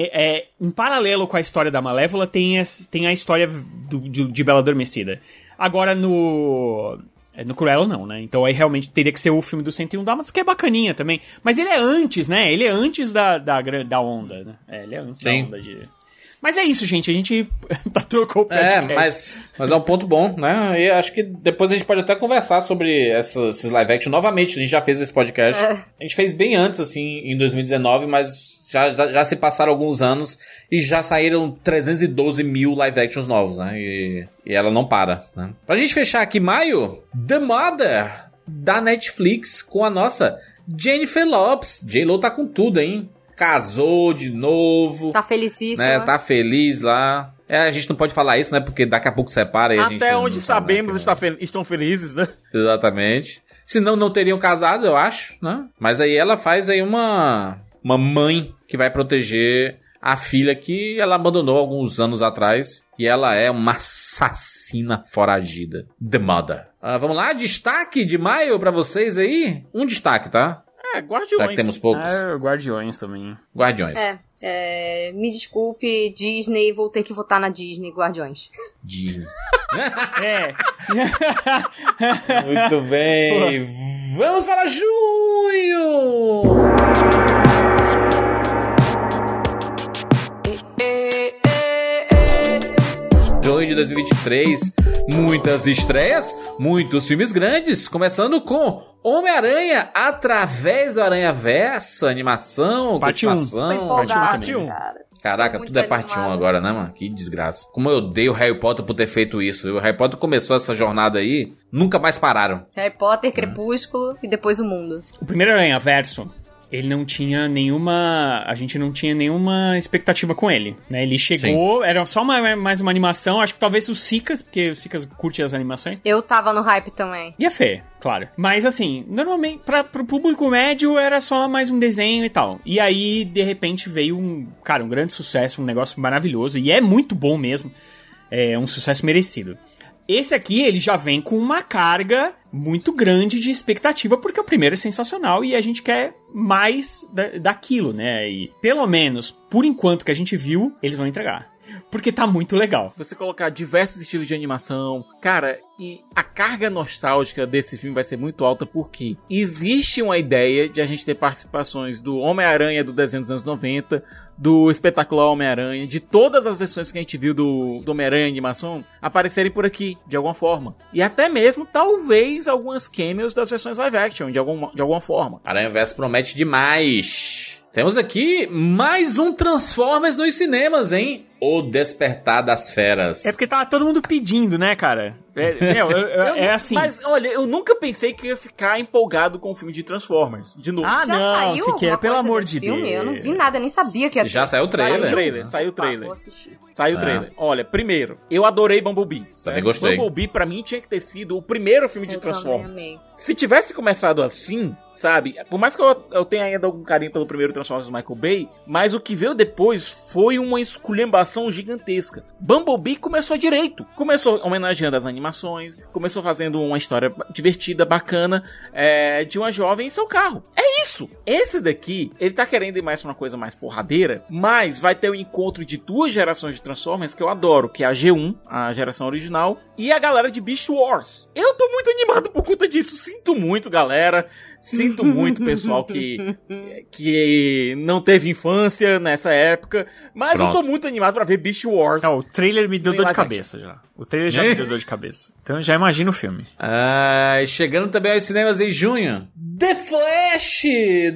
É, é, em paralelo com a história da Malévola, tem, as- tem a história do- de, de Bela Adormecida. Agora no. é, No Cruella não, né? Então aí realmente teria que ser o filme do 101 Dálmatas, que é bacaninha também. Mas ele é antes, né? Ele é antes da, da, da onda, né? É, ele é antes Sim. da onda de... Mas é isso, gente. A gente trocou o É, podcast. mas, mas é um ponto bom, né? E acho que depois a gente pode até conversar sobre essa- esses live action novamente. A gente já fez esse podcast. É. A gente fez bem antes, assim, em 2019, mas já, já, já se passaram alguns anos e já saíram 312 mil live actions novos, né? E, e ela não para, né? Pra gente fechar aqui maio, The Mother, da Netflix, com a nossa Jennifer Lopes. J-Lo tá com tudo, hein? Casou de novo Tá felicíssima. né? Tá feliz lá. É, a gente não pode falar isso, né? Porque daqui a pouco separa e a gente. Até onde sabe, sabemos né? está fel- estão felizes, né? Exatamente. Senão não teriam casado, eu acho, né? Mas aí ela faz aí uma. Uma mãe que vai proteger a filha que ela abandonou alguns anos atrás. E ela é uma assassina foragida. The Mother. Ah, vamos lá, destaque de maio pra vocês aí? Um destaque, tá? É, Guardiões. que temos poucos. Ah, Guardiões também. Guardiões. É, é, me desculpe, Disney, vou ter que votar na Disney, Guardiões. De- É. Muito bem. Vamos para junho! Junho de 2023, muitas estreias, muitos filmes grandes, começando com Homem-Aranha através do Aranha Verso, animação, Parte um. continuação. Tô empolgada, parte um. cara. Caraca, tudo é parte 1 animada. agora, né, mano? Que desgraça. Como eu odeio o Harry Potter por ter feito isso. O Harry Potter começou essa jornada aí, nunca mais pararam. Harry Potter, Crepúsculo e depois o mundo. O primeiro Aranha Verso, ele não tinha nenhuma. A gente não tinha nenhuma expectativa com ele, né? Ele chegou, era só uma- mais uma animação, acho que talvez o Sicas, porque o Sicas curte as animações. Eu tava no hype também. E a Fê, claro. Mas assim, normalmente, pra, pro público médio era só mais um desenho e tal. E aí, de repente, veio um, cara, um grande sucesso, um negócio maravilhoso. E é muito bom mesmo. É um sucesso merecido. Esse aqui, ele já vem com uma carga muito grande de expectativa, porque o primeiro é sensacional e a gente quer mais da- daquilo, né? E pelo menos, por enquanto que a gente viu, eles vão entregar. Porque tá muito legal. Você colocar diversos estilos de animação. Cara, e a carga nostálgica desse filme vai ser muito alta porque existe uma ideia de a gente ter participações do Homem-Aranha do desenho dos anos 90, do espetacular Homem-Aranha, de todas as versões que a gente viu do, do Homem-Aranha em animação aparecerem por aqui, de alguma forma. E até mesmo, talvez, algumas cameos das versões live action, de alguma, de alguma forma. Aranha Verso promete demais. Temos aqui mais um Transformers nos cinemas, hein? O Despertar das Feras. É porque tava todo mundo pedindo, né, cara? É, meu, eu- eu- Eu é assim. Mas, olha, eu nunca pensei que eu ia ficar empolgado com o filme de Transformers. De novo. Ah, Já não, alguma pelo coisa amor desse de filme? Deus. Eu não vi nada, nem sabia que ia ter. Já saiu o Saiu o trailer. trailer, saiu o Tá, trailer. vou assistir. Saiu o É. trailer. Olha, primeiro, eu adorei Bumblebee. certo? gostei. Bumblebee, pra mim, tinha que ter sido o primeiro filme de Eu também Transformers. Se tivesse começado assim, sabe? Por mais que eu, eu tenha ainda algum carinho pelo primeiro Transformers do Michael Bay, mas o que veio depois foi uma esculhambação gigantesca. Bumblebee começou direito. Começou homenageando as animações, começou fazendo uma história divertida, bacana, é, de uma jovem em seu carro. É isso! Esse daqui, ele tá querendo ir mais pra uma coisa mais porradeira, mas vai ter o encontro de duas gerações de Transformers que eu adoro, que é a G1, a geração original, e a galera de Beast Wars. Eu tô muito animado por conta disso. Sinto muito, galera. Sinto muito, pessoal, que, que não teve infância nessa época. Mas Pronto. eu tô muito animado pra ver Beast Wars. Não, o trailer me deu dor de cabeça já. O trailer já me deu dor de cabeça. Então eu já imagino o filme. Ah, chegando também aos cinemas em junho. The Flash,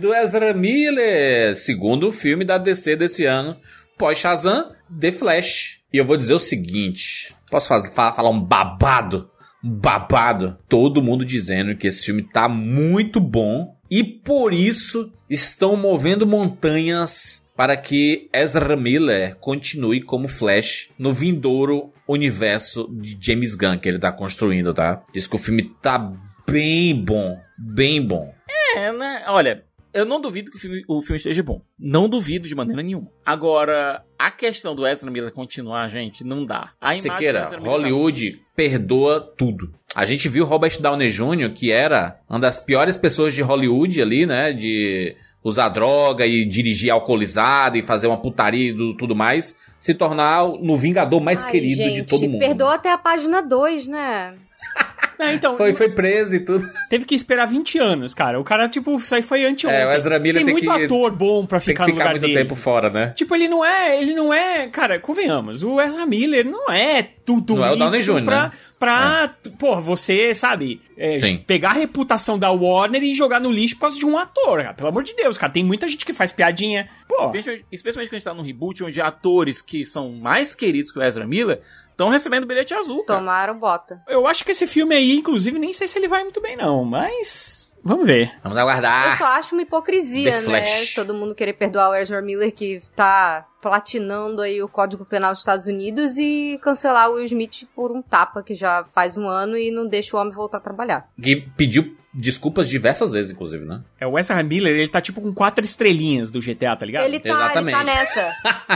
do Ezra Miller. Segundo filme da DC desse ano. Pós Shazam, The Flash. E eu vou dizer o seguinte. Posso faz- fa- falar um babado? Babado. Todo mundo dizendo que esse filme tá muito bom. E por isso estão movendo montanhas para que Ezra Miller continue como Flash no vindouro universo de James Gunn que ele tá construindo, tá? Diz que o filme tá bem bom, bem bom. É, né? Olha, eu não duvido que o filme, o filme esteja bom. Não duvido de maneira nenhuma. Agora, a questão do Ezra Miller continuar, gente, não dá. A Sequeira, Miller tá Hollywood perdoa tudo. A gente viu Robert Downey Jr., que era uma das piores pessoas de Hollywood ali, né? De usar droga e dirigir alcoolizado e fazer uma putaria e do- tudo mais, se tornar no Vingador mais Ai, querido gente, de todo mundo. Perdoa até a página 2, né? É, então, Foi, foi preso e tudo. teve que esperar 20 anos, cara. O cara, tipo, isso aí foi anteontem. É, o Ezra Miller tem, tem muito que- ator bom pra Tem que ficar no ficar lugar muito dele. tempo fora, né? Tipo, ele não é, ele não é, cara, convenhamos, o Ezra Miller não é tudo Não é o isso Jr., pra, né? pra pô, você, sabe, é, pegar a reputação da Warner e jogar no lixo por causa de um ator, cara. Pelo amor de Deus, cara, tem muita gente que faz piadinha. Pô, Especialmente, especialmente quando a gente tá num reboot onde atores que são mais queridos que o Ezra Miller estão recebendo bilhete azul. Cara. Tomaram bota. eu acho que esse filme aí, inclusive, nem sei se ele vai muito bem não, mas vamos ver. Vamos aguardar. Eu só acho uma hipocrisia, The né? Flash. Todo mundo querer perdoar o Ezra Miller que tá platinando aí o Código Penal dos Estados Unidos e cancelar o Will Smith por um tapa que já faz um ano e não deixa o homem voltar a trabalhar. Que pediu desculpas diversas vezes, inclusive, né? É, o Ezra Miller, ele tá tipo com quatro estrelinhas do GTA, tá ligado? Ele tá, Exatamente. ele tá nessa.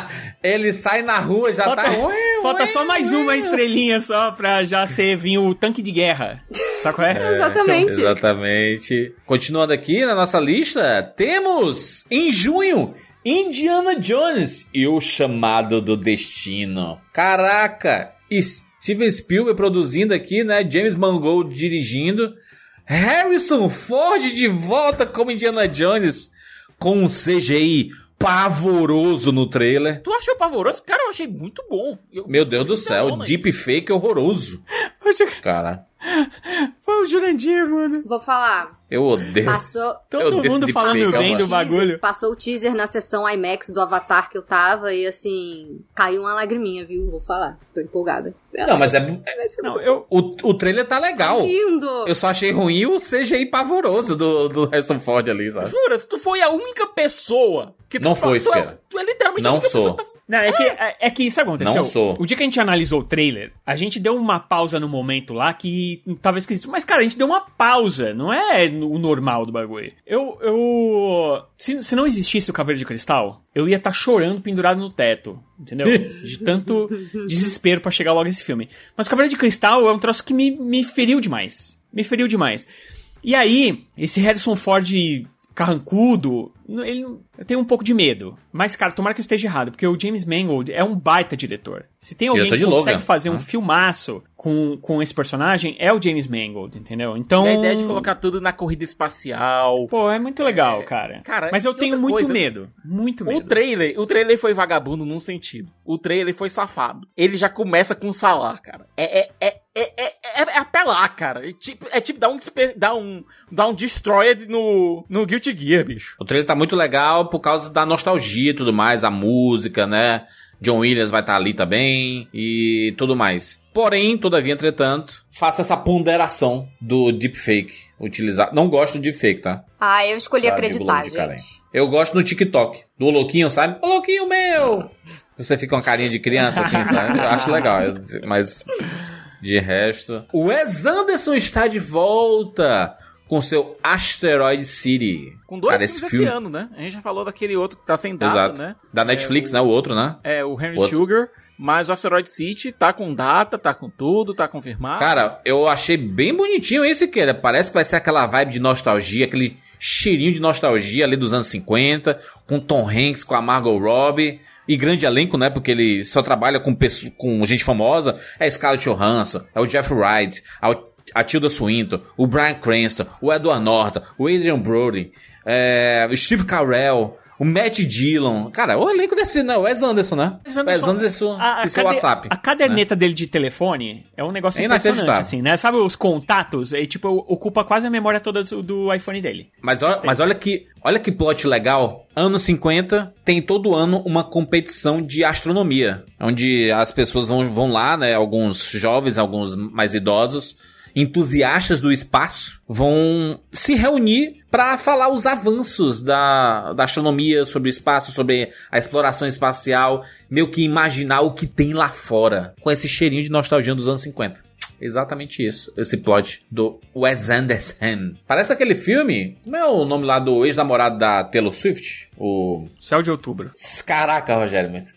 Ele sai na rua, já Falta, tá... falta só mais uma estrelinha só pra já ser vir o tanque de guerra. Sabe qual é? Exatamente. Exatamente. Continuando aqui na nossa lista, temos em junho Indiana Jones e o Chamado do Destino. Caraca! E Steven Spielberg produzindo aqui, né? James Mangold dirigindo. Harrison Ford de volta como Indiana Jones com um CGI pavoroso no trailer. Tu achou pavoroso? Cara, eu achei muito bom. Eu- Meu Deus do céu, não, né? deepfake horroroso. Cara, Foi o Jurandir, mano. Vou falar. Eu odeio. Passou. Eu Todo odeio mundo falando bem do bagulho. Passou o teaser na sessão IMAX do Avatar que eu tava e assim, caiu uma lagriminha, viu? Vou falar. Tô empolgada. Não, mas é. é- Não, eu. o, o trailer tá legal. lindo. Eu só achei ruim o CGI pavoroso do, do Harrison Ford ali, sabe? Jura, se tu foi a única pessoa que tu Não foi, tu é, tu é literalmente a Não única sou. pessoa que tá Não, é que, é, é que isso aconteceu. Não sou. O dia que a gente analisou o trailer, a gente deu uma pausa no momento lá que tava esquisito. Mas, cara, a gente deu uma pausa, não é o normal do bagulho. Eu. eu se, se não existisse o Caveiro de Cristal, eu ia estar chorando pendurado no teto. Entendeu? De tanto desespero pra chegar logo esse filme. Mas o Caveiro de Cristal é um troço que me, me feriu demais. Me feriu demais. E aí, esse Harrison Ford carrancudo, ele, eu tenho um pouco de medo. Mas, cara, tomara que eu esteja errado, porque o James Mangold é um baita diretor. Se tem alguém Diretor que consegue Logan, fazer um né? filmaço com, com esse personagem, é o James Mangold, entendeu? Então... E a ideia de colocar tudo na corrida espacial. Pô, é muito legal, É, cara. cara, Mas eu tenho muito coisa, medo. Muito O medo. trailer, o trailer foi vagabundo num sentido. O trailer foi safado. Ele já começa com salar, cara. É, é, é, é, é, é, é apelar, cara. É tipo, é tipo dar um, dar um, dar um destroyed no, no Guilty Gear, bicho. O trailer tá muito legal por causa da nostalgia e tudo mais, a música, né? John Williams vai estar ali também e tudo mais. Porém, todavia, entretanto, faça essa ponderação do deepfake utilizar. Não gosto do deepfake, tá? Ah, eu escolhi Tá, acreditar, de Karen. gente. Eu gosto no TikTok, do louquinho, sabe? Ô louquinho meu! Você fica uma carinha de criança assim, sabe? Eu acho legal, mas de resto. O Wes Anderson está de volta com seu Asteroid City. Com dois Cara, filmes esse esse, filme- ano, né? A gente já falou daquele outro que tá sem data, Exato. né? Da Netflix, né? O outro, né? É, o Henry Outro. Sugar. Mas o Asteroid City tá com data, tá com tudo, tá confirmado. Cara, eu achei bem bonitinho esse, que Parece que vai ser aquela vibe de nostalgia, aquele cheirinho de nostalgia ali dos anos 50, com Tom Hanks, com a Margot Robbie. E grande elenco, né? Porque ele só trabalha com, com gente famosa. É Scarlett Johansson, é o Jeff Wright, a Tilda Swinton, o Brian Cranston, o Edward Norton, o Adrian Brody, é, o Steve Carell, o Matt Dillon. Cara, o elenco desse, né? O Wes Anderson, né? Wes Wes Anderson a, a e seu cade- WhatsApp. A caderneta dele de telefone é um negócio É impressionante, assim, né? Sabe os contatos? E, tipo, ocupa quase a memória toda do, do iPhone dele. Mas, olha- mas olha que olha que plot legal. Anos 50 tem todo ano uma competição de astronomia, onde as pessoas vão, vão lá, né? Alguns jovens, alguns mais idosos, entusiastas do espaço, vão se reunir para falar os avanços da, da astronomia sobre o espaço, sobre a exploração espacial, meio que imaginar o que tem lá fora, com esse cheirinho de nostalgia dos anos 50. Exatamente isso, esse plot do Wes Anderson. Parece aquele filme, como é o nome lá do ex-namorado da Taylor Swift? O... Céu de outubro. Caraca, Rogério, muito,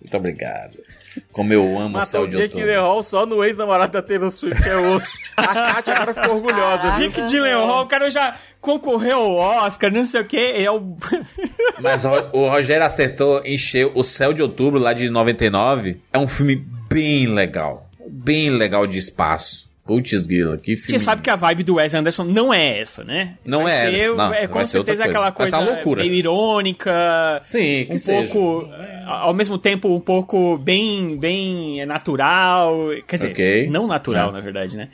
muito obrigado. Como eu amo o céu o de Jake outubro. Gyllenhaal só no ex-namorado da Taylor Swift, que é osso. A Kátia agora ficou orgulhosa. Dick Gyllenhaal, o cara já concorreu ao Oscar, não sei o que, é o... Mas o, o Rogério acertou, encheu o céu de outubro lá de 99. É um filme bem legal. Bem legal de espaço. Putz, Guila, que filme. Você sabe que a vibe do Wes Anderson não é essa, né? Não Vai é ser- essa, não, É com certeza aquela coisa loucura. meio irônica, Sim, que um seja. pouco, ao mesmo tempo, um pouco bem, bem natural. Quer dizer, Ok. não natural, É. na verdade, né?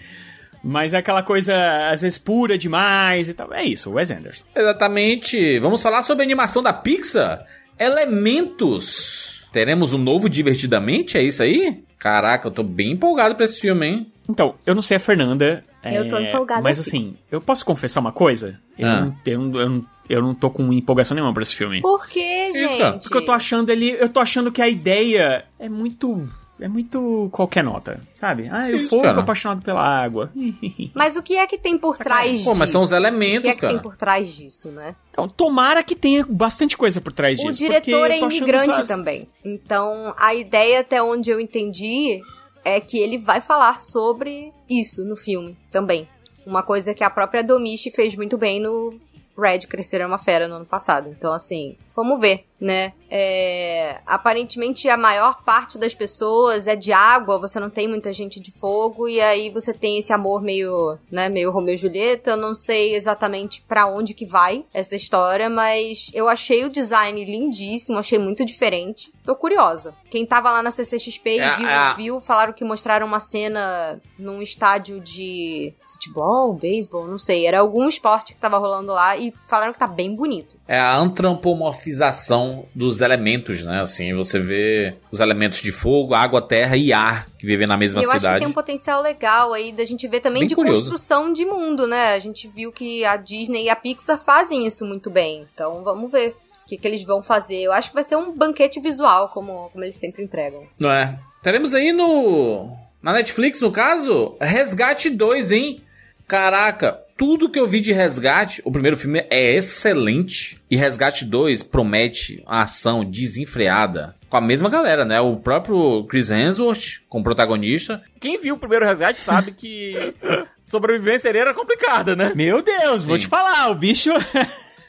Mas é aquela coisa, às vezes, pura demais e tal. É isso, Wes Anderson. Exatamente. Vamos falar sobre a animação da Pixar. Elementos. Teremos um novo Divertidamente? É isso aí? Caraca, eu tô bem empolgado pra esse filme, hein? Então, eu não sei a Fernanda. Eu tô é, empolgada Mas assim. assim, eu posso confessar uma coisa? Eu, Ah. não, eu, eu, não, eu não tô com empolgação nenhuma pra esse filme. Por cara. gente? Porque eu tô achando ele. Eu tô achando que a ideia é muito. É muito qualquer nota, sabe? Ah, eu fogo cara. apaixonado pela água. Mas o que é que tem por trás Pô, mas são os disso? O elementos, que é que cara. tem por trás disso, né? Então, tomara que tenha bastante coisa por trás O disso. diretor porque eu é tô imigrante também. Então, a ideia, até onde eu entendi, é que ele vai falar sobre isso no filme também. Uma coisa que a própria Domichi fez muito bem no Red Crescer é uma Fera no ano passado. Então, assim, vamos ver, né? É, aparentemente, a maior parte das pessoas é de água, você não tem muita gente de fogo, e aí você tem esse amor meio, né, meio Romeu e Julieta. Eu não sei exatamente pra onde que vai essa história, mas eu achei o design lindíssimo, achei muito diferente. Tô curiosa. Quem tava lá na CCXP e É, viu, é. viu, falaram que mostraram uma cena num estádio de futebol, beisebol, não sei. Era algum esporte que tava rolando lá e falaram que tá bem bonito. É a antropomorfização dos elementos, né? Assim, você vê os elementos de fogo, água, terra e ar que vivem na mesma e eu acho que cidade. tem um potencial legal aí da gente ver também Bem de curioso. construção de mundo, né? A gente viu que a Disney e a Pixar fazem isso muito bem. Então vamos ver o que, que eles vão fazer. Eu acho que vai ser um banquete visual, como, como eles sempre entregam. Não é? Teremos aí no. Na Netflix, no caso, Resgate 2, hein? Caraca, tudo que eu vi de Resgate, o primeiro filme é excelente. E Resgate 2 promete uma ação desenfreada. Com a mesma galera, né? O próprio Chris Hemsworth, como protagonista. Quem viu o primeiro resgate sabe que sobrevivência era complicada, né? Meu Deus, vou Sim. te falar, o bicho.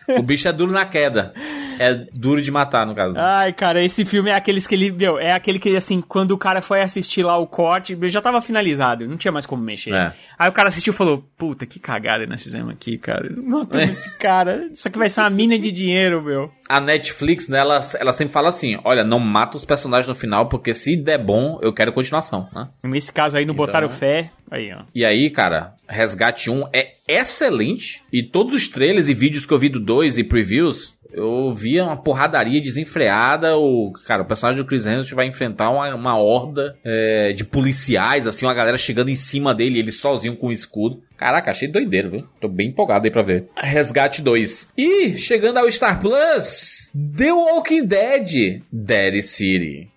O bicho é duro na queda. É duro de matar, no caso. Ai, cara, esse filme é aqueles que ele. Meu, é aquele que, assim, quando o cara foi assistir lá o corte, já tava finalizado, não tinha mais como mexer. É. Aí o cara assistiu e falou: Puta, que cagada nós fizemos aqui, cara. Matamos esse cara. Isso aqui vai ser uma mina de dinheiro, meu. A Netflix, né, ela, ela sempre fala assim: olha, não mata os personagens no final, porque se der bom, eu quero continuação, né? Nesse caso aí, não Então, botaram né? fé. Aí, ó. E aí, cara, Resgate 1 é excelente. E todos os trailers e vídeos que eu vi do 2 e previews, eu via uma porradaria desenfreada. O, cara, o personagem do Chris Hemsworth vai enfrentar uma, uma horda é, de policiais, assim, uma galera chegando em cima dele, ele sozinho com o escudo. Caraca, achei doideiro, viu? Tô bem empolgado aí pra ver. Resgate 2. E, chegando ao Star Plus, The Walking Dead, Dead City.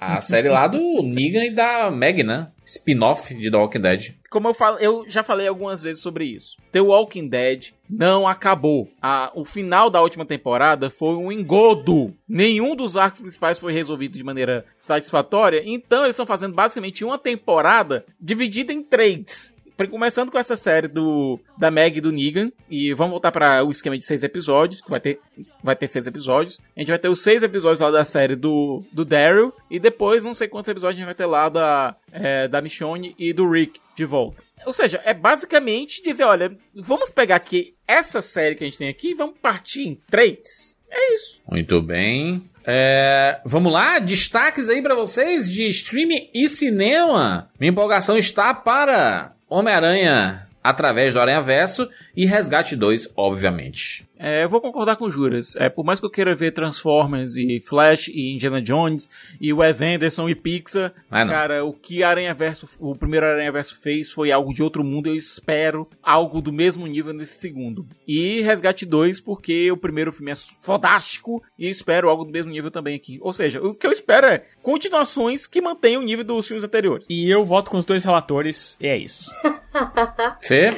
A série lá do Negan e da Meg, né? Spin-off de The Walking Dead. Como eu, falo, eu já falei algumas vezes sobre isso. The Walking Dead não acabou. A- o final da última temporada foi um engodo. Nenhum dos arcos principais foi resolvido de maneira satisfatória. Então eles estão fazendo basicamente uma temporada dividida em três. Começando com essa série do da Meg e do Negan. E vamos voltar para o esquema de seis episódios. Que vai ter, vai ter seis episódios. A gente vai ter os seis episódios lá da série do, do Daryl. E depois, não sei quantos episódios a gente vai ter lá da, é, da Michonne e do Rick de volta. Ou seja, é basicamente dizer: olha, vamos pegar aqui essa série que a gente tem aqui e vamos partir em três. É isso. Muito bem. É, vamos lá, destaques aí pra vocês de streaming e cinema. Minha empolgação está para Homem-Aranha através do Aranha Verso e Resgate 2, obviamente. É, eu vou concordar com o Juras. É, por mais que eu queira ver Transformers e Flash e Indiana Jones e Wes Anderson e Pixar, Ah, não. cara, o que Aranha Verso, o primeiro Aranha Verso fez foi algo de outro mundo. Eu espero algo do mesmo nível nesse segundo. E Resgate 2, porque o primeiro filme é fodástico e eu espero algo do mesmo nível também aqui. Ou seja, o que eu espero é continuações que mantenham o nível dos filmes anteriores. E eu voto com os dois relatores, e é isso. Fê?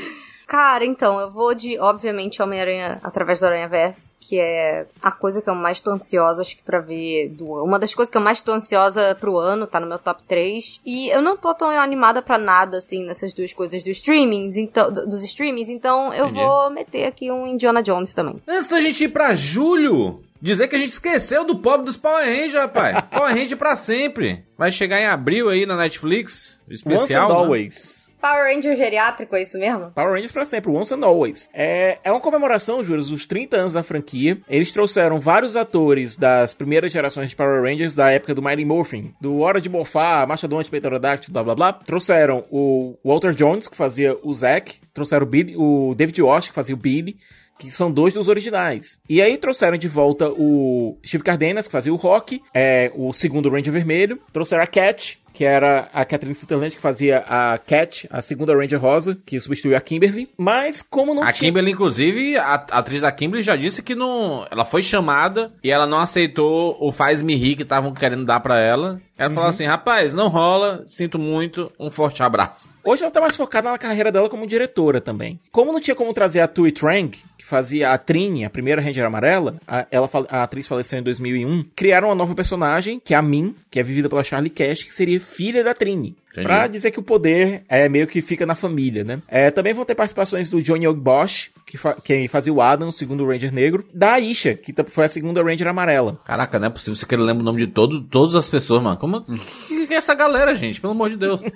Cara, então, eu vou de, obviamente, Homem-Aranha através do Aranha-Verso, que é a coisa que eu mais tô ansiosa, acho que pra ver do Uma das coisas que eu mais tô ansiosa pro ano, tá no meu top 3. E eu não tô tão animada pra nada, assim, nessas duas coisas do streamings, então, do- dos streamings, então eu Entendi. vou meter aqui um Indiana Jones também. Antes da gente ir pra julho, dizer que a gente esqueceu do pobre dos Power Rangers, rapaz. Power Ranger pra sempre. Vai chegar em abril aí na Netflix, o especial. Once and né? Always. Power Ranger geriátrico, é isso mesmo? Power Rangers pra sempre, once and always. É, é uma comemoração, juros, dos 30 anos da franquia. Eles trouxeram vários atores das primeiras gerações de Power Rangers da época do Mighty Morphin, do Hora de Morfar, Mastodonte, Pterodáctilo, blá blá blá. Trouxeram o Walter Jones, que fazia o Zack. Trouxeram o, Billy, o David Walsh, que fazia o Billy. Que são dois dos originais. E aí trouxeram de volta o Steve Cardenas, que fazia o Rock, é, o segundo Ranger Vermelho. Trouxeram a Cat, que era a Catherine Sutherland, que fazia a Cat, a segunda Ranger Rosa, que substituiu a Kimberly. Mas como não A tinha... Kimberly, inclusive, a, a atriz da Kimberly já disse que não. Ela foi chamada e ela não aceitou o faz-me rir que estavam querendo dar pra ela. Ela falou assim: rapaz, não rola, sinto muito, um forte abraço. Hoje ela tá mais focada na carreira dela como diretora também. Como não tinha como trazer a Tui Trang, que fazia a Trini, a primeira Ranger amarela, a, ela, a atriz faleceu em 2001, criaram uma nova personagem, que é a Min, que é vivida pela Charlie Cash, que seria filha da Trini. Pra dizer que o poder é meio que fica na família, né? É, também vão ter participações do Johnny Og Bosch, que, fa- que fazia o Adam, o segundo Ranger negro, da Aisha, que foi a segunda Ranger amarela. Caraca, não é possível você querer lembrar o nome de todo, todas as pessoas, mano. Como que que é essa galera, gente? Pelo amor de Deus.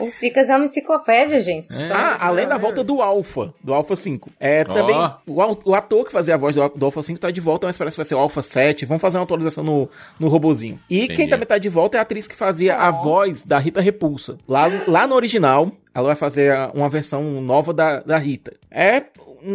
O Cicas é uma enciclopédia, gente. Vocês estão- Ah, além da volta do Alpha, do Alpha 5. É, Ó. também, o, o ator que fazia a voz do, do Alpha 5 tá de volta, mas parece que vai ser o Alpha 7. Vamos fazer uma atualização no, no robozinho. E Entendi. quem também tá de volta é a atriz que fazia a voz da Rita Repulsa. Lá, lá no original, ela vai fazer uma versão nova da, da Rita. É.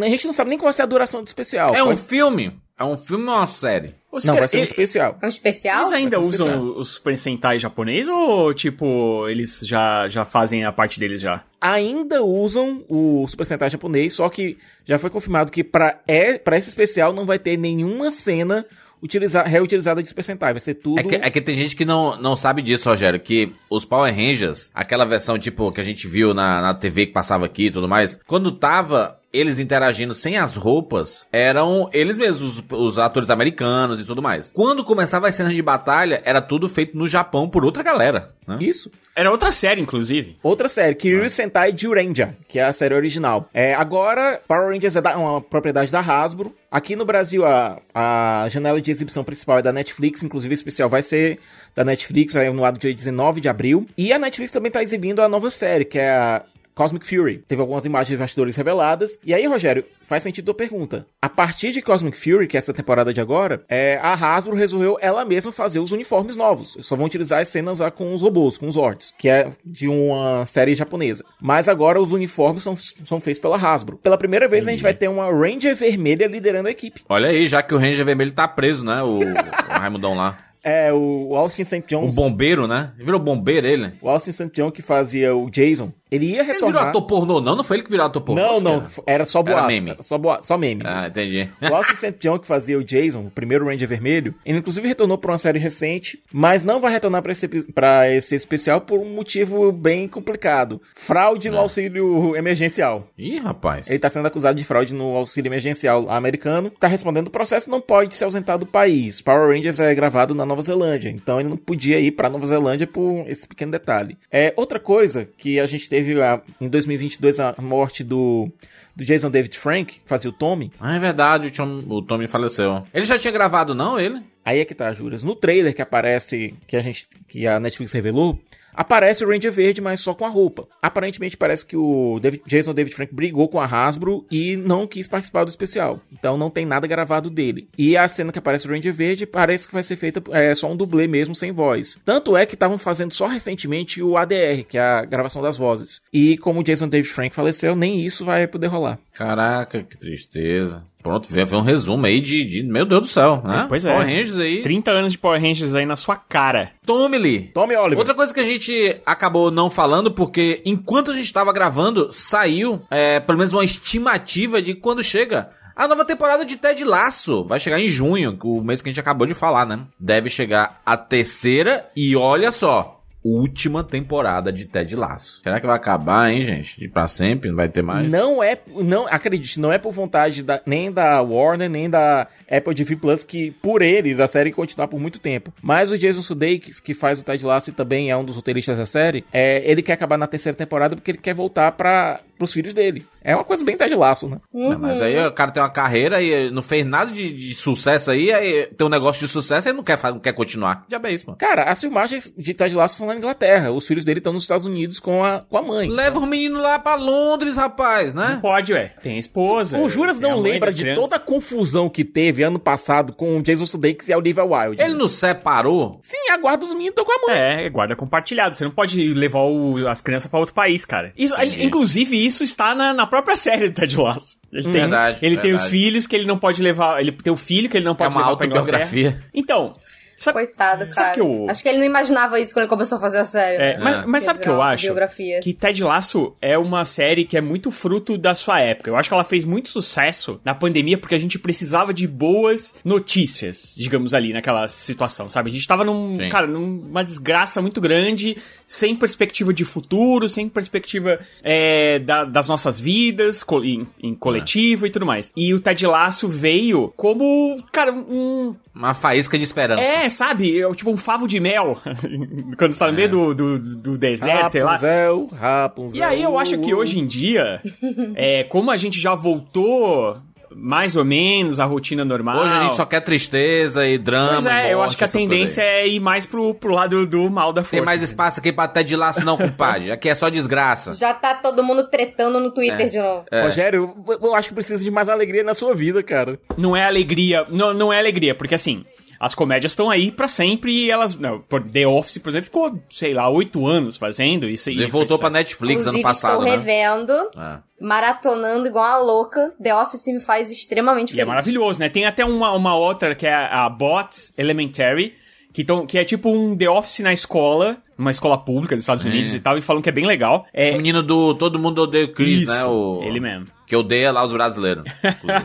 A gente não sabe nem qual vai ser a duração do especial. É um Pode- filme? É um filme ou uma série? Os Não, cara- vai ser um e- especial. É um especial? Eles ainda usam especial. os Super Sentai japonês ou, tipo, eles já, já fazem a parte deles já? ainda usam o Super Sentai japonês, só que já foi confirmado que pra, é, pra esse especial não vai ter nenhuma cena utiliza, reutilizada de Super Sentai. Vai ser tudo. É que, é que tem gente que não, não sabe disso, Rogério, que os Power Rangers, aquela versão tipo que a gente viu na, na TV que passava aqui e tudo mais, quando tava eles interagindo sem as roupas, eram eles mesmos, os, os atores americanos e tudo mais. Quando começava as cenas de batalha, era tudo feito no Japão por outra galera, né? Isso. Era outra série, inclusive. Outra série, Kiryu Sentai Jurenja, que é a série original. É, agora, Power Rangers é da- uma propriedade da Hasbro. Aqui no Brasil, a, a janela de exibição principal é da Netflix, inclusive esse especial vai ser da Netflix, vai no ar dia 19 de abril. E a Netflix também tá exibindo a nova série, que é a Cosmic Fury. Teve algumas imagens de bastidores reveladas. E aí, Rogério, faz sentido a pergunta. A partir de Cosmic Fury, que é essa temporada de agora, é, a Hasbro resolveu ela mesma fazer os uniformes novos. Só vão utilizar as cenas lá com os robôs, com os Zords, que é de uma série japonesa. Mas agora os uniformes são, são feitos pela Hasbro. Pela primeira vez a gente vai ter uma Ranger vermelha liderando a equipe. Olha aí, já que o Ranger Vermelho tá preso, né? O, o Raimundão lá. É o Austin St. O John. bombeiro, né? Virou bombeiro ele? O Austin St. John que fazia o Jason. Ele ia Ele virou retornar. ator pornô, não? Não foi ele que virou ator pornô? não, não. era. Era só Era boato. meme. Era só, boato, só meme. Ah, entendi. O Austin St. John, que fazia o Jason, o primeiro Ranger Vermelho, ele inclusive retornou pra uma série recente, mas não vai retornar pra esse, pra esse especial por um motivo bem complicado. Fraude no É. auxílio emergencial. Ih, rapaz. Ele tá sendo acusado de fraude no auxílio emergencial americano. Tá respondendo o processo, não pode se ausentar do país. Power Rangers é gravado na Nova Zelândia, então ele não podia ir pra Nova Zelândia por esse pequeno detalhe. É outra coisa que a gente teve a- em 2022 a morte do do Jason David Frank, que fazia o Tommy. Ah, é verdade, o, Tom, o Tommy faleceu. Ele já tinha gravado, não, ele? Aí é que tá, Juras. No trailer que aparece, que a gente, que a Netflix revelou, aparece o Ranger Verde, mas só com a roupa. Aparentemente parece que o David- Jason David Frank brigou com a Hasbro e não quis participar do especial. Então não tem nada gravado dele. E a cena que aparece o Ranger Verde parece que vai ser feita é, só um dublê mesmo, sem voz. Tanto é que estavam fazendo só recentemente o ADR, que é a gravação das vozes. E como o Jason David Frank faleceu, nem isso vai poder rolar. Caraca, que tristeza. Pronto, veio veio um resumo aí de, de- Meu Deus do céu, né? Pois é. Power Rangers aí. 30 anos de Power Rangers aí na sua cara. Tommy-lhe. Tome, Oliver. Outra coisa que a gente acabou não falando, porque enquanto a gente tava gravando, saiu é, pelo menos uma estimativa de quando chega a nova temporada de Ted Laço. Vai chegar em junho, o mês que a gente acabou de falar, né? Deve chegar a terceira e olha só. Última temporada de Ted Laço. Será que vai acabar, hein, gente? De pra sempre? Não vai ter mais? Não é, não, acredite, não é por vontade da- nem da Warner, nem da Apple TV Plus que por eles a série continuar por muito tempo. Mas o Jason Sudeikis, que faz o Ted Lasso e também é um dos roteiristas da série, é, ele quer acabar na terceira temporada porque ele quer voltar para os filhos dele. É uma coisa bem Ted Lasso, né? Não, mas aí o cara tem uma carreira e não fez nada de, de sucesso aí, aí tem um negócio de sucesso e ele não quer, não quer continuar. Já é isso, mano. Cara, as filmagens de Ted Lasso são na Inglaterra. Os filhos dele estão nos Estados Unidos com a, com a mãe. Leva o menino lá pra Londres, rapaz, né? Pode, ué. Tem a esposa. O Juras a não lembra de crianças. toda a confusão que teve ano passado com o Jason Sudeikis e a Olivia Wilde. Ele não separou? Sim, aguarda os meninos estão com a mãe. É, guarda compartilhado. Você não pode levar o- as crianças pra outro país, cara. Isso, aí, inclusive, isso está na, na própria série do Ted Lasso. Ele tem, Verdade, ele tem os verdade. filhos que ele não pode levar. Ele tem o filho que ele não pode É uma levar autobiografia. Então, Sabe, Coitado, sabe cara. que eu- Acho que ele não imaginava isso quando ele começou a fazer a série. É, mas, mas sabe o que eu acho? Biografia. Que Ted Lasso é uma série que é muito fruto da sua época. Eu acho que ela fez muito sucesso na pandemia porque a gente precisava de boas notícias, digamos ali, naquela situação, sabe? A gente tava num, Sim. cara, numa desgraça muito grande, sem perspectiva de futuro, sem perspectiva é, da- das nossas vidas, co- em, em coletivo e tudo mais. E o Ted Lasso veio como, cara, um, Uma faísca de esperança. é, sabe? É tipo um favo de mel. Quando você tá no meio do, do, do deserto, sei lá. Rapunzel, Rapunzel. E aí eu acho que hoje em dia, é, como a gente já voltou mais ou menos à rotina normal. Hoje a gente só quer tristeza e drama. Pois é, e eu morte, acho que a tendência é ir mais pro, pro lado do mal da força. Tem mais assim. espaço aqui pra Ted Laço não, compadre. Aqui é só desgraça. Já tá todo mundo tretando no Twitter É. de novo. Rogério, eu, eu acho que precisa de mais alegria na sua vida, cara. Não é alegria. Não, não é alegria, porque assim. As comédias estão aí pra sempre e elas. Não, por The Office, por exemplo, ficou, sei lá, oito anos fazendo isso aí. Ele voltou pra Netflix ano Inclusive, passado, estou né? revendo, É. maratonando igual uma louca. The Office me faz extremamente E é feliz. maravilhoso, né? Tem até uma, uma outra que é a Bots Elementary, que, tão, que é tipo um The Office na escola, uma escola pública dos Estados Unidos e tal, e falam que é bem legal. É, O menino do Todo Mundo Odeia o Chris, Isso, né? O... ele mesmo. Que odeia lá os brasileiros.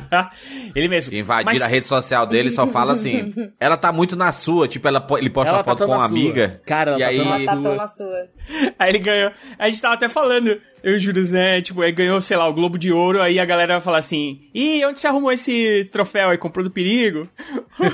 Ele mesmo. Invadir Mas- a rede social dele e só fala assim. Ela tá muito na sua. Tipo, ela, ele posta Ela uma tá foto tão com uma sua. amiga. Cara, ela e tá aí. tá sua. tão na sua. Aí ele ganhou. A gente tava até falando, eu juro, né? Tipo, aí ganhou, sei lá, o Globo de Ouro, aí a galera vai falar assim: Ih, onde você arrumou esse troféu aí? Comprou do perigo?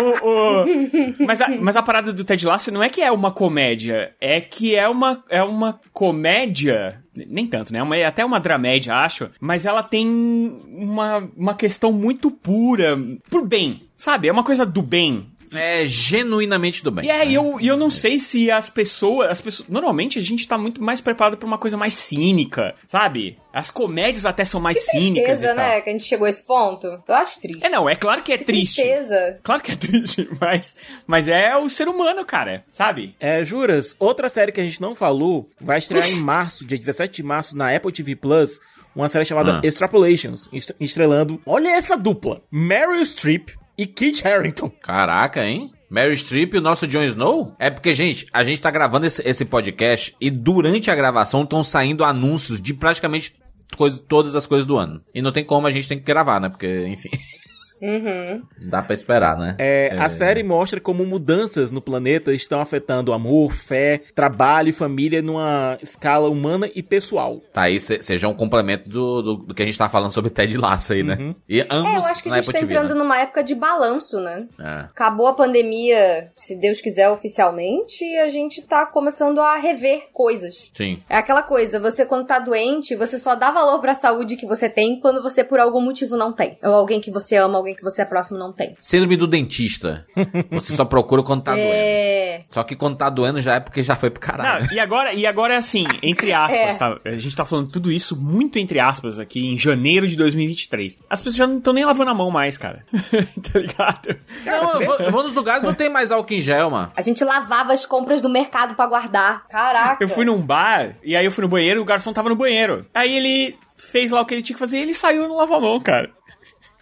O- o- Mas, a, mas a parada do Ted Lasso não é que é uma comédia, é que é uma, é uma comédia. Nem tanto, né? Uma- É até uma dramédia, acho. Mas ela tem uma, uma questão muito pura. Por bem, sabe? É uma coisa do bem. É genuinamente do bem. E é, e eu, eu não sei se as pessoas, as pessoas. Normalmente a gente tá muito mais preparado pra uma coisa mais cínica, sabe? As comédias até são mais cínicas e Tristeza, tal. né? Que a gente chegou a esse ponto. Eu acho triste. É, não, é claro que é triste. Tristeza. Claro que é triste, mas, mas é o ser humano, cara, sabe? É, juras, outra série que a gente não falou vai estrear em março, dia 17 de março, na Apple TV Plus, uma série chamada Ah. Extrapolations, est- estrelando, olha essa dupla, Meryl Streep e Kit Harington. Caraca, hein? Mary Streep e o nosso Jon Snow? É porque, gente, a gente tá gravando esse, esse podcast e durante a gravação estão saindo anúncios de praticamente coisa, todas as coisas do ano. E não tem como a gente tem que gravar, né? Porque, enfim. Uhum. Dá pra esperar, né? É, A série mostra como mudanças no planeta estão afetando amor, fé, trabalho e família numa escala humana e pessoal. Tá aí, se- seja um complemento do, do, do que a gente tá falando sobre Ted Lasso aí, né? E É, ambos eu acho que na a gente Apple tá TV, entrando né? numa época de balanço, né? É. Acabou a pandemia, se Deus quiser, oficialmente, e a gente tá começando a rever coisas. Sim. É aquela coisa, você quando tá doente, você só dá valor pra saúde que você tem quando você por algum motivo não tem. Ou alguém que você ama, alguém que você é próximo não tem. Síndrome do dentista. Você só procura quando tá doendo. é... Só que quando tá doendo já é porque já foi pro caralho. Não, e agora, e agora é assim, entre aspas, É. tá? A gente tá falando tudo isso muito entre aspas aqui em janeiro de 2023. As pessoas já não estão nem lavando a mão mais, cara. tá ligado? Não, eu vou, eu vou nos lugares não tem mais álcool em gel, mano. A gente lavava as compras do mercado pra guardar. Caraca. Eu fui num bar, e aí eu fui no banheiro e o garçom tava no banheiro. Aí ele fez lá o que ele tinha que fazer e ele saiu e não lavou a mão, cara.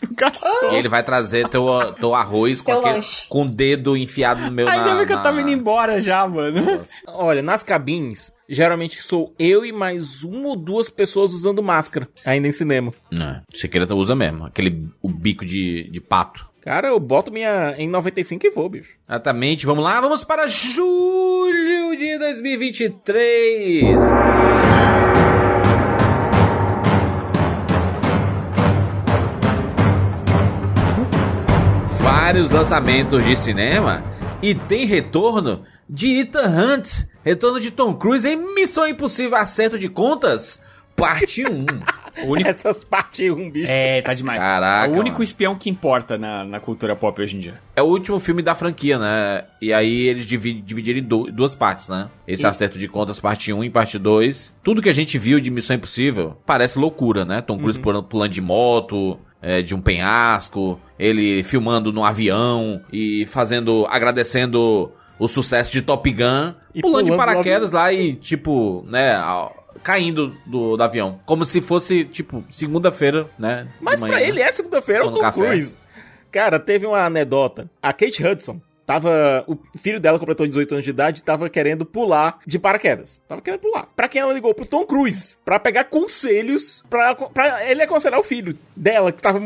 E ele vai trazer teu, teu arroz com, aquele- com o dedo enfiado no meu Ainda na, bem que eu na- tava indo embora já, mano. Olha, nas cabines, geralmente sou eu e mais uma ou duas pessoas usando máscara, ainda em cinema. Não, secreta usa mesmo. Aquele o bico de, de pato. Cara, eu boto minha em 95 e vou, bicho. Exatamente, vamos lá, vamos para julho de 2023. Vários lançamentos de cinema e tem retorno de Ethan Hunt, retorno de Tom Cruise em Missão Impossível Acerto de Contas, parte 1. O único... Essas partes um bicho. É, tá demais. Caraca, É o único mano. espião que importa na, na cultura pop hoje em dia. É o último filme da franquia, né? E aí eles divi- dividiram em du- duas partes, né? Esse E- acerto de contas, parte 1 e parte 2. Tudo que a gente viu de Missão Impossível parece loucura, né? Tom Cruise pulando, pulando de moto, é, de um penhasco, ele filmando no avião e fazendo, agradecendo o sucesso de Top Gun, E pulando de pulando paraquedas lá e, tipo, né, caindo do, do avião. Como se fosse, tipo, segunda-feira, né? Mas né? ele é segunda-feira, é o Tom. Cruise. Cara, teve uma anedota. A Kate Hudson, tava. O filho dela completou 18 anos de idade e tava querendo pular de paraquedas. Tava querendo pular. Pra quem ela ligou? Pro Tom Cruise. Pra pegar conselhos pra, pra ele aconselhar o filho dela, que tava.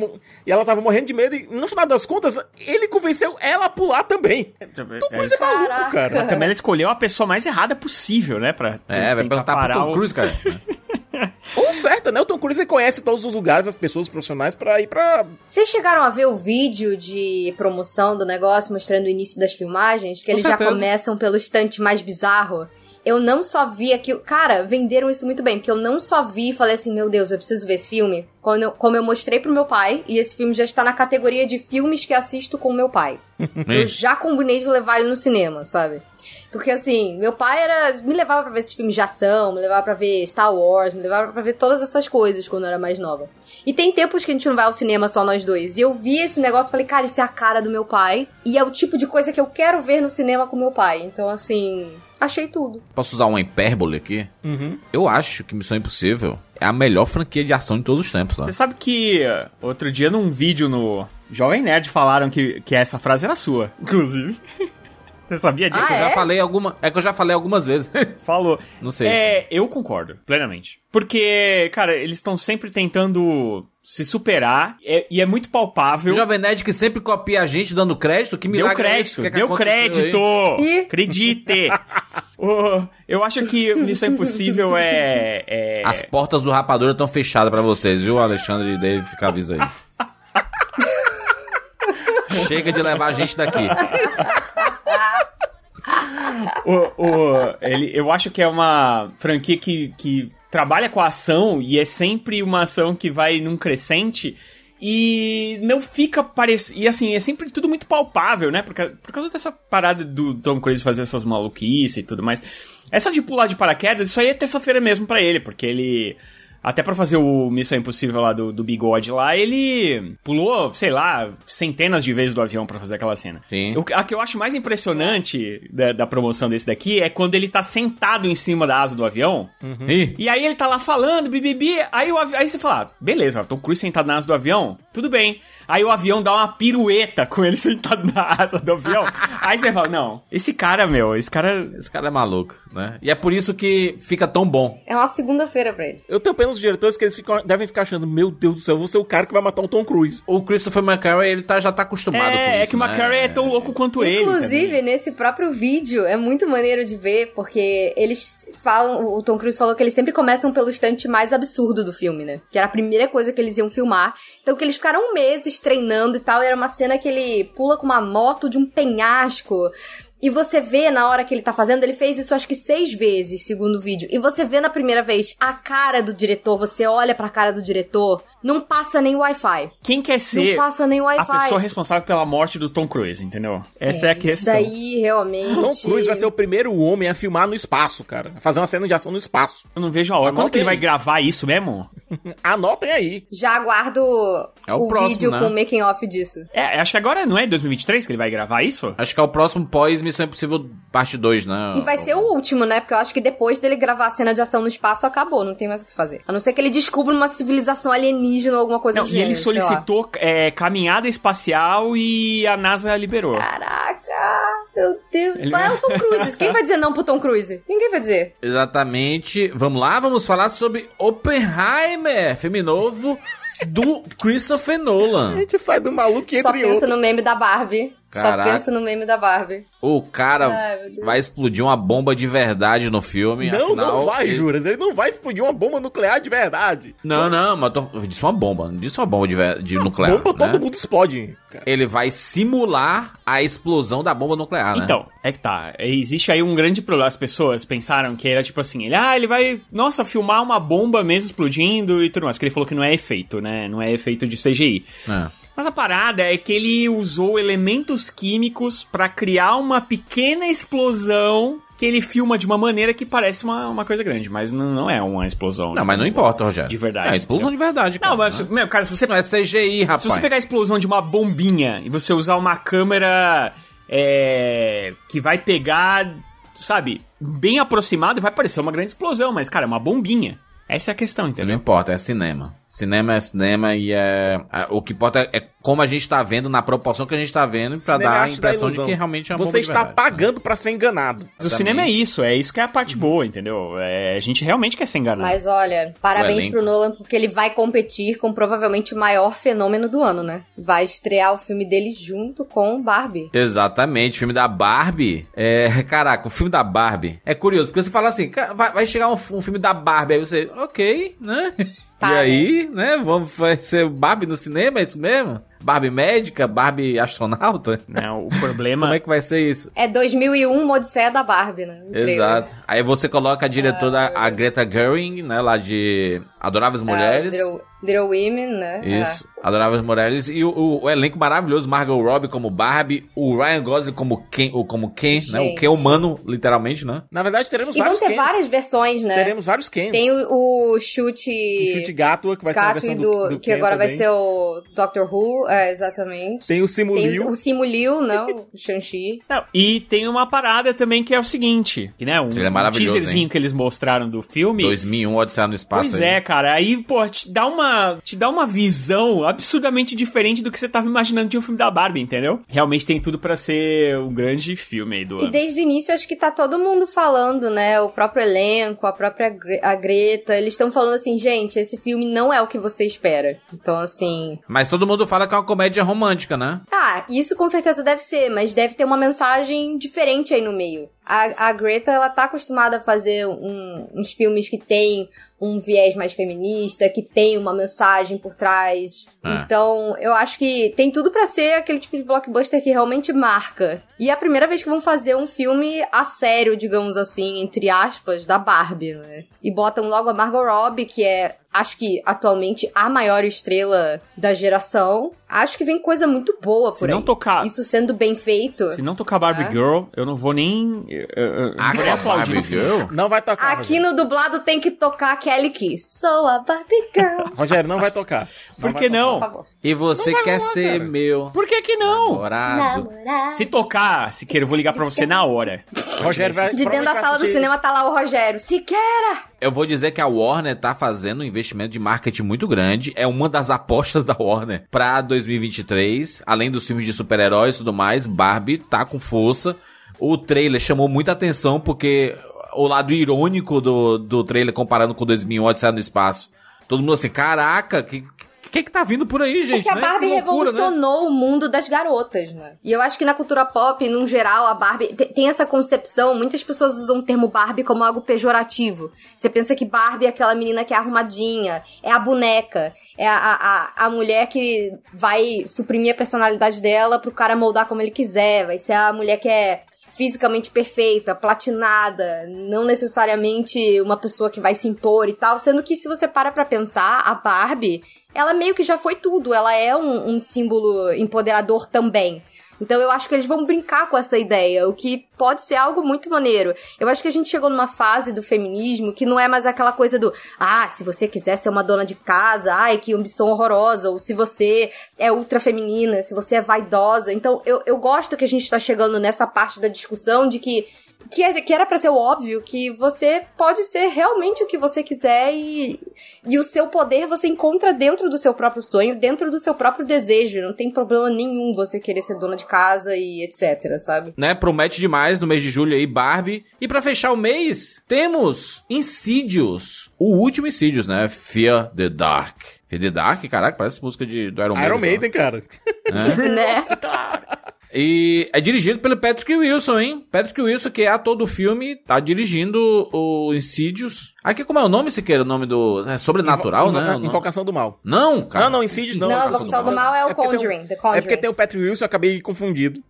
E ela tava morrendo de medo. E no final das contas, ele convenceu ela a pular também. Tom Cruise é maluco, Caraca. cara. Também ela escolheu a pessoa mais errada possível, né? Pra É, vai perguntar pro parar Tom o- Cruise, cara. Ou certo, né? O Tom Cruise conhece todos os lugares, as pessoas profissionais pra ir pra. Vocês chegaram a ver o vídeo de promoção do negócio mostrando o início das filmagens? Que Com eles já certeza. começam pelo estante mais bizarro? Eu não só vi aquilo. Cara, venderam isso muito bem, porque eu não só vi e falei assim: meu Deus, eu preciso ver esse filme. Quando eu- como eu mostrei pro meu pai, e esse filme já está na categoria de filmes que assisto com meu pai. eu já combinei de levar ele no cinema, sabe? Porque assim, meu pai era. me levava pra ver esses filmes de ação, me levava pra ver Star Wars, me levava pra ver todas essas coisas quando eu era mais nova. E tem tempos que a gente não vai ao cinema só nós dois. E eu vi esse negócio e falei, cara, isso é a cara do meu pai. E é o tipo de coisa que eu quero ver no cinema com meu pai. Então, assim, achei tudo. Posso usar uma hipérbole aqui? Uhum. Eu acho que Missão Impossível é a melhor franquia de ação de todos os tempos, tá? Você sabe que outro dia num vídeo no Jovem Nerd falaram que, que essa frase era sua, inclusive. Você sabia disso? Ah, Eu já é? falei alguma, é que eu já falei algumas vezes. Falou. Não sei. É, eu concordo, plenamente. Porque, cara, eles estão sempre tentando se superar é- e é muito palpável. O Jovem Nerd que sempre copia a gente dando crédito, que Deu milagre é esse? crédito, é que deu aí? crédito! Ih. Acredite! Ô, eu acho que Missão Impossível é. é- As portas do Rapadura estão fechadas pra vocês, viu, Alexandre e Dave? Fica aviso aí. Chega de levar a gente daqui. O, o- ele, eu acho que é uma franquia que, que trabalha com a ação e é sempre uma ação que vai num crescente e não fica parecendo. E assim, é sempre tudo muito palpável, né? Por, por causa dessa parada do Tom Cruise fazer essas maluquices e tudo mais. Essa de pular de paraquedas, isso aí é terça-feira mesmo pra ele, porque ele. Até pra fazer o Missão Impossível lá do, do bigode lá, ele pulou, sei lá, centenas de vezes do avião pra fazer aquela cena. Sim. O, a que eu acho mais impressionante da, da promoção desse daqui é quando ele tá sentado em cima da asa do avião. Ih, E aí ele tá lá falando, bibibi. Aí, o avi... aí você fala, ah, beleza, Tom Cruise sentado na asa do avião, tudo bem. Aí o avião dá uma pirueta com ele sentado na asa do avião. aí você fala, não, esse cara, meu, esse cara. esse cara é maluco, né? E é por isso que fica tão bom. É uma segunda-feira pra ele. Eu tenho pena dos diretores que eles ficam- devem ficar achando, meu Deus do céu, eu vou ser o cara que vai matar o Tom Cruise. O Christopher McQuarrie, ele tá, já tá acostumado com isso, É, é que o né? McCarry é tão louco quanto ele. Inclusive, nesse próprio vídeo, é muito maneiro de ver, porque eles falam, o Tom Cruise falou que eles sempre começam pelo estante mais absurdo do filme, né? Que era a primeira coisa que eles iam filmar. Então, que eles ficaram meses treinando e tal, e era uma cena que ele pula com uma moto de um penhasco. E você vê na hora que ele tá fazendo, ele fez isso acho que seis vezes, segundo o vídeo. E você vê na primeira vez a cara do diretor, você olha pra cara do diretor, não passa nem Wi-Fi. Quem quer ser Não passa nem a Wi-Fi. pessoa responsável pela morte do Tom Cruise, entendeu? Essa é, a Isso questão. daí, realmente. Tom Cruise vai ser o primeiro homem a filmar no espaço, cara. A fazer uma cena de ação no espaço. Eu não vejo a hora. Quando que ele vai gravar isso mesmo? Anotem aí. Já aguardo É o o, próximo, vídeo né? com o making off disso. É, acho que agora não é em 2023 que ele vai gravar isso? Acho que é o próximo pós Missão Impossível parte 2, né? E vai ser o último, né? Porque eu acho que depois dele gravar a cena de ação no espaço, acabou. Não tem mais o que fazer. A não ser que ele descubra uma civilização alienígena ou alguma coisa Não, e ele gênero, solicitou é, caminhada espacial e a NASA liberou. Caraca, meu Deus. Ele- é o Tom Cruise? Quem vai dizer não pro Tom Cruise? Ninguém vai dizer. Exatamente. Vamos lá, vamos falar sobre Oppenheimer, filme novo do Christopher A Nolan. gente sai do maluco e Só entra pensa outro. no meme da Barbie. Caraca. Só pensa no meme da Barbie. O cara Ai, vai explodir uma bomba de verdade no filme. Não, afinal, não vai, ele- Juras. Ele não vai explodir uma bomba nuclear de verdade. Não, não, mas eu tô... disse uma bomba, não disse uma bomba de, ver- de nuclear. bomba né? todo mundo explode. cara. Ele vai simular a explosão da bomba nuclear, né? Então, é que tá. Existe aí um grande problema. As pessoas pensaram que era tipo assim, ele, ah, ele vai, nossa, filmar uma bomba mesmo explodindo e tudo mais. Porque ele falou que não é efeito, né? Não é efeito de CGI. É. Mas a parada é que ele usou elementos químicos pra criar uma pequena explosão que ele filma de uma maneira que parece uma, uma coisa grande, mas não, não é uma explosão. Não, mas não importa, Rogério. De verdade, É, explosão de verdade, cara. Não, mas, né? meu, cara, se você Não é CGI, rapaz. Se você pegar a explosão de uma bombinha e você usar uma câmera é, que vai pegar, sabe, bem aproximado, vai parecer uma grande explosão, mas, cara, é uma bombinha. Essa é a questão, Não entendeu? importa, é cinema. Cinema é cinema e é, é- o que importa é como a gente tá vendo, na proporção que a gente tá vendo, pra Cinema é dar a impressão de que realmente é uma Você está verdade. pagando pra ser enganado. Mas o cinema é isso, é isso que é a parte boa, entendeu? É, a gente realmente quer se enganar. Mas olha, parabéns pro Nolan, porque ele vai competir com provavelmente o maior fenômeno do ano, né? Vai estrear o filme dele junto com Barbie. Exatamente, o filme da Barbie. É, caraca, o filme da Barbie é curioso, porque você fala assim, "Ca- vai, vai chegar um, um filme da Barbie, aí você, ok, né? Tá, e aí, né? Vamos, vai ser Barbie no cinema, é isso mesmo? Barbie médica, Barbie astronauta? Não, o problema. Como é que vai ser isso? É 2001, uma Odisseia da Barbie, né? Trailer. Exato. Aí você coloca a diretora, a Greta Gerwig, né, lá de Adoráveis Mulheres. Ah, Little, Little Women, né? Isso, Adoráveis Mulheres. E o, o- o elenco maravilhoso, Margot Robbie como Barbie, o Ryan Gosling como Ken, o, como Ken né? O. Ken humano, literalmente, né? Na verdade, teremos E vão vários ter Kens. várias versões, né? Teremos vários Kens. Tem o, o chute... O chute Gatua, que vai ser a Gato versão e do, do, do que Ken agora vai também. ser o Doctor Who, é, exatamente. Tem o Simu Tem o, o Simu Liu, não, o Shang-Chi. E tem uma parada também que é o seguinte, que né, um, Ele é maravilhoso, um teaserzinho hein? que eles mostraram do filme. 2001, Odisseia no Espaço. Pois aí. é, cara. Aí, pô, te dá uma, te dá uma visão absurdamente diferente do que você tava imaginando de um filme da Barbie, entendeu? Realmente tem tudo pra ser um grande filme aí do E ano. desde o início, acho que tá todo mundo falando, né? O próprio elenco, a própria Gre- a Greta, eles estão falando assim, gente, esse filme não é o que você espera. Então, assim. Mas todo mundo fala que é uma comédia romântica, né? Tá, isso com certeza deve ser, mas deve ter uma mensagem diferente aí no meio. A, a Greta, ela tá acostumada a fazer um- uns filmes que tem um viés mais feminista, que tem uma mensagem por trás. É. Então, eu acho que tem tudo pra ser aquele tipo de blockbuster que realmente marca. E é a primeira vez que vão fazer um filme a sério, digamos assim, entre aspas, da Barbie, né? E botam logo a Margot Robbie, que é, acho que atualmente a maior estrela da geração. Acho que vem coisa muito boa Se por não aí. tocar- Isso sendo bem feito. Se não tocar Barbie É. Girl, eu não vou nem. Eu, eu- não vou que nem aplaudir Barbie. Girl? Não vai tocar, Aqui no dublado tem que tocar Kelly Key. Sou a Barbie Girl. Rogério. Rogério, não vai tocar. Por vai que tocar. não? Por favor. E você Não quer rolar, ser cara. meu Por que que não? namorado. Se tocar, Siqueira, eu vou ligar pra você na hora. Rogério vai... De dentro da sala do cinema tá lá o Rogério. Siqueira! Eu vou dizer que a Warner tá fazendo um investimento de marketing muito grande. É uma das apostas da Warner pra 2023. Além dos filmes de super-heróis e tudo mais, Barbie tá com força. O trailer chamou muita atenção porque o lado irônico do, do trailer comparando com 2001 Odisseia no Espaço. Todo mundo assim, caraca, que que, que tá vindo por aí, gente? Porque a né? Barbie Que loucura, né? revolucionou o mundo das garotas, né? E eu acho que na cultura pop, num geral, a Barbie te- tem essa concepção. Muitas pessoas usam o termo Barbie como algo pejorativo. Você pensa que Barbie é aquela menina que é arrumadinha, é a boneca, é a, a, a mulher que vai suprimir a personalidade dela pro cara moldar como ele quiser. Vai ser a mulher que é fisicamente perfeita, platinada, não necessariamente uma pessoa que vai se impor e tal, sendo que se você para pra pensar, a Barbie, ela meio que já foi tudo, ela é um, um símbolo empoderador também. Então eu acho que eles vão brincar com essa ideia, o que pode ser algo muito maneiro. Eu acho que a gente chegou numa fase do feminismo que não é mais aquela coisa do ah, se você quiser ser uma dona de casa, ai, que ambição horrorosa, ou se você é ultra feminina, se você é vaidosa. Então eu, eu gosto que a gente tá chegando nessa parte da discussão de que que, é- que era pra ser o óbvio que você pode ser realmente o que você quiser e, e o seu poder você encontra dentro do seu próprio sonho, dentro do seu próprio desejo. Não tem problema nenhum você querer ser dona de casa e etc, sabe? né? Promete demais no mês de julho aí, Barbie. E pra fechar o mês, temos Insidious. O último Insidious, né? Fear the Dark. Fear the Dark, caraca, parece música de, do Iron Maiden. Iron Maiden, cara. né? E é dirigido pelo Patrick Wilson, hein? Patrick Wilson, que é ator do filme, tá dirigindo o Insidious. Aqui, como é o nome, se quer? O nome do... É sobrenatural, Invo- né? Invocação do Mal. Não, cara. Não, não, Insidious não. Não, Invocação Invocação do do Mal é o É tem um- Conjuring, The É porque Conjuring. tem o Patrick Wilson, eu acabei confundido.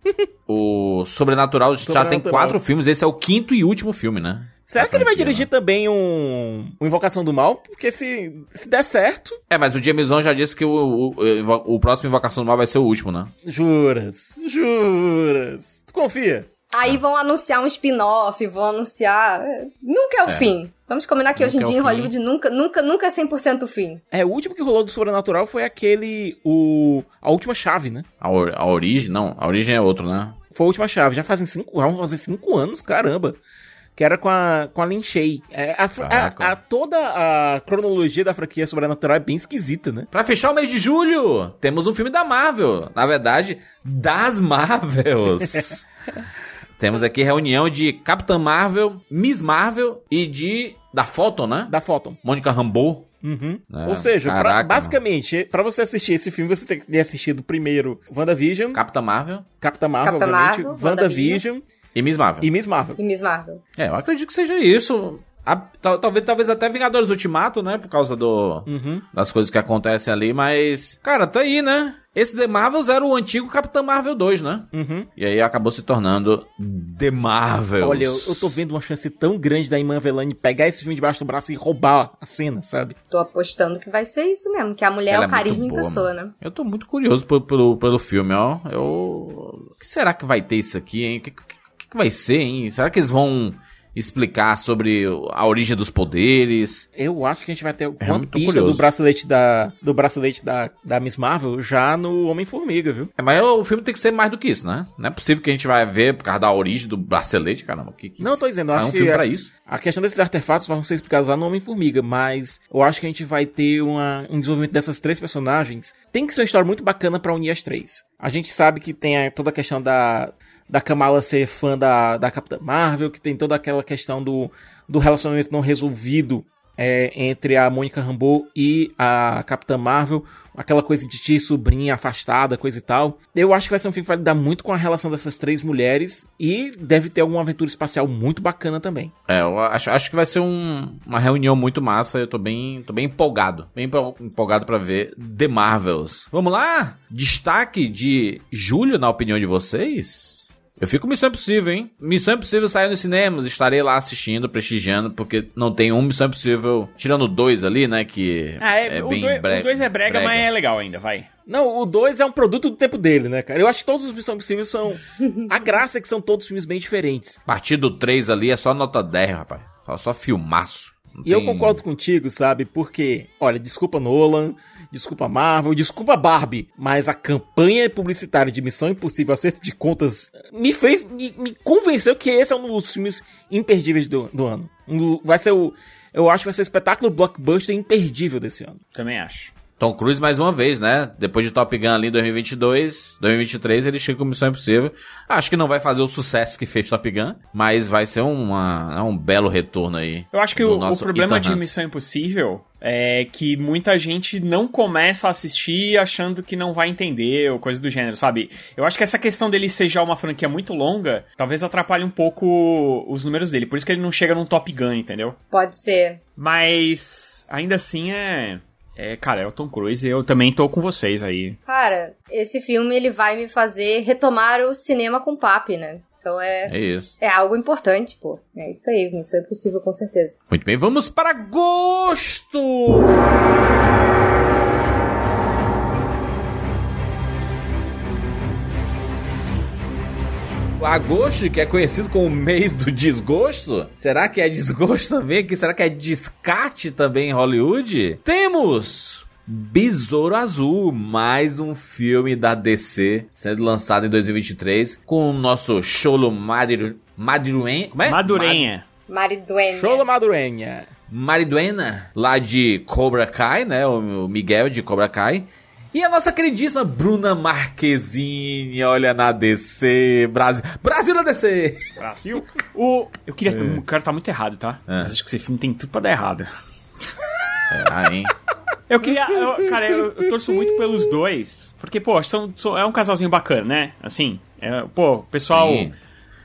O Sobrenatural já tem quatro filmes. Esse é o quinto e último filme, né? Será que ele vai dirigir também um, um Invocação do Mal? Porque se, se der certo, É, mas o James Wan já disse que o, o, o, o próximo Invocação do Mal vai ser o último, né? juras, juras. Tu confia? Aí vão anunciar um spin-off, vão anunciar. Nunca é o É. fim. Vamos combinar que hoje em Nunca é o dia em. Hollywood nunca, nunca, nunca é 100% o fim. É, o último que rolou do Sobrenatural foi aquele, o... A Última Chave, né? A, or- a origem, não, a origem é outro, né? Foi a Última Chave, já fazem cinco, vão fazer cinco anos, caramba. Que era com a, com a Lin Shay. É, a, a- a- toda a cronologia da franquia sobrenatural é bem esquisita, né? Pra fechar o mês de julho, temos um filme da Marvel. Na verdade, das Marvels. temos aqui reunião de Capitã Marvel, Miss Marvel e de... Da Photon, né? Da Photon. Mônica Rambeau. Uhum. É, Ou seja, pra- basicamente, pra você assistir esse filme, você tem que ter assistido primeiro WandaVision, Capitã Marvel Capitã Marvel, Capitã obviamente, Marvel, WandaVision e Miss Marvel. e Miss Marvel. E Miss Marvel. É, eu acredito que seja isso. A- tal- talvez, talvez até Vingadores Ultimato, né? Por causa do, Uhum. das coisas que acontecem ali, mas. Cara, tá aí, né? Esse The Marvels era o antigo Capitão Marvel 2, né? Uhum. E aí acabou se tornando The Marvels. Olha, eu, eu tô vendo uma chance tão grande da Iman Velani pegar esse filme debaixo do braço e roubar a cena, sabe? Tô apostando que vai ser isso mesmo, que a mulher Ela é o é muito carisma em boa, pessoa, mano. né? Eu tô muito curioso pelo, pelo, pelo filme, ó. Eu. O que será que vai ter isso aqui, hein? O que, que, que vai ser, hein? Será que eles vão explicar sobre a origem dos poderes? Eu acho que a gente vai ter uma É pista do bracelete da do bracelete da, da Miss Marvel já no Homem-Formiga, viu? É, mas o filme tem que ser mais do que isso, né? Não é possível que a gente vai ver por causa da origem do bracelete, caramba. Que, que... Não, eu tô dizendo, eu Ah, acho é um que filme a- pra isso. A questão desses artefatos vão ser explicados lá no Homem-Formiga, mas eu acho que a gente vai ter uma- um desenvolvimento dessas três personagens. Tem que ser uma história muito bacana pra unir as três. A gente sabe que tem a- toda a questão da, da Kamala ser fã da, da Capitã Marvel, que tem toda aquela questão do, do relacionamento não resolvido é, entre a Mônica Rambeau e a Capitã Marvel. Aquela coisa de tia e sobrinha afastada, coisa e tal. Eu acho que vai ser um filme que vai lidar muito com a relação dessas três mulheres e deve ter alguma aventura espacial muito bacana também. É, eu acho, acho que vai ser um- uma reunião muito massa. Eu tô bem, tô bem empolgado. Bem empo- empolgado pra ver The Marvels. Vamos lá? Destaque de julho, na opinião de vocês? Eu fico com Missão Impossível, hein? Missão Impossível saiu nos cinemas. Estarei lá assistindo, prestigiando, porque não tem um Missão Impossível. Tirando dois ali, né? Que Ah, é, o 2 bre- é brega, mas é legal ainda, vai. Não, o 2 é um produto do tempo dele, né, cara? Eu acho que todos os Missão Impossíveis são. A graça é que são todos filmes bem diferentes. A partir do 3 ali é só nota 10, rapaz. Só, só filmaço. Não E eu tem- concordo contigo, sabe? Porque, olha, desculpa Nolan, desculpa Marvel, desculpa Barbie, mas a campanha publicitária de Missão Impossível Acerto de Contas me fez, me, me convenceu que esse é um dos filmes imperdíveis do, do ano. Um vai ser o. Eu acho que vai ser o espetáculo blockbuster imperdível desse ano. Também acho. Tom Cruise mais uma vez, né? Depois de Top Gun ali em 2022, 2023, ele chega com Missão Impossível. Acho que não vai fazer o sucesso que fez Top Gun, mas vai ser uma, é um belo retorno aí. Eu acho que o, o nosso problema Ethan de Hunt. Missão Impossível é que muita gente não começa a assistir achando que não vai entender ou coisa do gênero, sabe? Eu acho que essa questão dele ser já uma franquia muito longa talvez atrapalhe um pouco os números dele. Por isso que ele não chega num Top Gun, entendeu? Pode ser. Mas ainda assim é. É, cara, é o Tom Cruise e eu também tô com vocês aí. Cara, esse filme ele vai me fazer retomar o cinema com papi, né? Então é, É isso. é algo importante, pô. É isso aí, isso é possível com certeza. Muito bem, vamos para agosto! Agosto, que é conhecido como o mês do desgosto. Será que é desgosto também aqui? Será que é descarte também em Hollywood? Temos Besouro Azul, mais um filme da DC sendo lançado em 2023 com o nosso Cholo Madiru... Maduruen... Como é? Madurenha. Mariduene. Show da Madurenha. Mariduena, lá de Cobra Kai, né? O Miguel de Cobra Kai. E a nossa queridíssima Bruna Marquezine, olha na DC, Brasil. Brasil na DC! Brasil. O, eu queria. O cara tá muito errado, tá? É. Mas acho que esse filme tem tudo pra dar errado. É, ah, hein? Eu queria. eu- cara, eu, eu torço muito pelos dois. Porque, pô, são, são- é um casalzinho bacana, né? Assim. é, pô, o pessoal. Sim.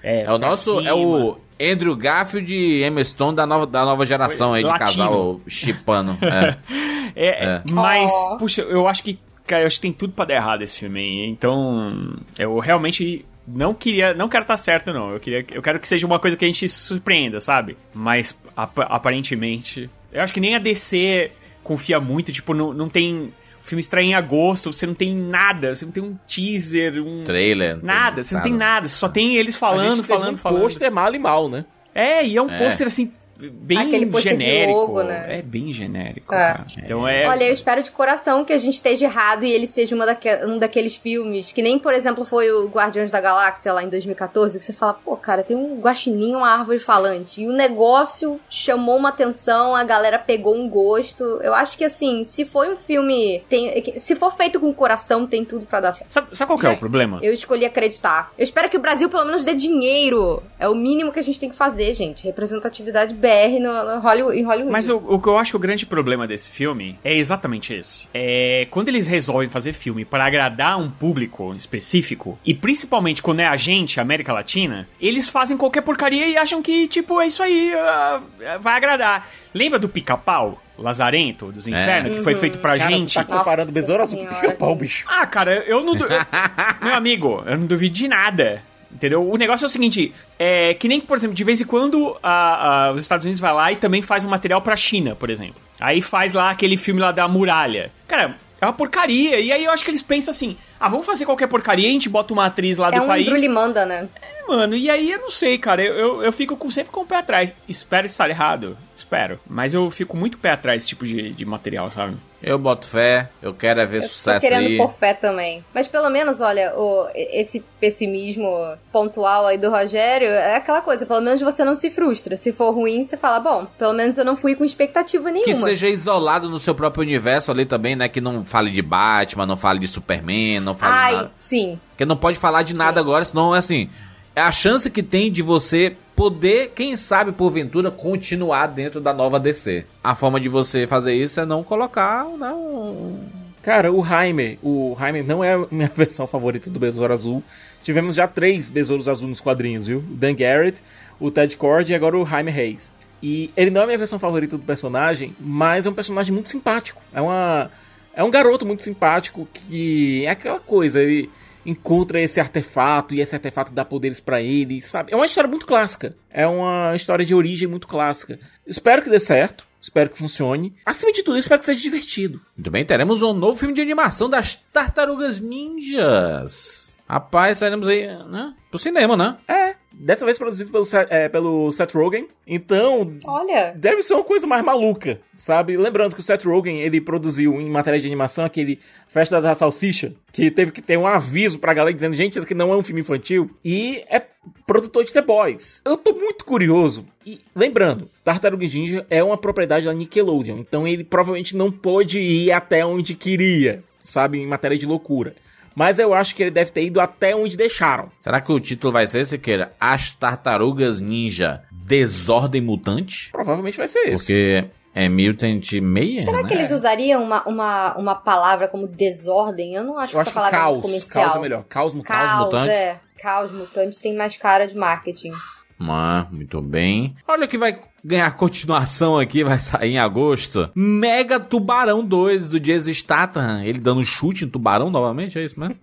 É o pra nosso, cima. é o Andrew Garfield e Emma Stone da nova, da nova geração aí de Latino. casal chipano. É. É, É. Mas, Oh. puxa, eu acho que. Cara, eu acho que tem tudo pra dar errado esse filme aí. Então. Eu realmente. Não queria. Não quero estar certo, não. Eu, queria, eu quero que seja uma coisa que a gente se surpreenda, sabe? Mas ap- aparentemente. Eu acho que nem a DC confia muito. Tipo, não, não tem. O filme estreia em agosto, você não tem nada, você não tem um teaser, um. Trailer. Nada, você não tem nada, você só tem eles falando, a gente teve falando, um falando. pôster mal e mal, né? É, e é um É. pôster assim, bem Aquele genérico. logo, né? É bem genérico, É. cara. Então é. Olha, eu espero de coração que a gente esteja errado e ele seja uma daque- um daqueles filmes que nem, por exemplo, foi o Guardiões da Galáxia lá em 2014, que você fala, pô, cara, tem um guaxininho, uma árvore falante. E o negócio chamou uma atenção, a galera pegou um gosto. Eu acho que, assim, se foi um filme... Tem, se for feito com coração, tem tudo pra dar certo. Sabe, sabe qual que é o problema? Eu escolhi acreditar. Eu espero que o Brasil pelo menos dê dinheiro. É o mínimo que a gente tem que fazer, gente. Representatividade BR no, no Hollywood, em Hollywood. Mas o, o que eu acho que o grande problema desse filme é exatamente esse. É quando eles resolvem fazer filme para agradar um público específico, e principalmente quando é a gente, América Latina, eles fazem qualquer porcaria e acham que, tipo, é isso aí, ah, vai agradar. Lembra do pica-pau? Lazarento dos Infernos, que foi feito pra Cara, gente. tu tá comparando Nossa Besouro com pica-pau, bicho. Ah, cara, eu não. du- eu- Meu amigo, eu não duvido de nada. Entendeu? O negócio é o seguinte: é que nem, por exemplo, de vez em quando a- a- os Estados Unidos vai lá e também faz um material pra China, por exemplo. Aí faz lá aquele filme lá da muralha. Cara, é uma porcaria. E aí eu acho que eles pensam assim: ah, vamos fazer qualquer porcaria, a gente bota uma atriz lá é do um país. Drulimanda, né? É, mano, e aí eu não sei, cara. Eu, eu, eu fico com- sempre com o pé atrás. Espero estar errado. Espero. Mas eu fico muito pé atrás desse tipo de, de material, sabe? Eu boto fé, eu quero é ver Eu tô sucesso querendo aí. pôr fé também. Mas pelo menos, olha, o, esse pessimismo pontual aí do Rogério é aquela coisa, pelo menos você não se frustra. Se for ruim, você fala, bom, pelo menos eu não fui com expectativa nenhuma. Que seja isolado no seu próprio universo ali também, né? Que não fale de Batman, não fale de Superman, não fale de Ai, nada. sim. Porque não pode falar de nada agora, senão é assim. É a chance que tem de você poder, quem sabe, porventura, continuar dentro da nova DC. A forma de você fazer isso é não colocar, não. Cara, o Jaime, o Jaime não é a minha versão favorita do Besouro Azul. Tivemos já três Besouros Azul nos quadrinhos, viu? O Dan Garrett, o Ted Cord e agora o Jaime Reis. E ele não é a minha versão favorita do personagem, mas é um personagem muito simpático. É uma é um garoto muito simpático que é aquela coisa, ele encontra esse artefato e esse artefato dá poderes pra ele, sabe? É uma história muito clássica. É uma história de origem muito clássica. Espero que dê certo. Espero que funcione. Acima de tudo, espero que seja divertido. Muito bem, teremos um novo filme de animação das Tartarugas Ninjas. Rapaz, sairemos aí, né? Pro cinema, né? É, dessa vez produzido pelo, Seth- é, pelo Seth Rogen. Então, Olha, deve ser uma coisa mais maluca, sabe? Lembrando que o Seth Rogen, ele produziu em matéria de animação aquele Festa da Salsicha, que teve que ter um aviso pra galera dizendo, gente, isso aqui não é um filme infantil. E é produtor de The Boys. Eu tô muito curioso. E lembrando, Tartaruga Ninja é uma propriedade da Nickelodeon, então ele provavelmente não pôde ir até onde queria, sabe? Em matéria de loucura. Mas eu acho que ele deve ter ido até onde deixaram. Será que o título vai ser, Siqueira? As Tartarugas Ninja Desordem Mutante? Provavelmente vai ser esse. Porque é Mutant Meia, será né? que eles usariam uma, uma, uma palavra como desordem? Eu não acho Eu que acho essa palavra é caos. muito comercial. Caos é melhor. Caos mutante. Caos, mutante. é. Caos mutante tem mais cara de marketing. Ah, muito bem. Olha o que vai ganhar continuação aqui, vai sair em agosto. Mega Tubarão 2 do Jason Statham. Ele dando um chute em tubarão novamente, é isso mesmo?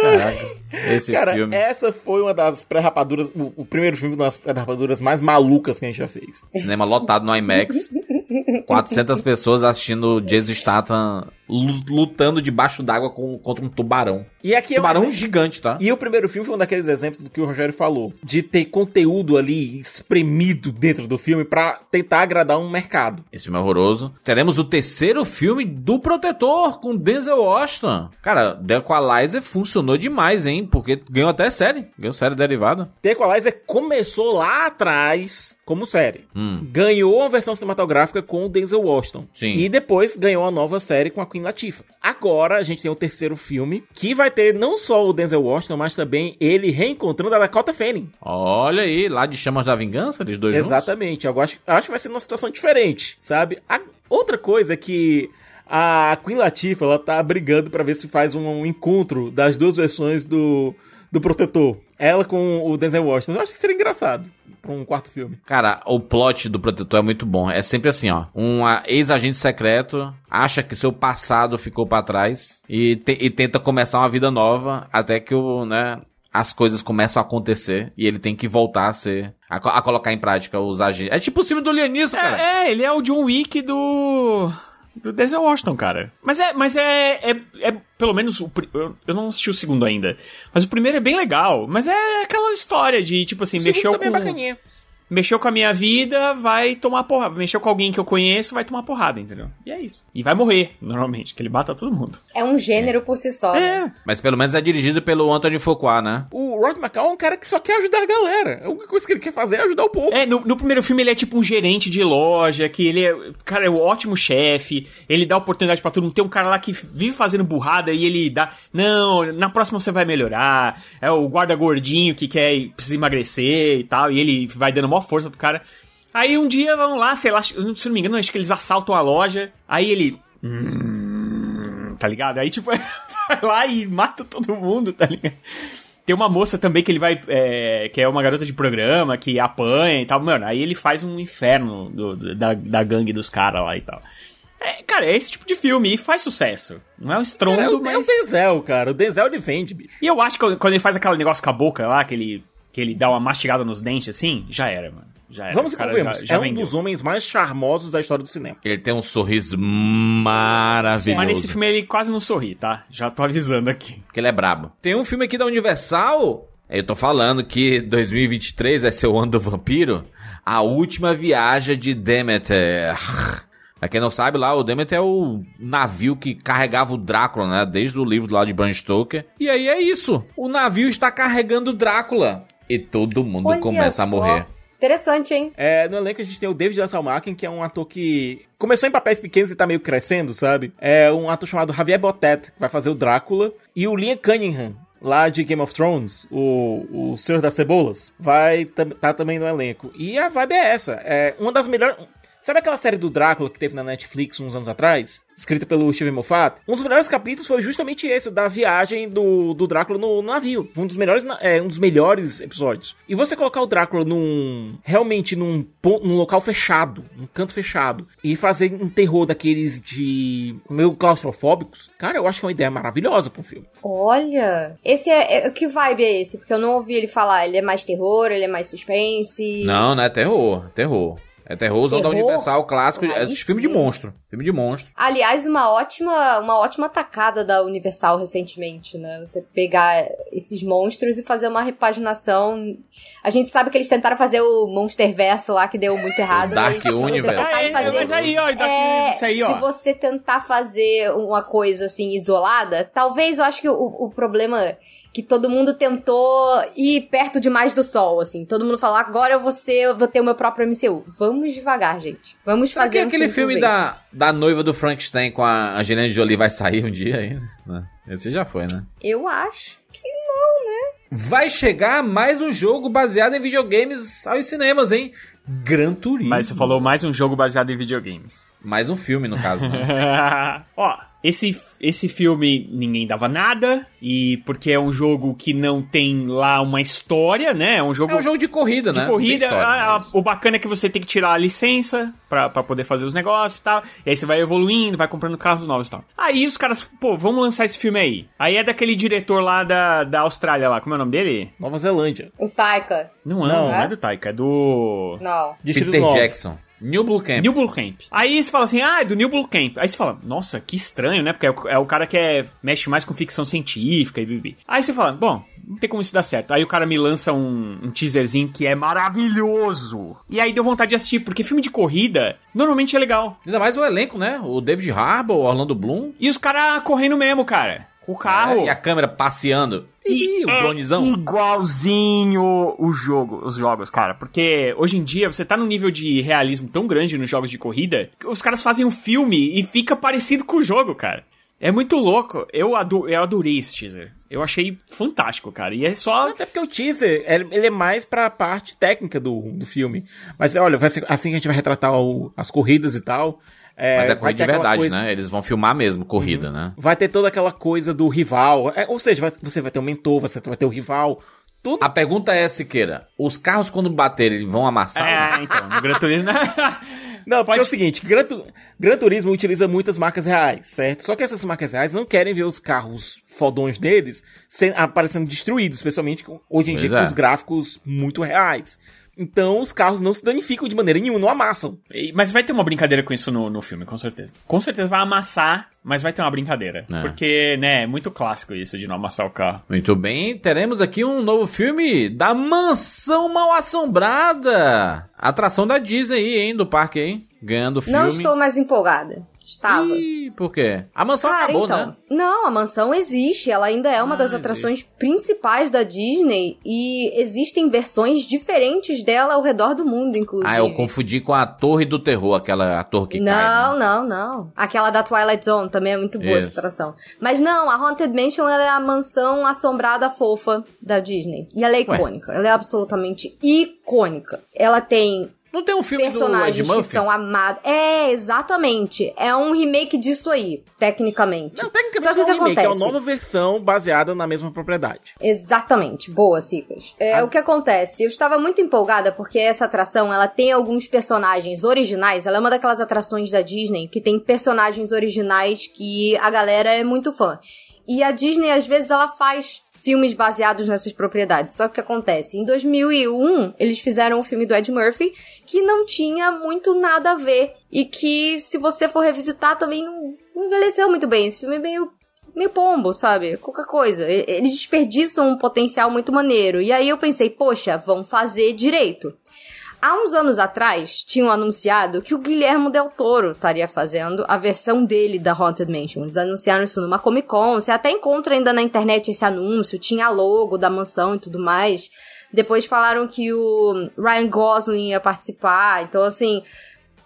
Caraca, esse Cara, filme. essa foi uma das pré-rapaduras, o, o primeiro filme das pré-rapaduras mais malucas que a gente já fez. Cinema lotado no IMAX. 400 pessoas assistindo o Jason Statham lu- lutando debaixo d'água com- contra um tubarão. E aqui é um Tubarão gigante, tá? E o primeiro filme foi um daqueles exemplos do que o Rogério falou, de ter conteúdo ali espremido dentro do filme pra tentar agradar um mercado. Esse filme é horroroso. Teremos o terceiro filme do Protetor com Denzel Washington. Cara, The Equalizer funcionou demais, hein? Porque ganhou até série. Ganhou série derivada. The Equalizer começou lá atrás como série. Hum. Ganhou uma versão cinematográfica com o Denzel Washington. Sim. E depois ganhou a nova série com a Queen Latifah. Agora a gente tem o terceiro filme, que vai ter não só o Denzel Washington, mas também ele reencontrando a Dakota Fanning. Olha aí, lá de Chamas da Vingança, eles dois juntos. Exatamente. Eu acho, eu acho que vai ser uma situação diferente, sabe? A- outra coisa é que a Queen Latifah, ela tá brigando pra ver se faz um, encontro das duas versões do, do Protetor. Ela com o Denzel Washington. Eu acho que seria engraçado um quarto filme. Cara, o plot do Protetor é muito bom. É sempre assim, ó. Um ah, ex-agente secreto acha que seu passado ficou pra trás e, te- e tenta começar uma vida nova até que o, né, as coisas começam a acontecer e ele tem que voltar a ser, a, a colocar em prática os agentes. É tipo o filme do Lianisson, cara. É, é, ele é o John Wick do. Do Denzel Washington, cara. Mas é, mas é, é, é pelo menos o, eu, eu não assisti o segundo ainda. Mas o primeiro é bem legal. Mas é aquela história de tipo assim, O mexeu também com é bacaninha. Mexeu com a minha vida, vai tomar porrada. Mexeu com alguém que eu conheço, vai tomar porrada, entendeu? E é isso. E vai morrer, normalmente, que ele mata todo mundo. É um gênero por si só. né? É. Mas pelo menos é dirigido pelo Anthony Fuqua, né? O Rod McCall é um cara que só quer ajudar a galera. A única coisa que ele quer fazer é ajudar o povo. É, no, no primeiro filme ele é tipo um gerente de loja, que ele é, cara, é um ótimo chefe, ele dá oportunidade pra todo mundo. Tem um cara lá que vive fazendo burrada e ele dá, não, na próxima você vai melhorar. É o guarda gordinho que quer, precisa emagrecer e tal, e ele vai dando maior força pro cara. Aí um dia vão lá, sei lá, se não me engano, acho que eles assaltam a loja, aí ele... Hum, tá ligado? Aí tipo, vai lá e mata todo mundo, tá ligado? Tem uma moça também que ele vai. é, que é uma garota de programa, que apanha e tal. Mano, aí ele faz um inferno do- do- da, da gangue dos caras lá e tal. É, cara, é esse tipo de filme e faz sucesso. Não é um estrondo, Cara, é, o, é o mas. Denzel, cara. O Denzel ele vende, bicho. E eu acho que quando quando ele faz aquele negócio com a boca lá, que ele, que ele dá uma mastigada nos dentes assim, já era, mano. Já era. Vamos cara já, já é um vendeu. dos homens mais charmosos da história do cinema. Ele tem um sorriso maravilhoso. Mas nesse filme ele quase não sorri, tá? Já tô avisando aqui. Porque ele é brabo. Tem um filme aqui da Universal. Eu tô falando que 2023 vai ser o ano do vampiro. A última viagem de Demeter. Pra quem não sabe, lá o Demeter é o navio que carregava o Drácula, né? Desde o livro lá de Bram Stoker. E aí é isso. O navio está carregando o Drácula. E todo mundo Olha começa a só. morrer. Interessante, hein? É, no elenco a gente tem o David Hasselmachen, que é um ator que começou em papéis pequenos e tá meio crescendo, sabe? É um ator chamado Javier Botet, que vai fazer o Drácula. E o Liam Cunningham, lá de Game of Thrones, o, o Senhor das Cebolas, vai tam- tá também no elenco. E a vibe é essa. É uma das melhores... Sabe aquela série do Drácula que teve na Netflix uns anos atrás? Escrita pelo Steven Moffat? Um dos melhores capítulos foi justamente esse, o da viagem do, do Drácula no navio. Foi Um dos melhores, é, um dos melhores episódios. E você colocar o Drácula num. realmente num, num local fechado, num canto fechado, e fazer um terror daqueles de. meio claustrofóbicos, cara, eu acho que é uma ideia maravilhosa pro filme. Olha. Esse é, é- Que vibe é esse? Porque eu não ouvi ele falar. Ele é mais terror, ele é mais suspense. Não, não é terror. Terror. É terrorzão da Terror? Universal clássico. É filme de monstro. Filme de monstro. Aliás, uma ótima, uma ótima tacada da Universal recentemente, né? Você pegar esses monstros e fazer uma repaginação. A gente sabe que eles tentaram fazer o Monster Verso lá, que deu muito errado. Dark mas se você Universe. tentar É, fazer- mas aí, ó, daqui, É, isso aí, ó. se você tentar fazer uma coisa assim isolada, talvez eu acho que o, o problema que todo mundo tentou ir perto demais do sol, assim. Todo mundo falou, agora eu vou ser, eu vou ter o meu próprio MCU. Vamos devagar, gente. Vamos Será fazer que um aquele filme vez. da, da noiva do Frankenstein com a Angelina Jolie vai sair um dia ainda? Né? Esse já foi, né? Eu acho. Vai chegar mais um jogo baseado em videogames aos cinemas, hein? Gran Turismo. Mas você falou mais um jogo baseado em videogames. Mais um filme, no caso, né? Ó, esse, esse filme ninguém dava nada, e porque é um jogo que não tem lá uma história, né? É um jogo É um jogo de corrida, de né? corrida. Não tem história, a- a- mas- o bacana é que você tem que tirar a licença pra, pra poder fazer os negócios e tal. E aí você vai evoluindo, vai comprando carros novos e tal. Aí os caras, pô, vamos lançar esse filme aí. Aí é daquele diretor lá da, da Austrália lá, como é o nome dele? Nova Zelândia. O Taika. Não, é, Não, não, é é? do Taika, é do. Não. Peter 9. Jackson. New Blue Camp. New Blue Camp. Aí você fala assim, ah, é do New Blue Camp. Aí você fala, nossa, que estranho, né? Porque é o, é o cara que é, mexe mais com ficção científica e bibi. Aí você fala, bom, não tem como isso dar certo. Aí o cara me lança um, um teaserzinho que é maravilhoso. E aí deu vontade de assistir, porque filme de corrida normalmente é legal. Ainda mais o elenco, né? O David Harbour, o Orlando Bloom. E os caras correndo mesmo, cara. Com o carro. É, e a câmera passeando. Ih, o é dronezão. igualzinho o jogo, os jogos, cara. Porque hoje em dia você tá num nível de realismo tão grande nos jogos de corrida que os caras fazem um filme e fica parecido com o jogo, cara. É muito louco. Eu, ado eu adorei esse teaser. Eu achei fantástico, cara. E é só. Até porque o teaser, ele ele é mais pra parte técnica do, do filme. Mas olha, vai ser assim que a gente vai retratar o- as corridas e tal. É, Mas é corrida de verdade, coisa- né? Eles vão filmar mesmo corrida, né? Vai ter toda aquela coisa do rival. É, ou seja, vai- você vai ter um mentor, você vai ter o rival. Tudo. A pergunta é, Siqueira, os carros quando baterem, eles vão amassar? É, então, no Gran Turismo. Não, porque Pode- é o seguinte, Gran, Tu- Gran Turismo utiliza muitas marcas reais, certo? Só que essas marcas reais não querem ver os carros fodões deles sem- aparecendo destruídos, especialmente com- hoje em Pois dia é. com os gráficos muito reais. Então os carros não se danificam de maneira nenhuma, não amassam. E- Mas vai ter uma brincadeira com isso no, no filme, com certeza. Com certeza vai amassar, mas vai ter uma brincadeira. É. Porque, né, é muito clássico isso de não amassar o carro. Muito bem, teremos aqui um novo filme da Mansão Mal Assombrada. Atração da Disney aí, hein, do parque, hein? Ganhando filme. Não estou mais empolgada. Estava. Ih, por quê? A mansão Cara, acabou, então. né? Não, a mansão existe. Ela ainda é uma Ah, das atrações principais da Disney. E existem versões diferentes dela ao redor do mundo, inclusive. Ah, eu confundi com a Torre do Terror, aquela a torre que não, cai. né? não, não. Aquela da Twilight Zone também é muito boa Isso. essa atração. Mas não, a Haunted Mansion é a mansão assombrada fofa da Disney. E ela é icônica. Ela é absolutamente icônica. Ela tem Não tem um filme do Ed personagens que Murphy? são amados. É, exatamente. É um remake disso aí, tecnicamente. Não, tecnicamente Só que é o que um remake, é acontece? uma nova versão baseada na mesma propriedade. Exatamente. Boa, Cicas. É, Ah. O que acontece? Eu estava muito empolgada porque essa atração, ela tem alguns personagens originais. Ela é uma daquelas atrações da Disney que tem personagens originais que a galera é muito fã. E a Disney, às vezes, ela faz filmes baseados nessas propriedades. Só que o que acontece? Em 2001, eles fizeram o filme do Ed Murphy que não tinha muito nada a ver. E que, se você for revisitar, também não, envelheceu muito bem. Esse filme é meio meio pombo, sabe? Qualquer coisa. Eles desperdiçam um potencial muito maneiro. E aí eu pensei, poxa, vão fazer direito. Há uns anos atrás, tinham anunciado que o Guilhermo Del Toro estaria fazendo a versão dele da Haunted Mansion. Eles anunciaram isso numa Comic Con. Você até encontra ainda na internet esse anúncio. Tinha logo da mansão e tudo mais. Depois falaram que o Ryan Gosling ia participar. Então, assim,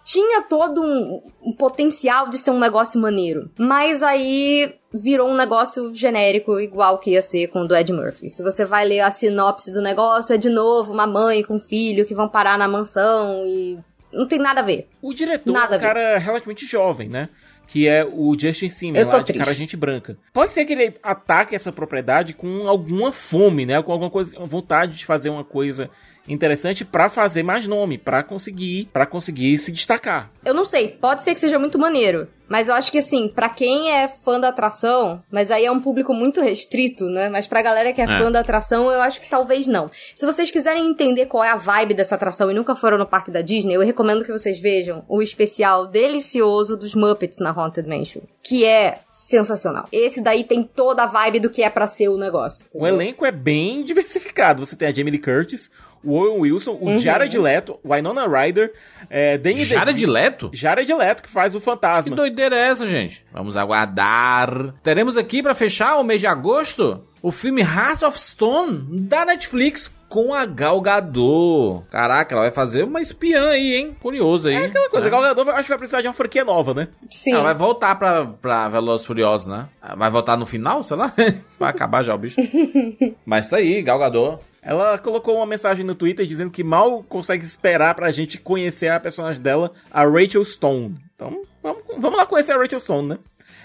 tinha todo um, um potencial de ser um negócio maneiro. Mas aí virou um negócio genérico, igual que ia ser com o do Ed Murphy. Se você vai ler a sinopse do negócio, é de novo uma mãe com um filho que vão parar na mansão e. Não tem nada a ver. O diretor Nada é um ver. cara relativamente jovem, né? Que é o Justin tô lá de triste. Cara Gente Branca. Pode ser que ele ataque essa propriedade com alguma fome, né? Com alguma coisa, vontade de fazer uma coisa interessante pra fazer mais nome, pra conseguir, para conseguir se destacar. Eu não sei, pode ser que seja muito maneiro. Mas eu acho que assim, pra quem é fã da atração, mas aí é um público muito restrito, né? Mas pra galera que é, É. fã da atração, eu acho que talvez não. Se vocês quiserem entender qual é a vibe dessa atração e nunca foram no parque da Disney, eu recomendo que vocês vejam o especial delicioso dos Muppets na Haunted Mansion, que é sensacional. Esse daí tem toda a vibe do que é pra ser o negócio. O entendeu? elenco é bem diversificado. Você tem a Jamie Lee Curtis, o Owen Wilson, o Uhum. Jared Leto, o Winona Ryder, é, Danny Jared DeVito- Leto? Jared Leto, que faz o Que fantasma. doideira é essa, gente? Vamos aguardar. Teremos aqui pra fechar o mês de agosto o filme Heart of Stone da Netflix com a Gal Gadot. Caraca, ela vai fazer uma espiã aí, hein? Curioso aí. É aquela coisa, É. Gal Gadot acho que vai precisar de uma franquia nova, né? Sim. Ela vai voltar pra, pra Velozes Furiosos, né? Vai voltar no final, sei lá? Vai acabar já o bicho. Mas tá aí, Gal Gadot. Ela colocou uma mensagem no Twitter dizendo que mal consegue esperar pra gente conhecer a personagem dela, a Rachel Stone. Então, vamos, vamos lá conhecer a Rachel Stone, né?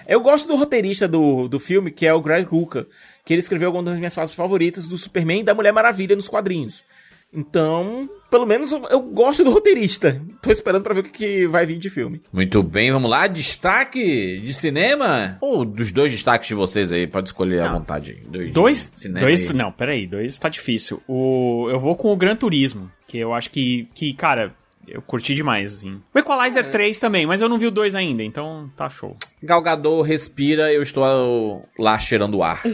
Eu gosto do roteirista do, do filme, que é o Greg Rucka, que ele escreveu algumas das minhas fases favoritas do Superman e da Mulher Maravilha nos quadrinhos. Então, pelo menos eu, gosto do roteirista. Tô esperando pra ver o que, vai vir de filme. Muito bem, vamos lá. Destaque de cinema? Ou dos dois destaques de vocês aí, pode escolher à Não. vontade. aí. Dois, Dois? dois aí. não, peraí, dois tá difícil. O, eu vou com o Gran Turismo, que eu acho que, que cara, eu curti demais, assim. O Equalizer 3 também, mas eu não vi o 2 ainda, então tá show. Gal Gadot respira, eu estou lá cheirando o ar.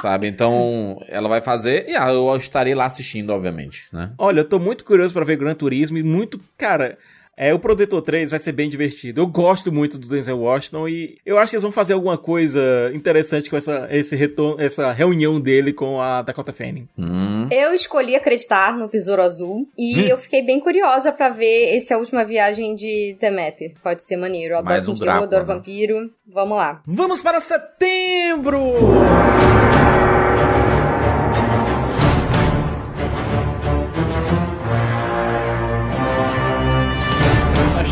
Sabe? Então, ela vai fazer e ah, eu estarei lá assistindo, obviamente, né? Olha, eu tô muito curioso pra ver Gran Turismo e muito, cara, é o Protetor 3 vai ser bem divertido. Eu gosto muito do Denzel Washington e eu acho que eles vão fazer alguma coisa interessante com essa, esse retorno, essa reunião dele com a Dakota Fanning. Hum. Eu escolhi acreditar no Besouro Azul e eu fiquei bem curiosa pra ver esse é a última viagem de Demeter. Pode ser maneiro. Eu adoro Mais um Drácula, adoro né? vampiro. Vamos lá. Vamos para setembro!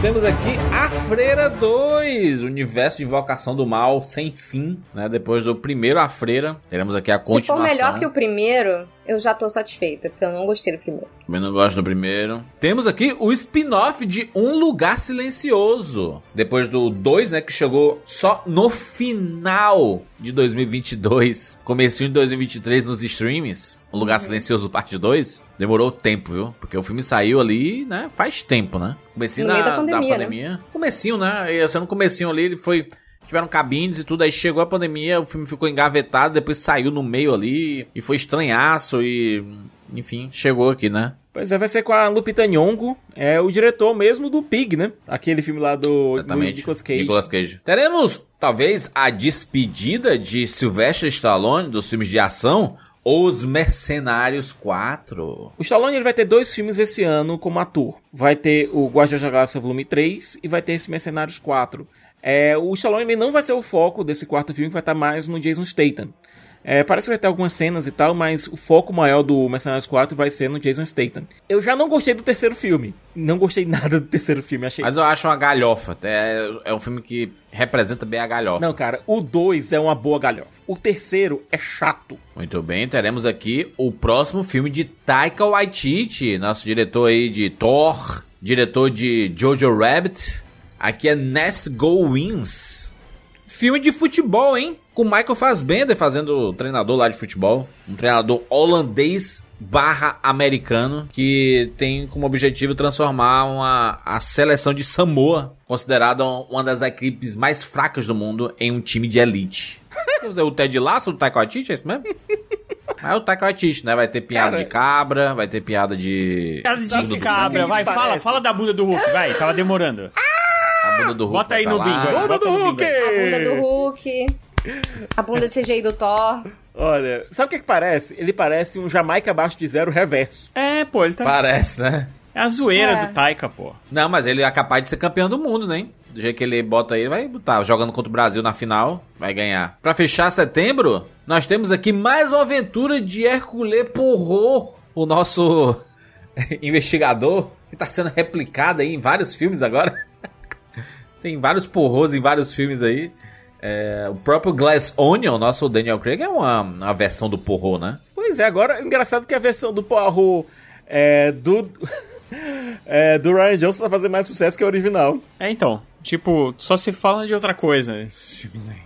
Temos aqui A Freira 2, Universo de Invocação do Mal sem fim, né? Depois do primeiro A Freira, teremos aqui a Se for continuação. melhor que o primeiro, eu já tô satisfeita, porque eu não gostei do primeiro. Também não gosto do primeiro. Temos aqui o spin-off de Um Lugar Silencioso. Depois do 2, né, que chegou só no final de 2022. Comecinho de 2023 nos streams. Um Lugar Silencioso parte 2. Demorou tempo, viu? Porque o filme saiu ali, né, faz tempo, né? Comecinho No da, da pandemia, né? pandemia. Comecinho, né? E sendo comecinho ali, ele foi... Tiveram cabines e tudo, aí chegou a pandemia, o filme ficou engavetado, depois saiu no meio ali, e foi estranhaço, e... Enfim, chegou aqui, né? Pois é, vai ser com a Lupita Nyong'o, é o diretor mesmo do Pig, né? Aquele filme lá do, do Exatamente. Nicolas Cage. Nicolas Cage. Teremos, talvez, a despedida de Sylvester Stallone dos filmes de ação, Os Mercenários 4. O Stallone ele vai ter dois filmes esse ano como ator. Vai ter o Guardiões da Galáxia Volume 3 e vai ter esse Mercenários 4. É, o Stallone não vai ser o foco desse quarto filme, que vai estar mais no Jason Statham. É, parece que vai ter algumas cenas e tal, mas o foco maior do Mercenários 4 vai ser no Jason Statham. Eu já não gostei do terceiro filme. Não gostei nada do terceiro filme. Achei. Mas eu acho uma galhofa. É, é um filme que representa bem a galhofa. Não, cara, o 2 é uma boa galhofa. O terceiro é chato. Muito bem, teremos aqui o próximo filme de Taika Waititi, nosso diretor aí de Thor, diretor de Jojo Rabbit. Aqui é Nest Go Wins. Filme de futebol, hein? Com Michael Fassbender fazendo o treinador lá de futebol. Um treinador holandês barra americano que tem como objetivo transformar uma, a seleção de Samoa, considerada uma das equipes mais fracas do mundo, em um time de elite. Quer dizer, o Ted Lasso do Taika Waititi, é isso mesmo? Mas é o Taika Waititi, né? Vai ter piada Cara, de cabra, vai ter piada de... Bunda de cabra, vai, fala, parece. fala da bunda do Hulk, vai, tava demorando. A bunda do Hulk Bota aí no lá. bingo aí. Bunda Bota do Hulk! bingo A bunda do Hulk, a bunda CGI do Thor. Olha, sabe o que que parece? Ele parece um Jamaica abaixo de zero reverso. É, pô, ele tá. Parece, né? É a zoeira É. do Taika, pô. Não, mas ele é capaz de ser campeão do mundo, né? Do jeito que ele bota aí, ele vai botar. Jogando contra o Brasil na final, vai ganhar. Pra fechar setembro, nós temos aqui mais uma aventura de Hercule Poirot, o nosso investigador, que tá sendo replicado aí em vários filmes agora. Tem vários porros em vários filmes aí. É, o próprio Glass Onion, nosso Daniel Craig, é uma, uma versão do Poirot, né? Pois é, agora, engraçado que a versão do Poirot é, do, é, do Ryan Johnson tá fazendo mais sucesso que a original. É, então, tipo, só se fala de outra coisa.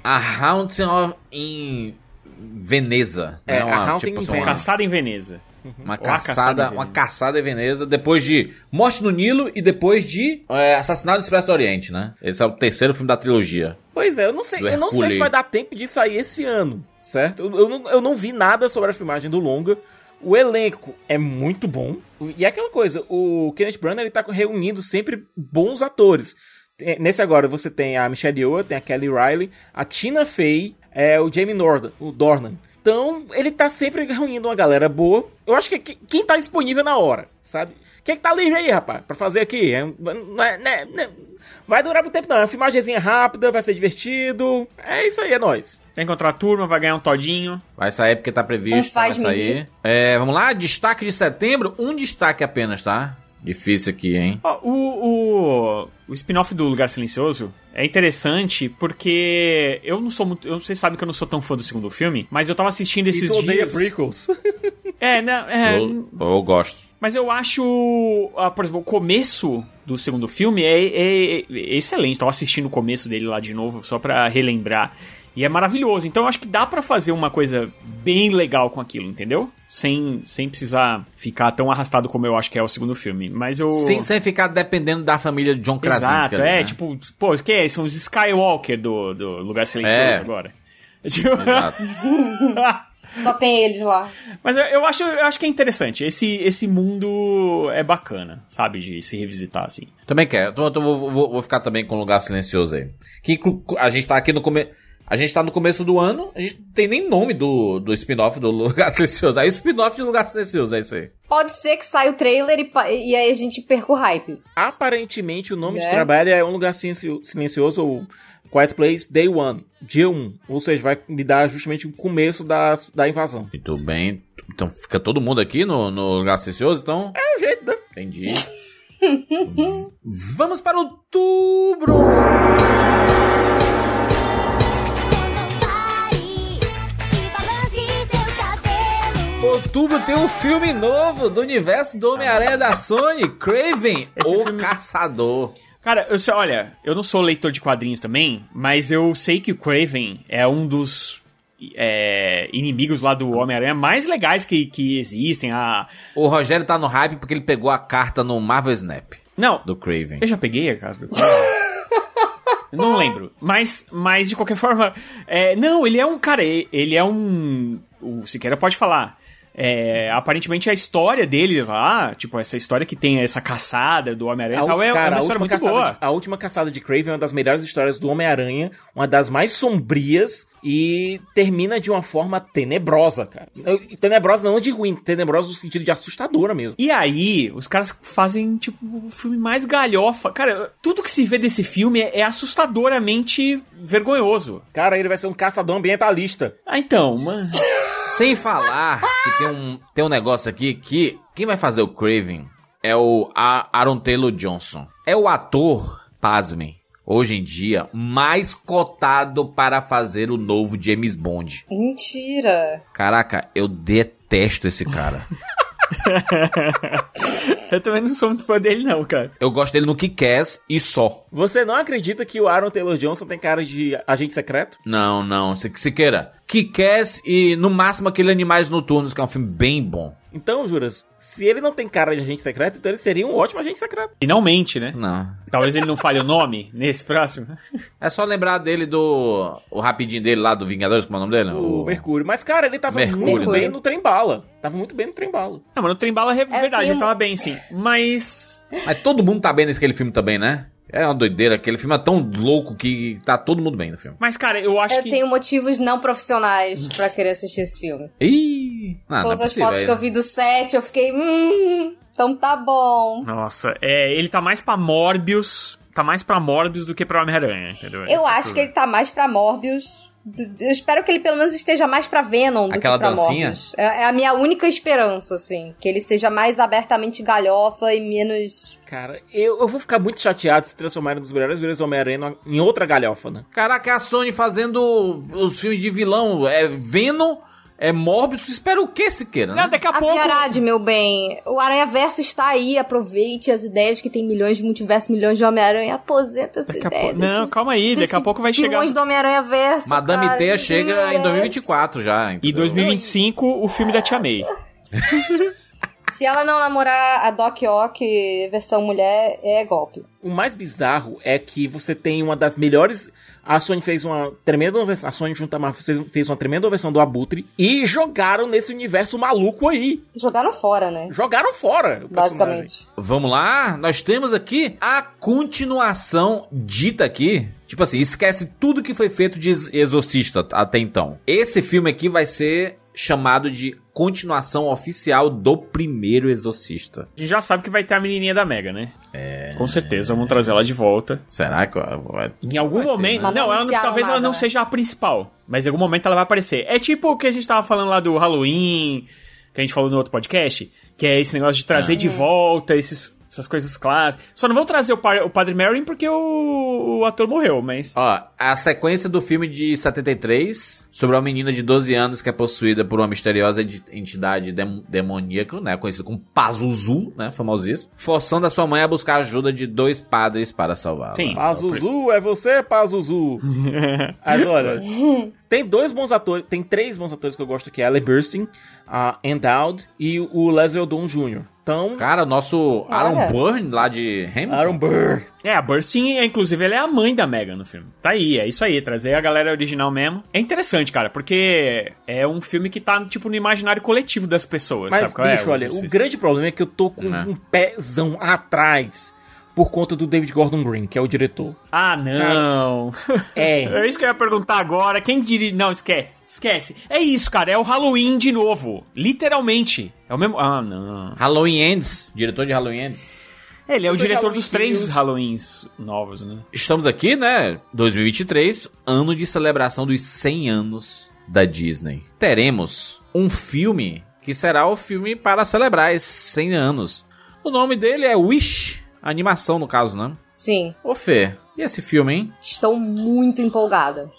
A Haunting of in Veneza. É, né? A Haunting in são Venice. uma- Caçada em Veneza. Uma Ou a caçada caçada, em Veneza. uma caçada em Veneza, depois de Morte no Nilo e depois de é, Assassinato no Expresso do Oriente, né? Esse é o terceiro filme da trilogia. Pois é, eu não sei, eu não sei se vai dar tempo de sair esse ano, certo? Eu, eu não, eu não vi nada sobre a filmagem do longa. O elenco é muito bom. E é aquela coisa, o Kenneth Branagh ele tá reunindo sempre bons atores. É, Nesse agora você tem a Michelle Yeoh, tem a Kelly Riley, a Tina Fey, é, o Jamie Norden, o Dornan. Então, ele tá sempre reunindo uma galera boa. Eu acho que é que- quem tá disponível na hora, sabe? Quem é que tá livre aí, rapaz, pra fazer aqui? É, não é- né- né- vai durar muito tempo, não. É uma filmagemzinha rápida, vai ser divertido. É isso aí, é nóis. Vai encontrar a turma, vai ganhar um todinho. Vai sair porque tá Um previsto, vai sair. É, vamos lá, destaque de setembro, um destaque apenas, tá? Difícil aqui, hein? O, o, o spin-off do Lugar Silencioso é interessante porque eu não sou muito. Eu, vocês sabem que eu não sou tão fã do segundo filme, mas eu tava assistindo esses e tu odeia dias. prequels. É, né? É, Eu, eu gosto. Mas eu acho, ah, por exemplo, o começo do segundo filme é, é- é excelente. Tava assistindo o começo dele lá de novo, só pra relembrar. E é maravilhoso. Então eu acho que dá pra fazer uma coisa bem legal com aquilo, entendeu? Sem, sem precisar ficar tão arrastado como eu acho que é o segundo filme. Mas eu. Sem, sem ficar dependendo da família de John Krasinski. Exato, ali, é, né? tipo, pô, o que é? São os Skywalker do, do Lugar Silencioso É. agora. Tipo- Exato. Só tem eles lá. Mas eu, eu acho, eu acho que é interessante. Esse, esse mundo é bacana, sabe? De se revisitar, assim. Também quero. Então, então vou, vou, vou ficar também com um lugar silencioso aí. Que a gente tá aqui no começo. A gente tá no começo do ano, a gente não tem nem nome do, do spin-off do Lugar Silencioso. Aí spin-off de Lugar Silencioso, é isso aí. Pode ser que saia o trailer e, e aí a gente perca o hype. Aparentemente, o nome de Né? trabalho é Um Lugar Silencio- Silencioso ou Quiet Place Day One, dia 1. Ou seja, vai me dar justamente o começo da, da invasão. Muito bem. Então fica todo mundo aqui no, no Lugar Silencioso, então. É o jeito, né? Entendi. Vamos para outubro! Outubro tem um filme novo do universo do Homem-Aranha da Sony, Craven, Esse o filme- Caçador. Cara, eu sei, olha, eu não sou leitor de quadrinhos também, mas eu sei que o Craven é um dos é, inimigos lá do Homem-Aranha mais legais que, que existem. A... O Rogério tá no hype porque ele pegou a carta no Marvel Snap Não, do Craven. eu já peguei a do Não lembro. Mas, mas de qualquer forma. é, não, ele é um. Cara, ele é um. O Siqueira pode falar. É, aparentemente a história deles lá, tipo, essa história que tem essa caçada do Homem-Aranha e tal, é, é cara, uma a história muito boa. de- a última caçada de Craven é uma das melhores histórias do Homem-Aranha, uma das mais sombrias e termina de uma forma tenebrosa, cara. Tenebrosa não de ruim, tenebrosa no sentido de assustadora mesmo. E aí, os caras fazem, tipo, o filme mais galhofa. Cara, tudo que se vê desse filme é, é assustadoramente vergonhoso. Cara, ele vai ser um caçador ambientalista. Ah, então, mano. Sem falar que tem um, tem um negócio aqui que quem vai fazer o Craven é o Aaron Taylor Johnson. É o ator, pasmem, hoje em dia, mais cotado para fazer o novo James Bond. Mentira. Caraca, eu detesto esse cara. Eu também não sou muito fã dele, não, cara. Eu gosto dele no Kick-Ass e só. Você não acredita que o Aaron Taylor Johnson tem cara de agente secreto? Não, não, se, se queira. Kick-Ass e no máximo aquele Animais Noturnos, que é um filme bem bom. Então, Juras, se ele não tem cara de agente secreto, então ele seria um ótimo agente secreto. Finalmente, né? Não. Talvez ele não fale o nome nesse próximo. É só lembrar dele do. O rapidinho dele lá do Vingadores, como é o nome dele? O Mercúrio. Mas, cara, ele tava Mercúrio, muito bem né? no trem-bala. Tava muito bem no trem-bala. Não, mas no Trembala é verdade, tem ele tava bem, sim. Mas. Mas todo mundo tá bem nesse filme também, né? É uma doideira. Aquele filme é tão louco que tá todo mundo bem no filme. Mas, cara, eu acho Eu que. tenho motivos não profissionais pra querer assistir esse filme. Ih! Ah, não Todas é as possível, fotos que eu vi do set, eu fiquei, hum, então tá bom. Nossa, é, ele tá mais pra Morbius. Tá mais pra Morbius do que pra Homem-Aranha, entendeu? Eu é acho tudo. que ele tá mais pra Morbius. Eu espero que ele pelo menos esteja mais pra Venom do Aquela que pra dancinha? Morbius. É, é a minha única esperança, assim. Que ele seja mais abertamente galhofa e menos. Cara, eu, eu vou ficar muito chateado se transformarem um dos melhores vilões do Homem-Aranha em outra galhofa, né? Caraca, é a Sony fazendo os filmes de vilão. É Venom, é Morbius. Espera o que, Siqueira? Não, Né? daqui a, A pouco. Piarade, meu bem. O Aranha Verso está aí. Aproveite as ideias que tem milhões de multiverso, milhões de Homem-Aranha. Aposenta essa Daqui ideia. Não, desses- calma aí, daqui a pouco vai chegar. Vilões do Homem-Aranha Verso. Madame cara, Teia chega em merece. 2024 já. E entendeu? 2025, o filme da Tia May. Se ela não namorar a Doc Ock versão mulher, é golpe. O mais bizarro é que você tem uma das melhores. A Sony fez uma tremenda versão. A Sony junto Marvel fez- uma tremenda versão do Abutre e jogaram nesse universo maluco aí. Jogaram fora, né? Jogaram fora o personagem. Basicamente. Vamos lá, nós temos aqui a continuação dita aqui. Tipo assim, esquece tudo que foi feito de Ex- Exorcista até então. Esse filme aqui vai ser chamado de continuação oficial do primeiro Exorcista. A gente já sabe que vai ter a menininha da Mega, né? É. Com certeza, vamos trazer ela de volta. Será que vai... Em algum Vai ter, momento. né? Mas Não, não ela, anunciaram talvez ela não né? seja a principal. Mas em algum momento ela vai aparecer. É tipo o que a gente tava falando lá do Halloween, que a gente falou no outro podcast. Que é esse negócio de trazer de volta esses, essas coisas clássicas. Só não vão trazer o, par- o Padre Merrin porque o, o ator morreu, mas. Ó, a sequência do filme de 73 sobre uma menina de 12 anos que é possuída por uma misteriosa entidade dem- demoníaca, né, conhecida como Pazuzu, né, famosíssimo, forçando a sua mãe a buscar a ajuda de dois padres para salvá-la. Sim. Pazuzu, é você, Pazuzu. Olha, tem dois bons atores, tem três bons atores que eu gosto aqui, a Ellie Burstyn, a Endowed e o Leslie Odom Jr. Então, Cara, o nosso Aaron Olha. Burr lá de Hamilton. Aaron Burr. É, a Burstyn, é, inclusive, ela é a mãe da Megan no filme. Tá aí, é isso aí, trazer a galera original mesmo. É interessante, cara, porque é um filme que tá, tipo, no imaginário coletivo das pessoas, Mas, sabe qual é? bicho, olha, o grande problema é que eu tô com É. um pezão atrás por conta do David Gordon Green, que é o diretor. Ah, não. É. É isso que eu ia perguntar agora. Quem dirige. Não, esquece. Esquece. É isso, cara. É o Halloween de novo. Literalmente. É o mesmo. Ah, não. Halloween Ends, diretor de Halloween Ends. Ele é o diretor Halloween dos três Kills. Halloweens novos, né? Estamos aqui, né, 2023, ano de celebração dos 100 anos da Disney. Teremos um filme que será o filme para celebrar esses 100 anos. O nome dele é Wish, animação no caso, né? Sim. Ô Fê, e esse filme, hein? Estou muito empolgada.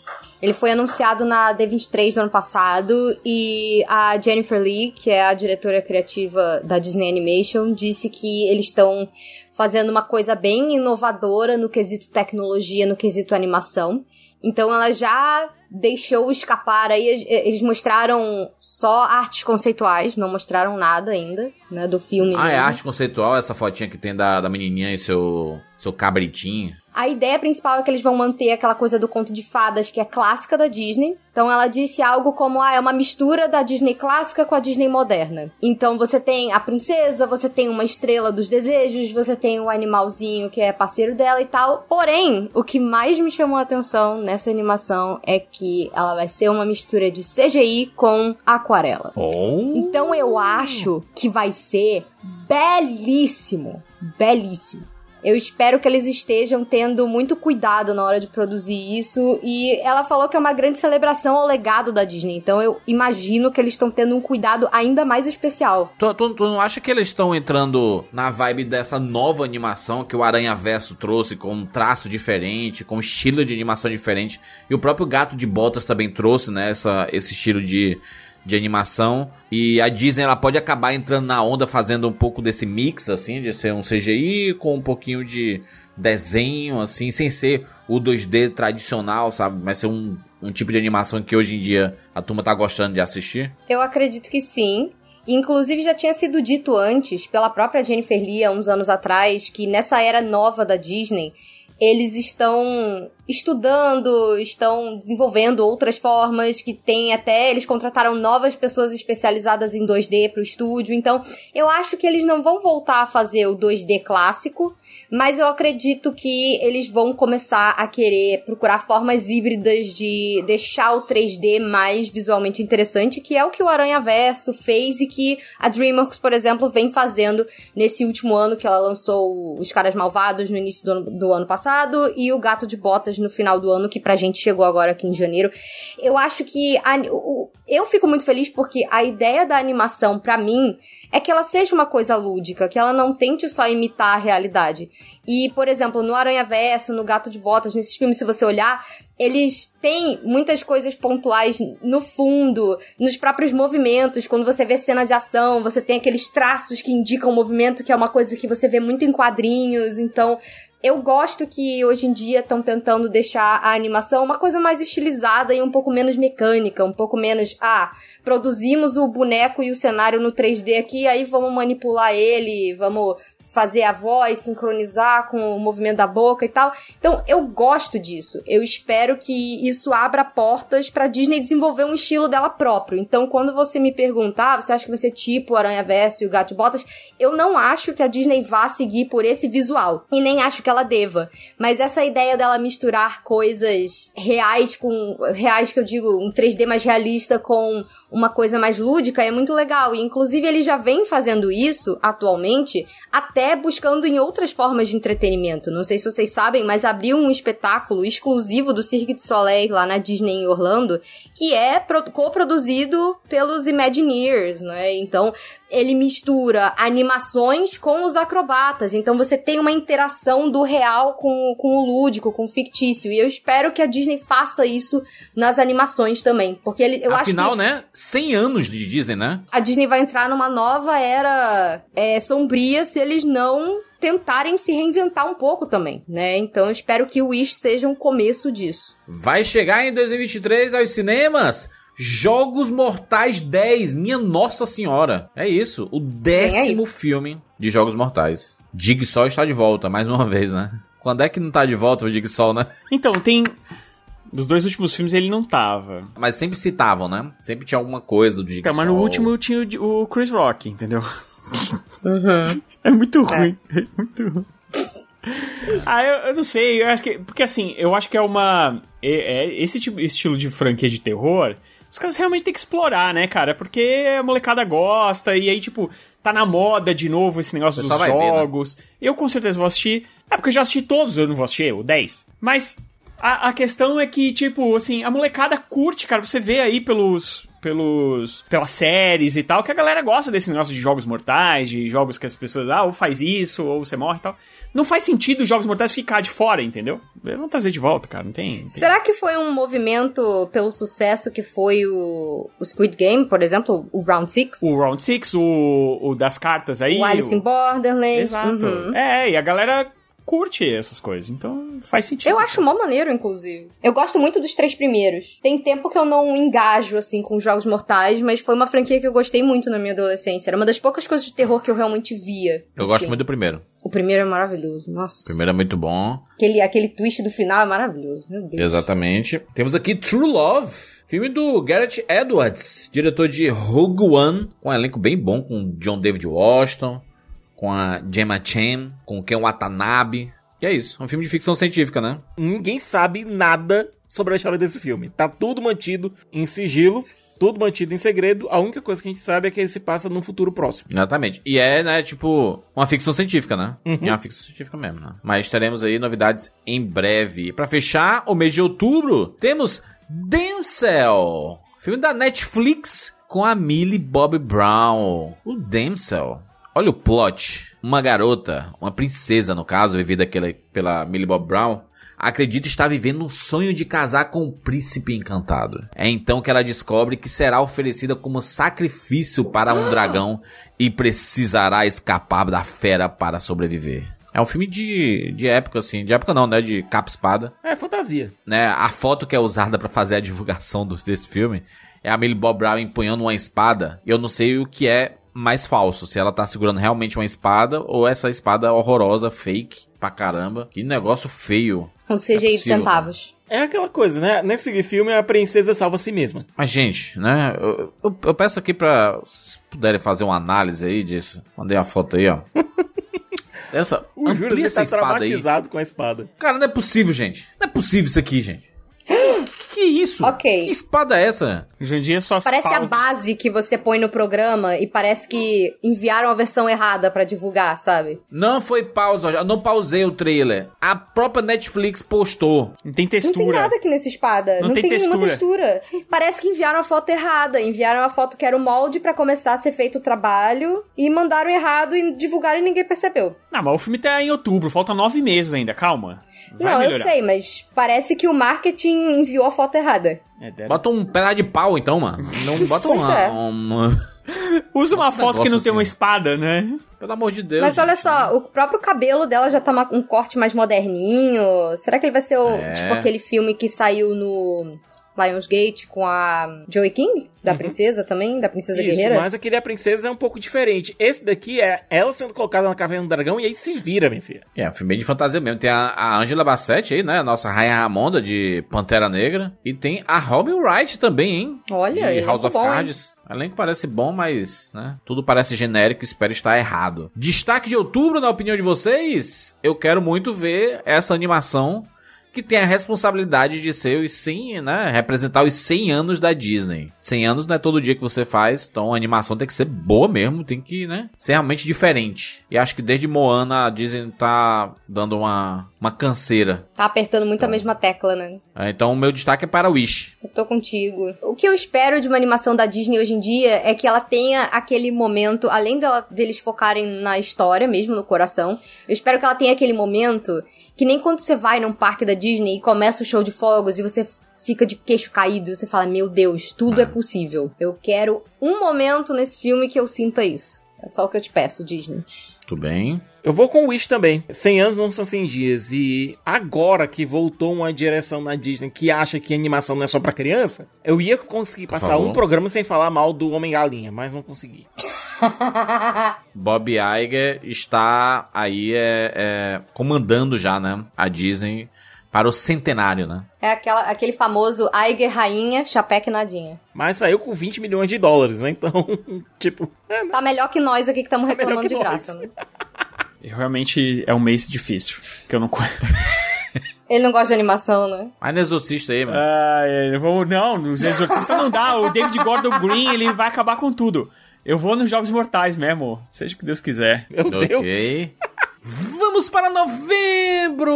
Ele foi anunciado na D23 do ano passado e a Jennifer Lee, que é a diretora criativa da Disney Animation, disse que eles estão fazendo uma coisa bem inovadora no quesito tecnologia, no quesito animação. Então ela já deixou escapar aí, eles mostraram só artes conceituais, não mostraram nada ainda, né, do filme. Ah, é mesmo. arte conceitual, essa fotinha que tem da, da menininha e seu, seu cabritinho. A ideia principal é que eles vão manter aquela coisa do conto de fadas que é clássica da Disney. Então ela disse algo como, ah, é uma mistura da Disney clássica com a Disney moderna. Então você tem a princesa, você tem uma estrela dos desejos, você tem o animalzinho que é parceiro dela e tal. Porém, o que mais me chamou a atenção nessa animação é que ela vai ser uma mistura de CGI com aquarela. Oh. Então eu acho que vai ser belíssimo. Belíssimo. Eu espero que eles estejam tendo muito cuidado na hora de produzir isso. E ela falou que é uma grande celebração ao legado da Disney. Então eu imagino que eles estão tendo um cuidado ainda mais especial. Tu, tu- tu não acha que eles estão entrando na vibe dessa nova animação que o Aranha Verso trouxe, com um traço diferente, com um estilo de animação diferente? E o próprio Gato de Botas também trouxe, né, essa, esse estilo de, de animação. E a Disney ela pode acabar entrando na onda fazendo um pouco desse mix, assim, de ser um CGI com um pouquinho de desenho, assim, sem ser o 2D tradicional, sabe? Mas ser um, um tipo de animação que hoje em dia a turma tá gostando de assistir. Eu acredito que sim. Inclusive já tinha sido dito antes pela própria Jennifer Lee há uns anos atrás que nessa era nova da Disney eles estão estudando, estão desenvolvendo outras formas que tem até eles contrataram novas pessoas especializadas em 2D para o estúdio. Então, eu acho que eles não vão voltar a fazer o 2D clássico, mas eu acredito que eles vão começar a querer procurar formas híbridas de deixar o 3D mais visualmente interessante, que é o que o Aranha Verso fez e que a DreamWorks, por exemplo, vem fazendo nesse último ano que ela lançou Os Caras Malvados no início do ano, do ano passado e o Gato de Botas no final do ano, que pra gente chegou agora aqui em janeiro. Eu acho que a- o- eu fico muito feliz porque a ideia da animação, pra mim, é que ela seja uma coisa lúdica, que ela não tente só imitar a realidade. E, por exemplo, no Aranha Verso, no Gato de Botas, nesses filmes, se você olhar, eles têm muitas coisas pontuais no fundo, nos próprios movimentos. Quando você vê cena de ação, você tem aqueles traços que indicam o movimento, que é uma coisa que você vê muito em quadrinhos. Então, eu gosto que hoje em dia estão tentando deixar a animação uma coisa mais estilizada e um pouco menos mecânica, um pouco menos, ah, produzimos o boneco e o cenário no 3D aqui, aí vamos manipular ele, vamos fazer a voz, sincronizar com o movimento da boca e tal. Então, eu gosto disso. Eu espero que isso abra portas pra Disney desenvolver um estilo dela próprio. Então, quando você me perguntar, você acha que vai ser tipo Aranha Verso e o Gato Botas? Eu não acho que a Disney vá seguir por esse visual. E nem acho que ela deva. Mas essa ideia dela misturar coisas reais com. reais que eu digo, um 3D mais realista com uma coisa mais lúdica é muito legal. E inclusive ele já vem fazendo isso atualmente, até buscando em outras formas de entretenimento. Não sei se vocês sabem, mas abriu um espetáculo exclusivo do Cirque du Soleil lá na Disney em Orlando, que é pro- co-produzido pelos Imagineers, né? Então ele mistura animações com os acrobatas. Então você tem uma interação do real com, com o lúdico, com o fictício. E eu espero que a Disney faça isso nas animações também. Porque ele, eu acho Afinal, que né? 100 anos de Disney, né? a Disney vai entrar numa nova era é, sombria se eles não tentarem se reinventar um pouco também, né? Então eu espero que o Wish seja um começo disso. Vai chegar em 2023 aos cinemas. Jogos Mortais 10, minha Nossa Senhora. É isso, o décimo filme de Jogos Mortais. Jigsaw está de volta, mais uma vez, né? Quando é que não tá de volta o Jigsaw, né? Então, tem. Nos dois últimos filmes ele não tava. Mas sempre citavam, né? Sempre tinha alguma coisa do Jigsaw. Então, mas no último tinha o, o Chris Rock, entendeu? É muito ruim. É, muito ruim. Ah, eu, eu não sei, eu acho que. Porque assim, eu acho que é uma. É, é esse tipo, estilo de franquia de terror. Os caras realmente têm que explorar, né, cara? Porque a molecada gosta, e aí, tipo, tá na moda de novo esse negócio dos vai ver, né? jogos. Eu com certeza vou assistir. É porque eu já assisti todos, eu não vou assistir, o 10. Mas a, a questão é que, tipo, assim, a molecada curte, cara. Você vê aí pelos, pelos, pelas séries e tal, que a galera gosta desse negócio de jogos mortais, de jogos que as pessoas, ah, ou faz isso, ou você morre e tal. Não faz sentido os jogos mortais ficar de fora, entendeu? Vão trazer de volta, cara, não tem... tem- Será que foi um movimento pelo sucesso que foi o, o Squid Game, por exemplo, o Round 6? O Round 6, o, o das cartas aí... O Alice in Borderlands. Exato. uhum. É, e a galera curte essas coisas, então faz sentido. Eu acho mó maneiro, inclusive. Eu gosto muito dos três primeiros. Tem tempo que eu não engajo, assim, com jogos mortais, mas foi uma franquia que eu gostei muito na minha adolescência. Era uma das poucas coisas de terror que eu realmente via. Eu gosto Assim. muito do primeiro. O primeiro é maravilhoso, nossa. O primeiro é muito bom. Aquele, aquele twist do final é maravilhoso, meu Deus. Exatamente. Temos aqui True Love, filme do Garrett Edwards, diretor de Rogue One, com um elenco bem bom, com John David Washington, com a Gemma Chan, com o Ken Watanabe. E é isso, um filme de ficção científica, né? Ninguém sabe nada sobre a história desse filme. Tá tudo mantido em sigilo, tudo mantido em segredo. A única coisa que a gente sabe é que ele se passa num futuro próximo. Exatamente. E é, né, tipo, uma ficção científica, né? Uhum. É uma ficção científica mesmo, né? Mas teremos aí novidades em breve. Pra fechar o mês de outubro, temos Denzel, filme da Netflix com a Millie Bobby Brown. O Denzel. Olha o plot. Uma garota, uma princesa no caso, vivida pela Millie Bobby Brown, acredita estar vivendo um sonho de casar com o príncipe encantado. É então que ela descobre que será oferecida como sacrifício para um dragão e precisará escapar da fera para sobreviver. É um filme de, de época, assim. De época não, né? De capa e espada. É fantasia. Né? A foto que é usada pra fazer a divulgação do- desse filme é a Millie Bob Brown empunhando uma espada. E eu não sei o que é mais falso. Se ela tá segurando realmente uma espada ou essa espada horrorosa, fake pra caramba. Que negócio feio. Com CGI de centavos. É aquela coisa, né? Nesse filme a princesa salva a si mesma. Mas, gente, né? Eu, eu- eu peço aqui pra. Se puderem fazer uma análise aí disso. Mandei a foto aí, ó. Essa. O Júlio amplia ele essa tá espada aí. traumatizado com a espada. Cara, não é possível, gente. Não é possível isso aqui, gente. Que, que isso? Ok. Que espada é essa? Em dia só Parece pausas. a base que você põe no programa e parece que enviaram a versão errada pra divulgar, sabe? Não foi pausa, eu não pausei o trailer. A própria Netflix postou. Não tem Não tem textura. nada aqui nessa espada. Não Não, tem tem, nenhuma textura. textura. Parece que enviaram a foto errada. Enviaram a foto que era o molde pra começar a ser feito o trabalho e mandaram errado e divulgaram e ninguém percebeu. Não, mas o filme tá em outubro, falta nove meses ainda, calma. Vai não, melhorar. eu sei, mas parece que o marketing enviou a foto errada. É, deve- Bota um pedaço de pau, então, mano. Não bota uma, é. uma- Usa uma Um foto que não negócio tem uma assim. espada, né? Pelo amor de Deus. Mas olha gente. só, o próprio cabelo dela já tá uma- um corte mais moderninho. Será que ele vai ser o, É. tipo aquele filme que saiu no Lionsgate com a Joey King? Da princesa também? Da princesa Uhum. Isso, guerreira? mas aquele A Princesa é um pouco diferente. Esse daqui é ela sendo colocada na caverna do dragão e aí se vira, minha filha. É, um filme de fantasia mesmo. Tem a, a Angela Bassett aí, né? A nossa Rainha Ramonda de Pantera Negra. E tem a Robin Wright também, hein? Olha, de House of bom, hein? Cards. O elenco parece bom, mas, né? Tudo parece genérico, espero estar errado. Destaque de outubro, na opinião de vocês? Eu quero muito ver essa animação que tem a responsabilidade de ser os 100, né? Representar os 100 anos da Disney. 100 anos não é todo dia que você faz, então a animação tem que ser boa mesmo, tem que, né? Ser realmente diferente. E acho que desde Moana a Disney tá dando uma, uma canseira. Tá apertando muito a mesma tecla, né? É, Então o meu destaque é para Wish. Eu tô contigo. O que eu espero de uma animação da Disney hoje em dia é que ela tenha aquele momento, além dela, deles focarem na história mesmo, no coração, eu espero que ela tenha aquele momento que nem quando você vai num parque da Disney e começa o show de fogos e você fica de queixo caído e você fala, meu Deus, tudo é possível. Eu quero um momento nesse filme que eu sinta isso. É só o que eu te peço, Disney. Tudo bem. Eu vou com o Wish também. 100 anos não são 100 dias. E agora que voltou uma direção na Disney que acha que animação não é só pra criança, eu ia conseguir passar um programa sem falar mal do Homem-Galinha, mas não consegui. Bob Iger está aí é, é, comandando já, né? A Disney para o centenário, né? É aquela, aquele famoso Aiger Rainha, Chapeque Nadinha. Mas saiu com 20 milhões de dólares, né? Então, tipo, é, né? Tá melhor que nós aqui que estamos Tá reclamando que de nós. graça, né? Realmente é um mês difícil, que eu não conheço. Ele não gosta de animação, né? Mas no Exorcista aí, mano. Ah, é, vamos, não, nos Exorcistas não dá. O David Gordon Green, ele vai acabar com tudo. Eu vou nos Jogos Mortais mesmo, seja o que Deus quiser. meu Deus. ok. Vamos para novembro!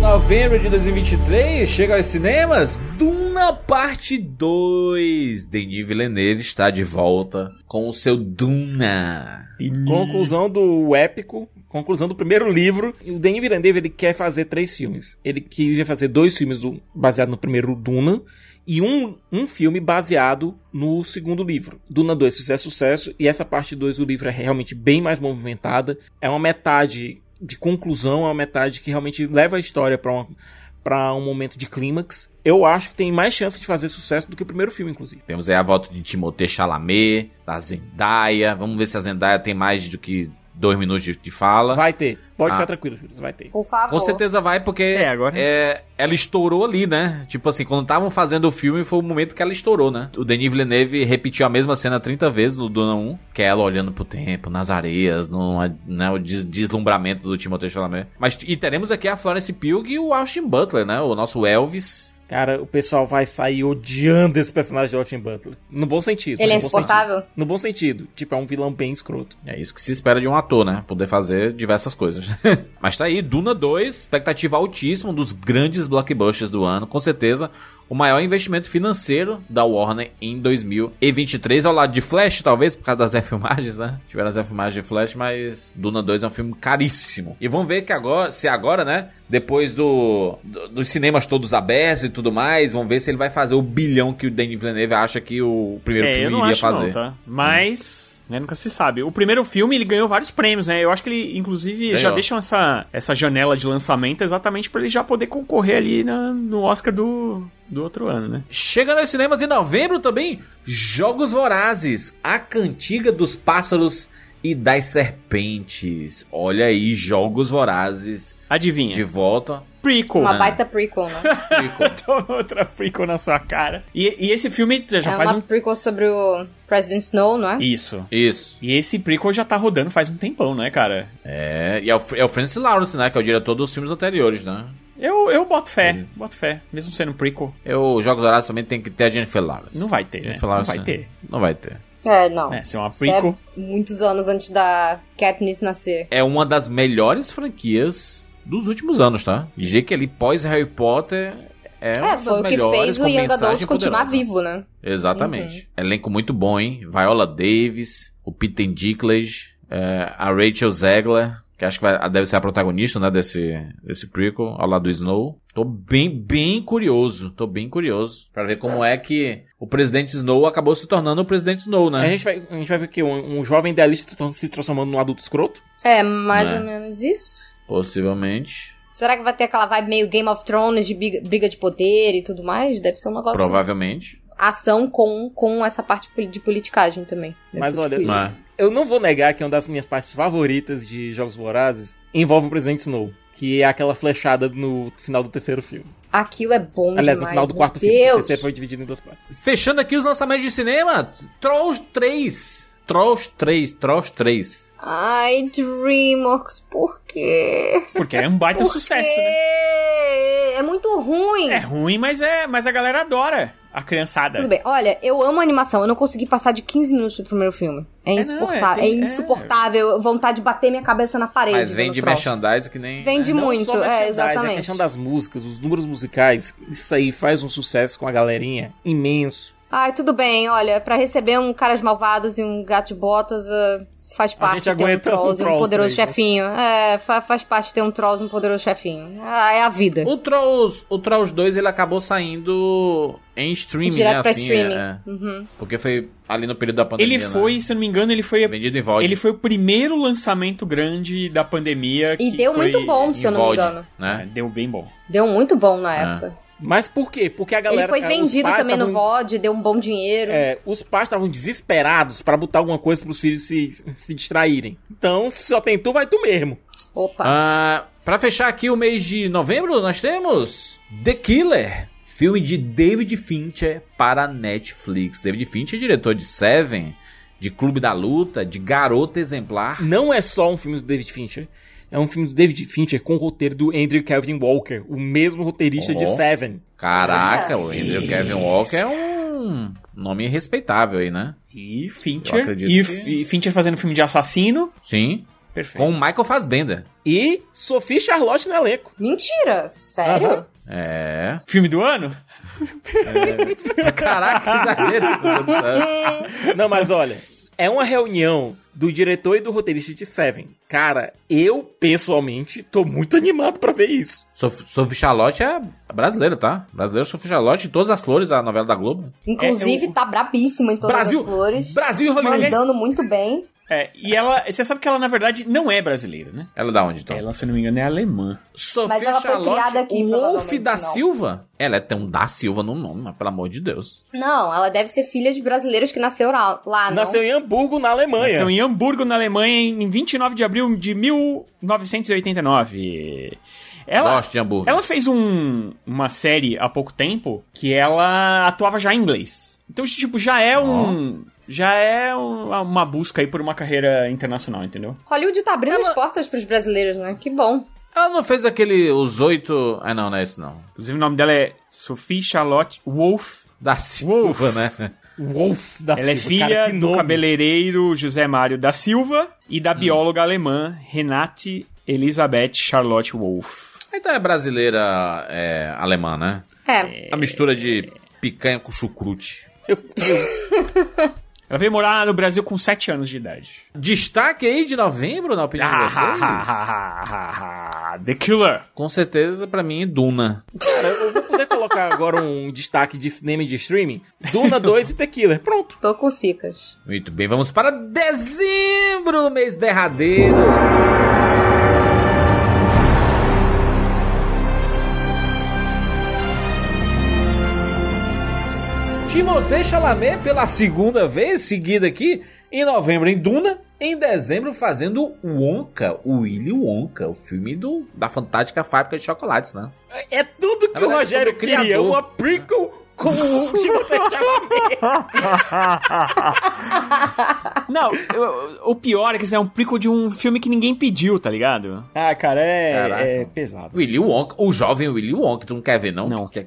novembro de 2023, chega aos cinemas Duna Parte 2. Denis Villeneuve está de volta com o seu Duna. Conclusão do épico, conclusão do primeiro livro. E o Denis Villeneuve ele quer fazer três filmes. Ele queria fazer dois filmes do, baseado no primeiro Duna e um, um filme baseado no segundo livro. Duna 2 fizer sucesso e essa parte 2 do livro é realmente bem mais movimentada. É uma metade de conclusão, é uma metade que realmente leva a história para uma para um momento de clímax. Eu acho que tem mais chance de fazer sucesso do que o primeiro filme, inclusive. Temos aí a volta de Timothée Chalamet, da Zendaya. Vamos ver se a Zendaya tem mais do que dois minutos de, de fala. Vai ter. Pode Ah. ficar tranquilo, Júlio, vai ter. Por favor. Com certeza vai, porque É, agora- é, ela estourou ali, né? Tipo assim, quando estavam fazendo o filme, foi o momento que ela estourou, né? O Denis Villeneuve repetiu a mesma cena 30 vezes no Duna 1, que é ela olhando pro tempo, nas areias, no, né, o des- deslumbramento do Timothée Chalamet. Mas, e teremos aqui a Florence Pugh e o Austin Butler, né? O nosso Elvis. Cara, o pessoal vai sair odiando esse personagem de Austin Butler. No bom sentido. Ele é no bom insuportável? sentido. No bom sentido. Tipo, é um vilão bem escroto. É isso que se espera de um ator, né? Poder fazer diversas coisas. Mas tá aí, Duna 2, expectativa altíssima, um dos grandes blockbusters do ano, com certeza. O maior investimento financeiro da Warner em 2023, ao lado de Flash, talvez, por causa das refilmagens, né? Tiveram as refilmagens de Flash, mas Duna 2 é um filme caríssimo. E vamos ver que agora, se agora, né? Depois do, do- dos cinemas todos abertos e tudo mais, vamos ver se ele vai fazer o bilhão que o Denis Villeneuve acha que o primeiro É, eu filme não iria acho fazer. não, tá? Mas, né, nunca se sabe. O primeiro filme, ele ganhou vários prêmios, né? Eu acho que ele, inclusive, já deixam essa, essa janela de lançamento exatamente pra ele já poder concorrer ali na- no Oscar do, do outro ano, né? Chega nos cinemas em novembro também, Jogos Vorazes, a cantiga dos pássaros e das serpentes. Olha aí, Jogos Vorazes Adivinha? de volta. Prequel. Uma né? baita prequel, né? Toma outra prequel na sua cara. E, e esse filme já é faz uma um... prequel sobre o President Snow, não é? Isso. Isso. E esse prequel já tá rodando faz um tempão, né, cara? É, e é o, é o Francis Lawrence, né? Que é o diretor dos filmes anteriores, né? Eu, eu boto fé, boto fé. Mesmo sendo prequel, Eu, Jogos Vorazes também tem que ter a Jennifer Lawrence. não vai ter, né? Jennifer Não Lawrence, vai ter. Não vai ter. É, não. É, se é uma é prequel... muitos anos antes da Katniss nascer. É uma das melhores franquias dos últimos anos, tá? Dizer que ali pós Harry Potter é, uma É, das foi o que fez o com Young Adult continuar poderosa. vivo, né? Exatamente. Elenco muito bom, hein? Viola Davis, o Peter Dinklage, é, a Rachel Zegler, que acho que vai- deve ser a protagonista, né, desse, desse prequel, ao lado do Snow. Tô bem, bem curioso, tô bem curioso pra ver como é que o presidente Snow acabou se tornando o presidente Snow, A né? gente vai, a gente vai ver que um, um jovem idealista se transformando num adulto escroto. É, mais Né? ou menos isso. Possivelmente. Será que vai ter aquela vibe meio Game of Thrones de briga, briga de poder e tudo mais? Deve ser um negócio. Provavelmente. Ação com, com essa parte de politicagem também. Deve Mas ser olha, tipo é? Eu não vou negar que uma das minhas partes favoritas de Jogos Vorazes envolve o Presidente Snow. Que é aquela flechada no final do terceiro filme. Aquilo é bom Aliás, no demais. final do meu quarto filme. O terceiro foi dividido em duas partes. Fechando aqui os lançamentos de cinema, Trolls 3. Trolls 3, Trolls 3. Ai, DreamWorks, por quê? Porque é um baita Por sucesso, quê? né? É muito ruim. É ruim, mas, é, mas a galera adora a criançada. Tudo bem, olha, eu amo a animação, eu não consegui passar de 15 minutos do primeiro filme. É não, insuportável, é, é, tem- é. insuportável, vontade de bater minha cabeça na parede. Mas vende merchandise que nem... Vende Não muito, só é, exatamente. A questão das músicas, os números musicais, isso aí faz um sucesso com a galerinha imenso. Ai, tudo bem, olha, pra receber um Caras Malvados e um Gato de Botas, ah, faz parte gente ter um aguenta um Trolls um Trolls poderoso também, né? chefinho. É, fa- faz parte ter um Trolls e um poderoso chefinho. Ah, é a vida. O Trolls, o Trolls 2 ele acabou saindo em streaming, Direto né? pra Assim, streaming. é, é. Uhum. Porque foi ali no período da pandemia. Ele foi, né? se eu não me engano, ele foi, vendido em VOD. ele foi o primeiro lançamento grande da pandemia. E que deu foi muito bom, se eu não me engano. É, né? deu bem bom. Deu muito bom na É. época. Mas por quê? Porque a galera. Ele foi vendido também no tavam- VOD, deu um bom dinheiro. É, os pais estavam desesperados pra botar alguma coisa pros filhos se, se distraírem. Então, se só tem tu, vai tu mesmo. Opa. Ah, pra fechar aqui o mês de novembro, nós temos The Killer, filme de David Fincher para Netflix. David Fincher é diretor de Seven, de Clube da Luta, de Garota Exemplar. Não é só um filme do David Fincher. É um filme do David Fincher com o roteiro do Andrew Kevin Walker, o mesmo roteirista de Oh. Seven. Caraca, o Andrew Kevin Walker é um nome respeitável aí, né? E Fincher. E, que- e Fincher fazendo filme de assassino. Sim. Perfeito. Com o Michael Fassbender. E Sophie Charlotte no elenco. Mentira! Sério? É. Filme do ano? Caraca, exagero. meu Deus do céu. Não, mas olha, é uma reunião do diretor e do roteirista de Seven. Cara, eu, pessoalmente, tô muito animado pra ver isso. Sof- Sophie Charlotte é brasileira, tá? Brasileira, Sophie Charlotte, todas as flores, a novela da Globo. Inclusive, É, eu- tá brabíssima em todas Brasil, as flores. Brasil e Hollywood. Mandando muito bem. É, e ela. Você sabe que ela, na verdade, não é brasileira, né? Ela é da onde, então? Ela, se não me engano, é alemã. Sophie Mas ela foi Charlotte, criada aqui, o Wolf da não. Silva? Ela é tem um da Silva no nome, mas pelo amor de Deus. Não, ela deve ser filha de brasileiros que nasceu lá, lá não. Nasceu em Hamburgo, na Alemanha. Nasceu em Hamburgo, na Alemanha, em 29 de abril de 1989. Ela, Gosto de hambúrguer. ela fez um- uma série há pouco tempo que ela atuava já em inglês. Então, tipo, já é um. Já é um- uma busca aí por uma carreira internacional, entendeu? Hollywood tá abrindo Ela- as portas pros brasileiros, né? Que bom. Ela não fez aquele Os Oito... Ah, não, não é esse não. Inclusive, o nome dela é Sophie Charlotte Wolf. Da Silva, né? Wolf da Ela é Silva. filha Cara, que do cabeleireiro José Mário da Silva e Hum. da bióloga alemã Renate Elisabeth Charlotte Wolf. Então é brasileira é, alemã, né? É. A mistura de picanha com chucrute. Meu Deus. Ela veio morar no Brasil com 7 anos de idade. Destaque aí de novembro, na opinião de Ah, vocês? The Killer. Com certeza, pra mim, Duna. Cara, eu vou poder colocar agora um destaque de cinema e de streaming. Duna 2 e Tequila. Pronto. Tô com cicas. Muito bem, vamos para dezembro, mês derradeiro. Timothée Chalamet pela segunda vez seguida aqui, em novembro em Duna, em dezembro fazendo Wonka, o Willy Wonka, o filme do, da fantástica fábrica de chocolates, né? É tudo que Na o verdade, Rogério queria. criador. Uma prequel com o Timothée Chalamet. Não, eu- o pior é que isso é um prequel de um filme que ninguém pediu, tá ligado? Ah, cara, é, é pesado. Willy Wonka, o jovem Willy Wonka, tu não quer ver não? Não. O que é,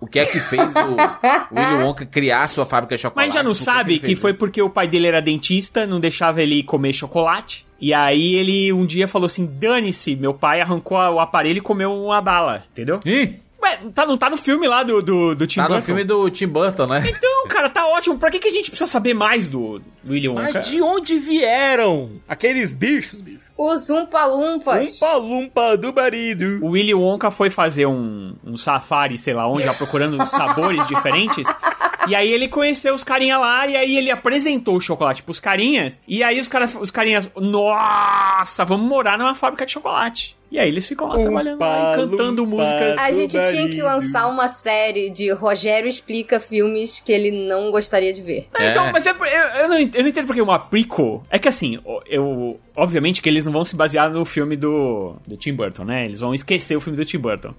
o que, é que fez o Willy Wonka criar sua fábrica de Mas chocolates? já não Por que sabe ele que fez foi isso? porque o pai dele era dentista, não deixava ele comer chocolate. E aí ele um dia falou assim: dane-se, meu pai arrancou o aparelho e comeu uma bala, entendeu? Ih, Ué, tá, não tá no filme lá do, do, do Tim tá no Burton? filme do Tim Burton, né? Então, cara, tá ótimo. Pra que, que a gente precisa saber mais do do Willy Wonka? Mas de onde vieram aqueles bichos, bicho? Os Umpa-Lumpas. Umpa lumpa do marido. O Willy Wonka foi fazer um, um safari, sei lá onde, já procurando sabores diferentes. E aí ele conheceu os carinha lá, e aí ele apresentou o chocolate pros carinhas. E aí os, cara, os carinhas, nossa, vamos morar numa fábrica de chocolate. E aí eles ficam lá Umpa, trabalhando lá cantando lumpa. músicas. A gente tinha que lançar uma série de Rogério explica filmes que ele não gostaria de ver. Não, Então, É. mas é eu, eu não, eu não entendo porque uma prequel. É que assim, eu. Obviamente que eles não vão se basear no filme do, do Tim Burton, né? Eles vão esquecer o filme do Tim Burton.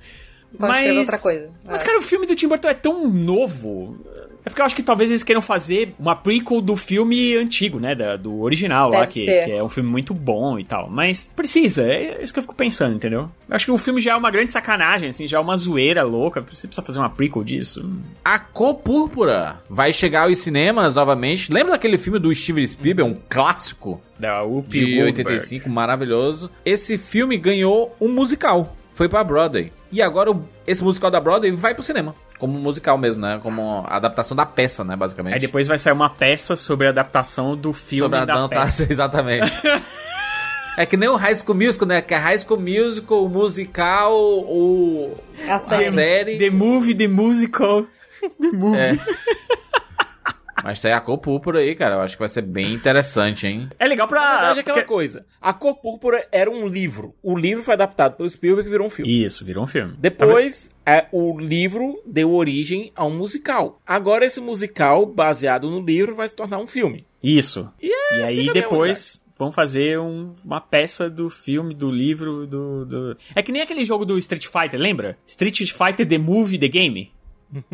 Pode escrever outra coisa. Mas, É. cara, o filme do Tim Burton é tão novo. É porque eu acho que talvez eles queiram fazer uma prequel do filme antigo, né? Da- do original lá, Deve que, ser. que é um filme muito bom e tal. Mas precisa, é isso que eu fico pensando, entendeu? Eu acho que o filme já é uma grande sacanagem, assim, já é uma zoeira louca. Você precisa fazer uma prequel disso? A Cor Púrpura vai chegar aos cinemas novamente. Lembra daquele filme do Steven Spielberg, um clássico Da Whoopi de Goldberg. 85, maravilhoso? Esse filme ganhou um musical. Foi pra Broadway. E agora esse musical da Broadway vai pro cinema. Como musical mesmo, né? Como a adaptação da peça, né? Basicamente. Aí depois vai sair uma peça sobre a adaptação do filme Sobre a da dança, peça. exatamente. é que nem o High School Musical, né? Que é High School Musical, o musical, o... A a série. série. The Movie, The Musical. The Movie. É. Mas tem a cor púrpura aí, cara. Eu acho que vai ser bem interessante, hein? É legal pra... Na verdade, é aquela porque- coisa. A Cor Púrpura era um livro. O livro foi adaptado pelo Spielberg e virou um filme. Isso, virou um filme. Depois, é, o livro deu origem a um musical. Agora, esse musical, baseado no livro, vai se tornar um filme. Isso. E, E é, aí assim também é depois vão fazer um- uma peça do filme, do livro, do, do- É que nem aquele jogo do Street Fighter, lembra? Street Fighter The Movie, The Game.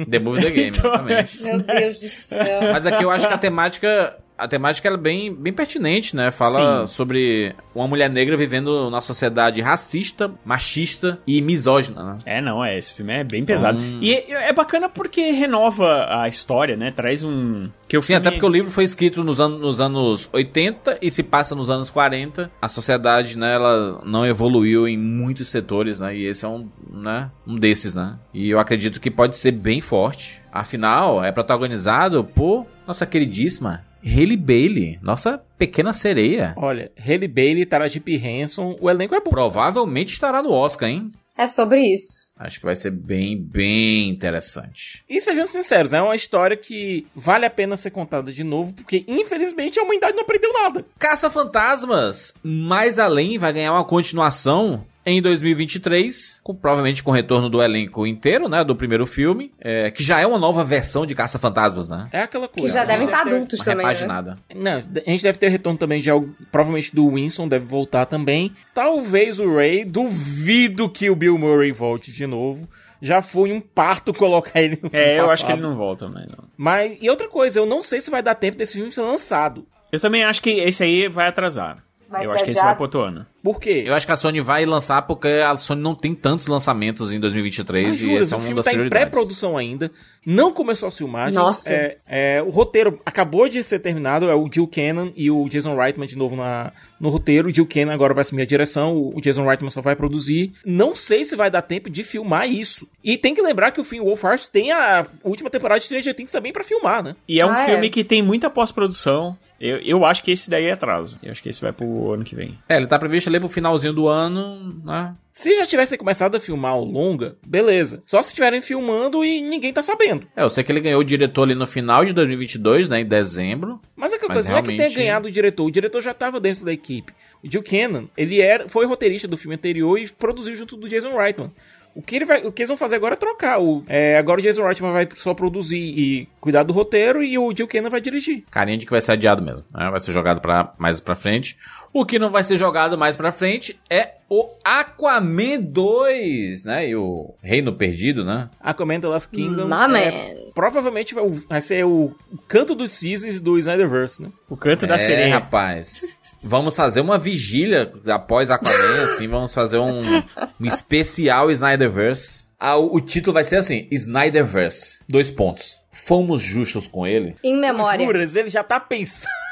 The Movie The Game, Então, exatamente. Meu Deus do céu. Mas aqui eu acho que a temática a temática é bem, bem pertinente, né? Fala Sim. sobre uma mulher negra vivendo numa sociedade racista, machista e misógina, né? É, não, é, esse filme é bem pesado. Hum. E é, é bacana porque renova a história, né? Traz um. Que o Sim, até porque o livro foi escrito nos, anos nos anos 80 e se passa nos anos 40. A sociedade, né, ela não evoluiu em muitos setores, né? E esse é um, né, um desses, né? E eu acredito que pode ser bem forte. Afinal, é protagonizado por nossa queridíssima Haley Bailey, nossa pequena sereia. Olha, Haley Bailey, Taraji Henson, o elenco é bom. Provavelmente estará no Oscar, hein? É sobre isso. Acho que vai ser bem, bem interessante. E sejamos sinceros, é uma história que vale a pena ser contada de novo, porque infelizmente a humanidade não aprendeu nada. Caça Fantasmas, mais além, vai ganhar uma continuação em 2023, com, provavelmente com o retorno do elenco inteiro, né, do primeiro filme, é, que já é uma nova versão de Caça Fantasmas, né? É aquela coisa. Que já gente devem deve estar adultos Uma também, né? Não, a gente deve ter retorno também de algo, provavelmente do Winston, deve voltar também. Talvez o Ray, duvido que o Bill Murray volte de novo. Já foi um parto colocar ele no filme É, eu acho que ele não volta mais, não. Mas, e outra coisa, eu não sei se vai dar tempo desse filme ser lançado. Eu também acho que esse aí vai atrasar. Vai eu ser acho que esse vai pro outro ano. Por quê? Eu acho que a Sony vai lançar porque a Sony não tem tantos lançamentos em 2023 Mas e juras, essa é o uma filme das tá em prioridades. pré-produção ainda, não começou as filmagens. Nossa. É, é, o roteiro acabou de ser terminado, é o Jill Cannon e o Jason Reitman de novo na, no roteiro. O Jill Cannon agora vai assumir a direção, o, Jason Reitman só vai produzir. Não sei se vai dar tempo de filmar isso. E tem que lembrar que o filme Wolf Heart tem a última temporada de Stranger Things também pra filmar, né? E é um Ah, é. filme que tem muita pós-produção. Eu, eu acho que esse daí é atraso. Eu acho que esse vai pro ano que vem. É, ele tá previsto ali pro finalzinho do ano, né? Se já tivessem começado a filmar o longa, beleza. Só se estiverem filmando e ninguém tá sabendo. É, eu sei que ele ganhou o diretor ali no final de 2022, né, em dezembro. Mas aquela Mas coisa, não é que tenha realmente- ganhado o diretor, o diretor já tava dentro da equipe. O Jill Cannon, ele era, foi roteirista do filme anterior e produziu junto do Jason Reitman. O que, ele vai, o que eles vão fazer agora é trocar. O, é, agora o Jason Reitman vai só produzir e cuidar do roteiro e o Jill Cannon vai dirigir. Carinha de que vai ser adiado mesmo, né? Vai ser jogado pra, mais pra frente. O que não vai ser jogado mais pra frente é o Aquaman 2, né? E o Reino Perdido, né? Aquaman The Last Kingdom. My é, provavelmente vai, vai ser o, canto dos cisnes do Snyderverse, né? O canto da é, sereia. rapaz. Vamos fazer uma vigília após Aquaman, assim, vamos fazer um, um especial Snyderverse. Ah, o, o título vai ser assim, Snyderverse. Dois pontos. Fomos justos com ele. Em memória. Juras, ele já tá pensando.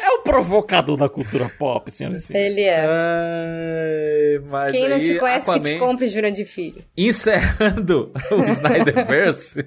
É o provocador da cultura pop, senhoras e senhores. Ele é. Ai, mas Quem não aí, te conhece que te Aquaman- compre Jura de Filho. encerrando o Snyderverse,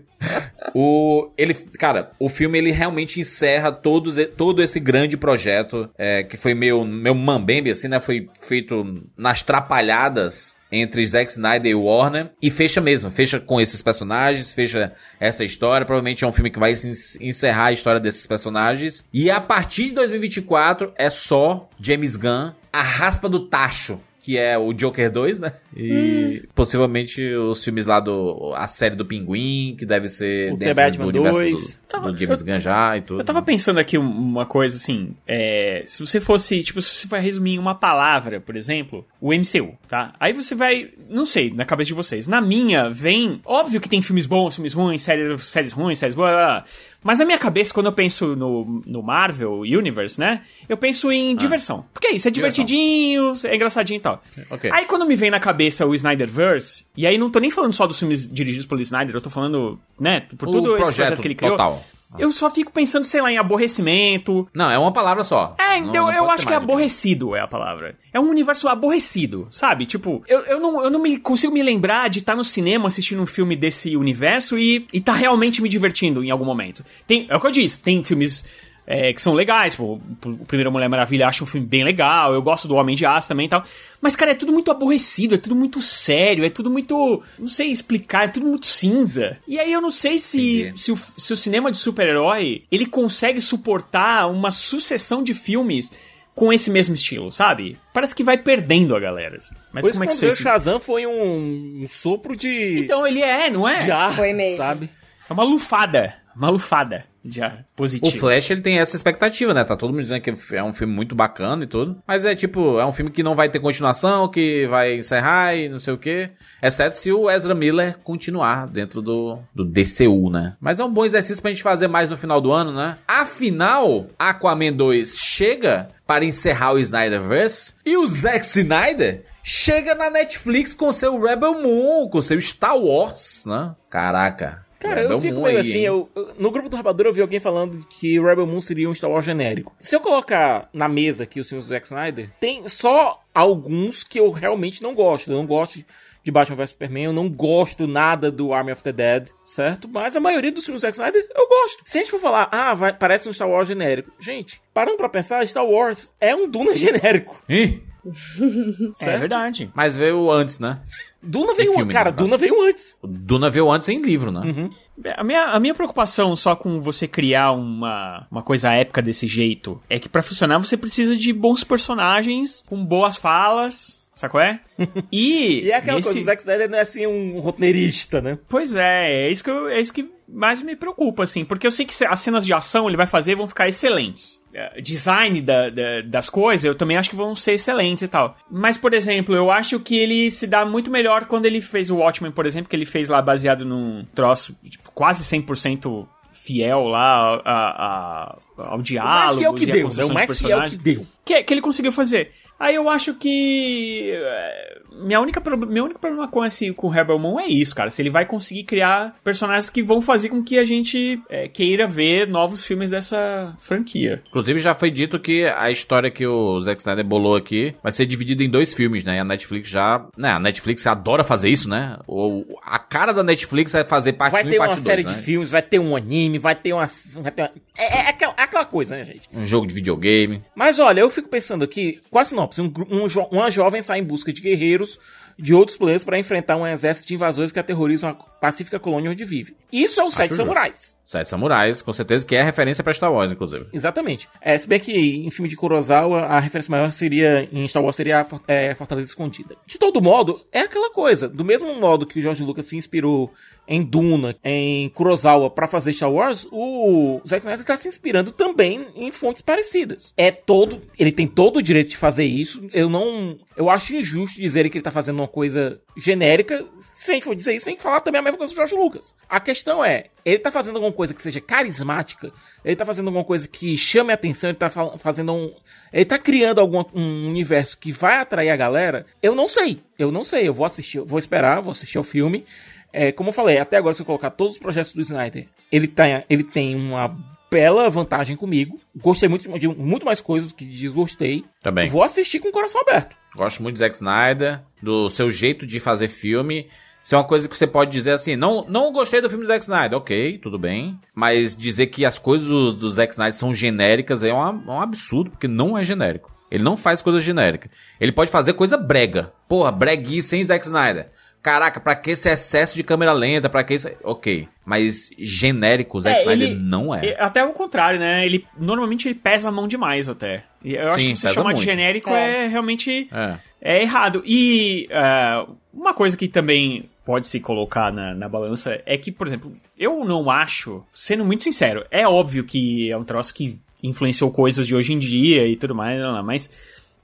o ele, cara, o filme ele realmente encerra todos, todo esse grande projeto é, que foi meio, meio mambembe assim, né? Foi feito nas trapalhadas entre Zack Snyder e Warner e fecha mesmo, fecha com esses personagens, fecha essa história. Provavelmente é um filme que vai encerrar a história desses personagens e a partir de 2024 é só James Gunn a raspa do tacho que é o Joker 2, né? E possivelmente os filmes lá do. A série do Pinguim, que deve ser O dentro The Batman do universo 2. do, Tava- do James já e tudo. Eu tava pensando aqui um- uma coisa assim, é, se você fosse, tipo, se você vai resumir em uma palavra, por exemplo, o MCU, tá? Aí você vai, não sei, na cabeça de vocês. Na minha, vem, óbvio que tem filmes bons, filmes ruins, séries, séries ruins, séries boas, blá, blá, blá. Mas na minha cabeça, quando eu penso no, no Marvel Universe, né, eu penso em diversão. Porque é isso, é divertidinho, é engraçadinho e tal. Ok. Aí quando me vem na cabeça o Snyderverse, e aí não tô nem falando só dos filmes dirigidos pelo Snyder, eu tô falando, né, por O todo esse projeto projeto que ele criou. total. Eu só fico pensando, sei lá, em aborrecimento. Não, é uma palavra só. É, Não- então não eu pode acho que é aborrecido é a palavra. É um universo aborrecido, sabe? Tipo, eu, eu, não, eu não me consigo me lembrar de estar no cinema assistindo um filme desse universo e, e tá realmente me divertindo em algum momento. Tem, é o que eu disse, tem filmes é, que são legais, pô, o Primeira Mulher Maravilha acho um filme bem legal, eu gosto do Homem de Aço também e tal. Mas, cara, é tudo muito aborrecido, é tudo muito sério, é tudo muito. Não sei explicar, é tudo muito cinza. E aí eu não sei se, Entendi. se, o, se o cinema de super-herói ele consegue suportar uma sucessão de filmes com esse mesmo estilo, sabe? Parece que vai perdendo a galera. assim. Mas Por como é que veio o Shazam foi um, um sopro de, Então ele é, não é? de ar, Foi mesmo. sabe? É uma lufada. Uma lufada. Já, O positivo. Flash, ele tem essa expectativa, né? Tá todo mundo dizendo que é um filme muito bacana e tudo. Mas é tipo, é um filme que não vai ter continuação, que vai encerrar e não sei o quê. Exceto se o Ezra Miller continuar dentro do, do DCU, né? Mas é um bom exercício pra gente fazer mais no final do ano, né? Afinal, Aquaman 2 chega para encerrar o Snyderverse e o Zack Snyder chega na Netflix com seu Rebel Moon, com seu Star Wars, né? Caraca. Cara, Rebel eu fico meio assim, eu, eu- no grupo do Rapadura eu vi alguém falando que Rebel Moon seria um Star Wars genérico. Se eu colocar na mesa aqui os filmes do Zack Snyder, tem só alguns que eu realmente não gosto. Eu não gosto de Batman vs Superman, eu não gosto nada do Army of the Dead, certo? Mas a maioria dos filmes do Zack Snyder eu gosto. Se a gente for falar, ah, vai, parece um Star Wars genérico. Gente, parando pra pensar, Star Wars é um Duna genérico, Ih, É certo? verdade. mas veio antes, né? Duna veio, filme, cara, né? Duna veio antes. Duna veio antes em livro, né? Uhum. A minha, a minha preocupação só com você criar uma, uma coisa épica desse jeito é que pra funcionar você precisa de bons personagens, com boas falas, sacou é? E, E é aquela nesse- coisa, o Zack Snyder não é assim um roteirista, né? Pois é, é isso, que eu- é isso que mais me preocupa, assim, porque eu sei que as cenas de ação ele vai fazer vão ficar excelentes. É, Design da- da- das coisas eu também acho que vão ser excelentes e tal. Mas, por exemplo, eu acho que ele se dá muito melhor quando ele fez o Watchmen, por exemplo, que ele fez lá baseado num troço tipo, quase 100% fiel lá a, a- ao O diálogo. mais fiel que deu, né? O mais fiel que deu. que, que ele conseguiu fazer. Aí eu acho que. é, Minha única, meu único problema com esse com o Rebel Moon é isso, cara. Se ele vai conseguir criar personagens que vão fazer com que a gente é, queira ver novos filmes dessa franquia. Inclusive já foi dito que a história que o Zack Snyder bolou aqui vai ser dividida em dois filmes, né? E a Netflix já... Né, a Netflix adora fazer isso, né? O, a cara da Netflix é fazer parte Vai 1 ter parte uma 2, série né? de filmes, vai ter um anime, vai ter uma. Vai ter uma- É, é aquela, é aquela coisa, né, gente? Um jogo de videogame. Mas olha, eu fico pensando aqui, com a sinopse, um, um jo- uma jovem sai em busca de guerreiros de outros planetas para enfrentar um exército de invasores que aterrorizam a pacífica colônia onde vive. Isso é os Sete. Samurais. Sete Samurais, com certeza que é referência pra Star Wars, inclusive. Exatamente. É, se bem que em filme de Kurosawa, a referência maior seria, em Star Wars, seria a é, Fortaleza Escondida. De todo modo, é aquela coisa. Do mesmo modo que o George Lucas se inspirou em Duna, em Kurosawa, pra fazer Star Wars, o Zack Snyder tá se inspirando também em fontes parecidas. É todo... Ele tem todo o direito de fazer isso. Eu não... Eu acho injusto dizer que ele tá fazendo uma coisa genérica. Se a gente for dizer isso, tem que falar também a mesma coisa do George Lucas. A questão é, ele tá fazendo alguma coisa que seja carismática, ele tá fazendo alguma coisa que chame a atenção, ele tá fazendo um. Ele tá criando algum um universo que vai atrair a galera. Eu não sei. Eu não sei. Eu vou assistir, eu vou esperar, vou assistir ao filme. É, como eu falei, até agora, se eu colocar todos os projetos do Snyder, ele, tá, ele tem uma bela vantagem comigo. Gostei muito de muito mais coisas do que desgostei. Também. Vou assistir com o coração aberto. Gosto muito de Zack Snyder, do seu jeito de fazer filme. Isso é uma coisa que você pode dizer assim, não, não gostei do filme do Zack Snyder, ok, tudo bem. Mas dizer que as coisas do, do Zack Snyder são genéricas é um, um absurdo, porque não é genérico. Ele não faz coisa genérica. Ele pode fazer coisa brega. Porra, breguice sem Zack Snyder. Caraca, pra que esse excesso de câmera lenta? Pra que isso? Ok. Mas genérico, o Zack É, Snyder ele- não é. E Até o contrário, né? Ele normalmente ele pesa a mão demais até. Eu acho Sim, que você chamar de muito. genérico é, realmente É. é errado. E ah, uma coisa que também pode se colocar na, na balança é que, por exemplo, eu não acho, sendo muito sincero, é óbvio que é um troço que influenciou coisas de hoje em dia e tudo mais, mas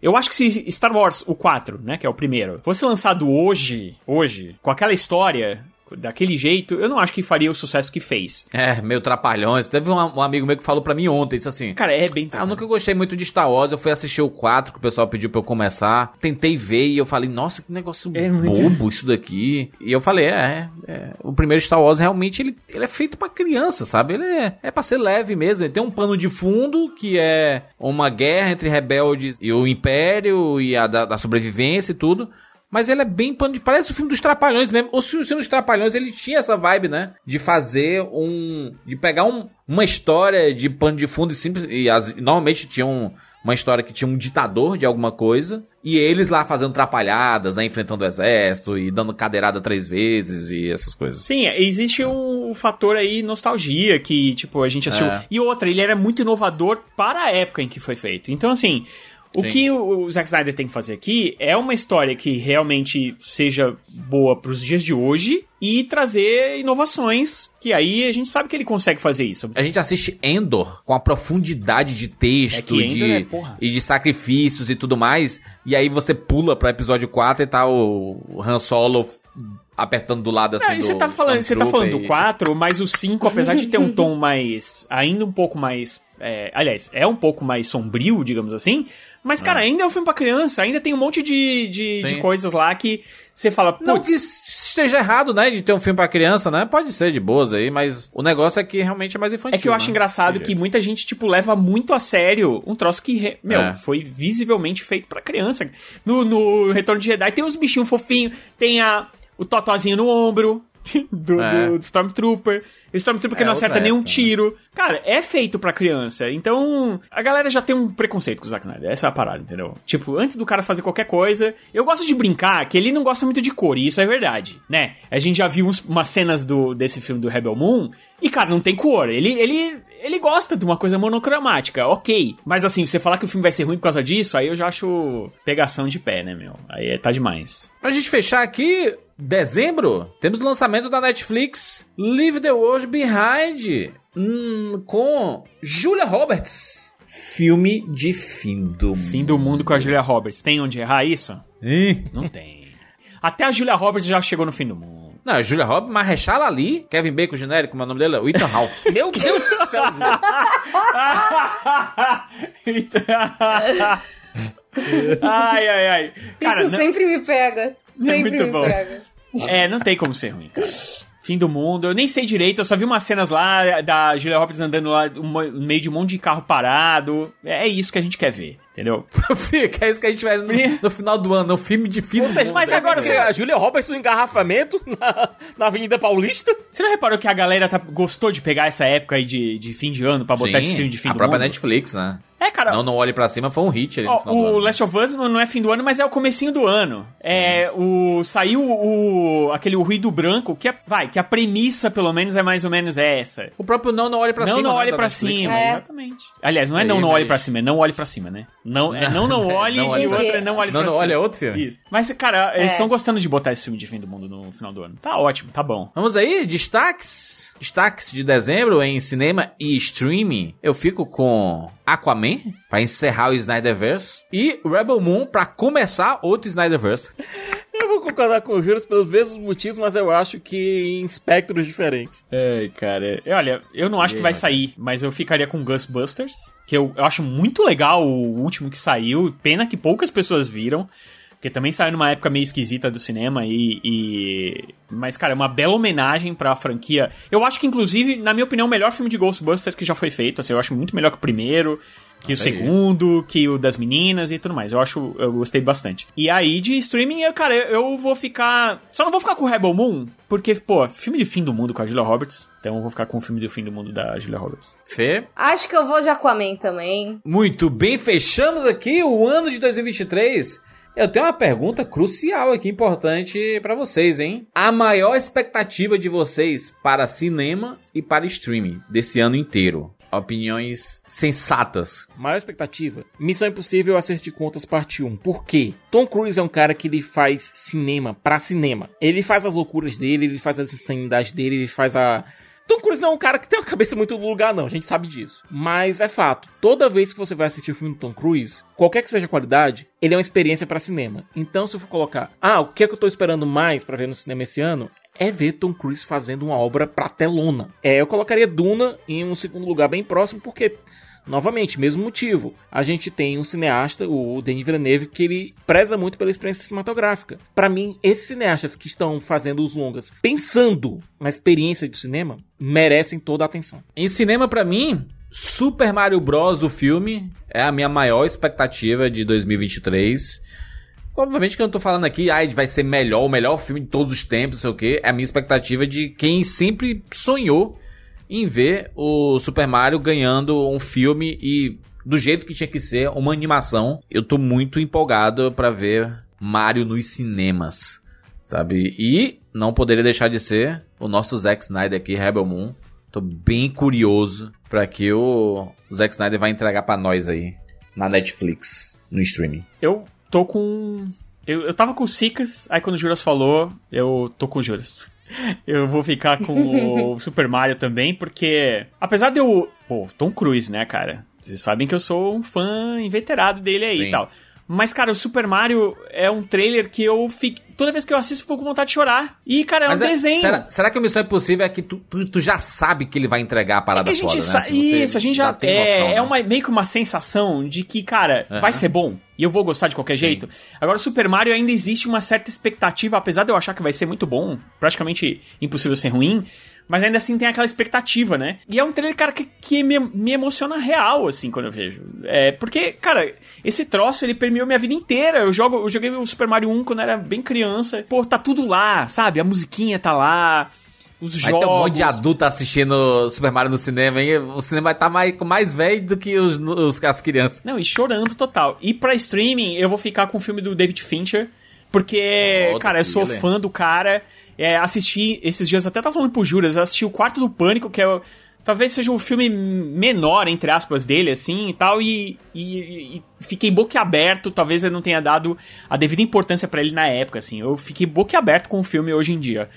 eu acho que se Star Wars, o 4, né, que é o primeiro, fosse lançado hoje, hoje, com aquela história, daquele jeito, eu não acho que faria o sucesso que fez. É, meio trapalhões. Teve um, um amigo meu que falou pra mim ontem, disse assim... Cara, é bem Ah, eu nunca gostei muito de Star Wars, eu fui assistir o 4 que o pessoal pediu pra eu começar. Tentei ver e eu falei, nossa, que negócio É muito- bobo isso daqui. E eu falei, é, é, o primeiro Star Wars realmente ele, ele é feito pra criança, sabe? Ele é, é pra ser leve mesmo. Ele tem um pano de fundo que é uma guerra entre rebeldes e o Império e a da, da sobrevivência e tudo. Mas ele é bem pano de. Parece o filme dos Trapalhões mesmo. O filme dos Trapalhões, ele tinha essa vibe, né? De fazer um. De pegar um- uma história de pano de fundo e simples. E as- normalmente tinha um- uma história que tinha um ditador de alguma coisa. E eles lá fazendo trapalhadas, né? Enfrentando o exército e dando cadeirada três vezes e essas coisas. Sim, existe um fator aí nostalgia que, tipo, a gente assistiu. É. E outra, ele era muito inovador para a época em que foi feito. Então, assim, O Sim. que o, o Zack Snyder tem que fazer aqui é uma história que realmente seja boa pros dias de hoje e trazer inovações, que aí a gente sabe que ele consegue fazer isso. A gente assiste Endor com a profundidade de texto É de, é, e de sacrifícios e tudo mais. E aí você pula pro episódio 4 e tá o o Han Solo apertando do lado assim. Não, e você do tá falando, você tá falando do Stormtrooper 4, mas o 5, apesar de ter um tom mais. ainda um pouco mais. É, aliás, é um pouco mais sombrio, digamos assim. Mas, cara, ainda é um filme pra criança, ainda tem um monte de, de, de coisas lá que você fala, Não que esteja errado, né, de ter um filme pra criança, né? Pode ser de boas aí, mas o negócio é que realmente é mais infantil. É que eu acho né? engraçado De que muita gente, tipo, leva muito a sério um troço que, meu, É. foi visivelmente feito pra criança. No, no Retorno de Jedi tem os bichinhos fofinhos, tem a, o totozinho no ombro do, É. do, Stormtrooper. Stormtrooper que É, não acerta nenhum época, né? tiro. Cara, é feito pra criança. Então, a galera já tem um preconceito com o Zack Snyder. Essa é a parada, entendeu? Tipo, antes do cara fazer qualquer coisa, eu gosto de brincar que ele não gosta muito de cor, e isso é verdade, né? A gente já viu uns- umas cenas do, desse filme do Rebel Moon, e, cara, não tem cor. Ele, ele, ele gosta de uma coisa monocromática, ok. Mas, assim, você falar que o filme vai ser ruim por causa disso, aí eu já acho pegação de pé, né, meu? Aí é- tá demais. Pra gente fechar aqui, dezembro, temos o lançamento da Netflix Leave the World Behind hum, com Julia Roberts. Filme de fim do mundo. Fim do mundo com a Julia Roberts. Tem onde errar isso? Ih. Não tem. Até a Julia Roberts já chegou no fim do mundo. Não, é Julia Roberts, Marrechala ali, Kevin Bacon genérico, como é o nome dele? O Ethan Hawke. Meu Deus do céu, Julia. ai, ai, ai. Cara, Isso não- sempre me pega. Sempre muito me bom. pega. É, não tem como ser ruim, cara. Fim do mundo. Eu nem sei direito, eu só vi umas cenas lá da Julia Roberts andando lá no meio de um monte de carro parado. É isso que a gente quer ver, entendeu? Fica, é isso que a gente vai no, no final do ano, no filme de fim Ou do seja, mundo. mas É agora você, a Julia Roberts no engarrafamento na, na Avenida Paulista. Você não reparou que a galera tá- gostou de pegar essa época aí de, de fim de ano pra botar Sim, esse filme de fim a do própria mundo? Netflix, né? É, cara. Não, não olhe pra cima, foi um hit ali no Ó, final do o ano. Last of Us não é fim do ano, mas é o comecinho do ano. É, o saiu o aquele ruído branco, que é, vai, que a premissa pelo menos é mais ou menos essa. O próprio Não Não Olhe Pra não, Cima. não né, olhe Netflix. cima, É. exatamente. Aliás, não é Aí, não, não mas- olhe pra cima, é não olhe pra cima, né? Não, é não, não olhe Não e olhe o pra outro é cima. não olhe Não, pra não cima. olhe é outro filme? Isso. Mas, cara, eles É. estão gostando de botar esse filme de fim do mundo no final do ano. Tá ótimo, tá bom. Vamos aí, destaques. Destaques de dezembro em cinema e streaming. Eu fico com Aquaman, pra encerrar o Snyderverse. E Rebel Moon, pra começar outro Snyderverse. Eu vou concordar com o Juras pelos mesmos motivos, mas eu acho que em espectros diferentes. Ai, cara. E Olha, eu não acho que vai sair, mas eu ficaria com Ghostbusters, que eu, eu acho muito legal o último que saiu. Pena que poucas pessoas viram. Porque também saiu numa época meio esquisita do cinema e. e- Mas, cara, é uma bela homenagem pra franquia. Eu acho que, inclusive, na minha opinião, o melhor filme de Ghostbusters que já foi feito. Assim, eu acho muito melhor que o primeiro, que o Olha aí. segundo, que o das meninas e tudo mais. Eu acho. Eu gostei bastante. E aí, de streaming, eu, cara, eu vou ficar. Só não vou ficar com o Rebel Moon, porque, pô, filme de fim do mundo com a Julia Roberts. Então eu vou ficar com o filme do fim do mundo da Julia Roberts. Fê? Acho que eu vou de Aquaman também. Muito bem, fechamos aqui o ano de 2023. Eu tenho uma pergunta crucial aqui, importante pra vocês, hein? A maior expectativa de vocês para cinema e para streaming desse ano inteiro? Opiniões sensatas. Maior expectativa. Missão Impossível Acerto de Contas Parte 1. Por quê? Tom Cruise é um cara que ele faz cinema pra cinema. Ele faz as loucuras dele, ele faz as insanidades dele, ele faz a... Tom Cruise não é um cara que tem uma cabeça muito no lugar, não. A gente sabe disso. Mas é fato. Toda vez que você vai assistir o filme do Tom Cruise, qualquer que seja a qualidade, ele é uma experiência pra cinema. Então, se eu for colocar, ah, o que é que eu tô esperando mais pra ver no cinema esse ano? É ver Tom Cruise fazendo uma obra pra telona. É, eu colocaria Duna em um segundo lugar bem próximo, porque Novamente, mesmo motivo. A gente tem um cineasta, o Denis Villeneuve, que ele preza muito pela experiência cinematográfica. Pra mim, esses cineastas que estão fazendo os longas pensando na experiência do cinema merecem toda a atenção. Em cinema, pra mim, Super Mario Bros. o filme é a minha maior expectativa de 2023. Obviamente que eu não tô falando aqui, ai, vai ser melhor, o melhor filme de todos os tempos, não sei o quê. É a minha expectativa de quem sempre sonhou em ver o Super Mario ganhando um filme e do jeito que tinha que ser, uma animação. Eu tô muito empolgado pra ver Mario nos cinemas, sabe? E não poderia deixar de ser o nosso Zack Snyder aqui, Rebel Moon. Tô bem curioso pra que o Zack Snyder vai entregar pra nós aí na Netflix. no streaming? Eu tô com. Eu, eu tava com Sicas, aí quando o Juras falou, eu tô com o Juras. Eu vou ficar com o Super Mario também, porque. Apesar de eu. Pô, Tom Cruise, né, cara? Vocês sabem que eu sou um fã inveterado dele aí Sim. e tal. Mas, cara, o Super Mario é um trailer que eu fico. Toda vez que eu assisto, eu fico com vontade de chorar. E, cara, é Mas um é- desenho. Será, será que o Missão Impossível é que tu, tu, tu já sabe que ele vai entregar a É parada que a gente foda, né? Isso, a gente já. tem é, noção, é né? uma, meio que uma sensação de que, cara, vai ser bom. E eu vou gostar de qualquer jeito. Agora, o Super Mario ainda existe uma certa expectativa, apesar de eu achar que vai ser muito bom, praticamente impossível ser ruim. Mas ainda assim tem aquela expectativa, né? E é um trailer, cara, que, que me, me emociona real, assim, quando eu vejo. É, porque, cara, esse troço, ele permeou minha vida inteira. Eu, jogo, eu joguei o Super Mario 1 quando eu era bem criança. Pô, tá tudo lá, sabe? A musiquinha tá lá, os Vai jogos... ter um monte de adulto assistindo Super Mario no cinema, hein? O cinema vai estar mais, mais velho do que os, os- as crianças. Não, e chorando total. E pra streaming, eu vou ficar com o filme do David Fincher, porque, Outro cara, eu sou killer. fã do cara. É, assisti esses dias, até tava falando pro Juras, assisti o Quarto do Pânico, que é talvez seja o filme menor, entre aspas, dele, assim, e tal, e, e- e fiquei boquiaberto, talvez eu não tenha dado a devida importância pra ele na época, assim, eu fiquei boquiaberto com o filme hoje em dia.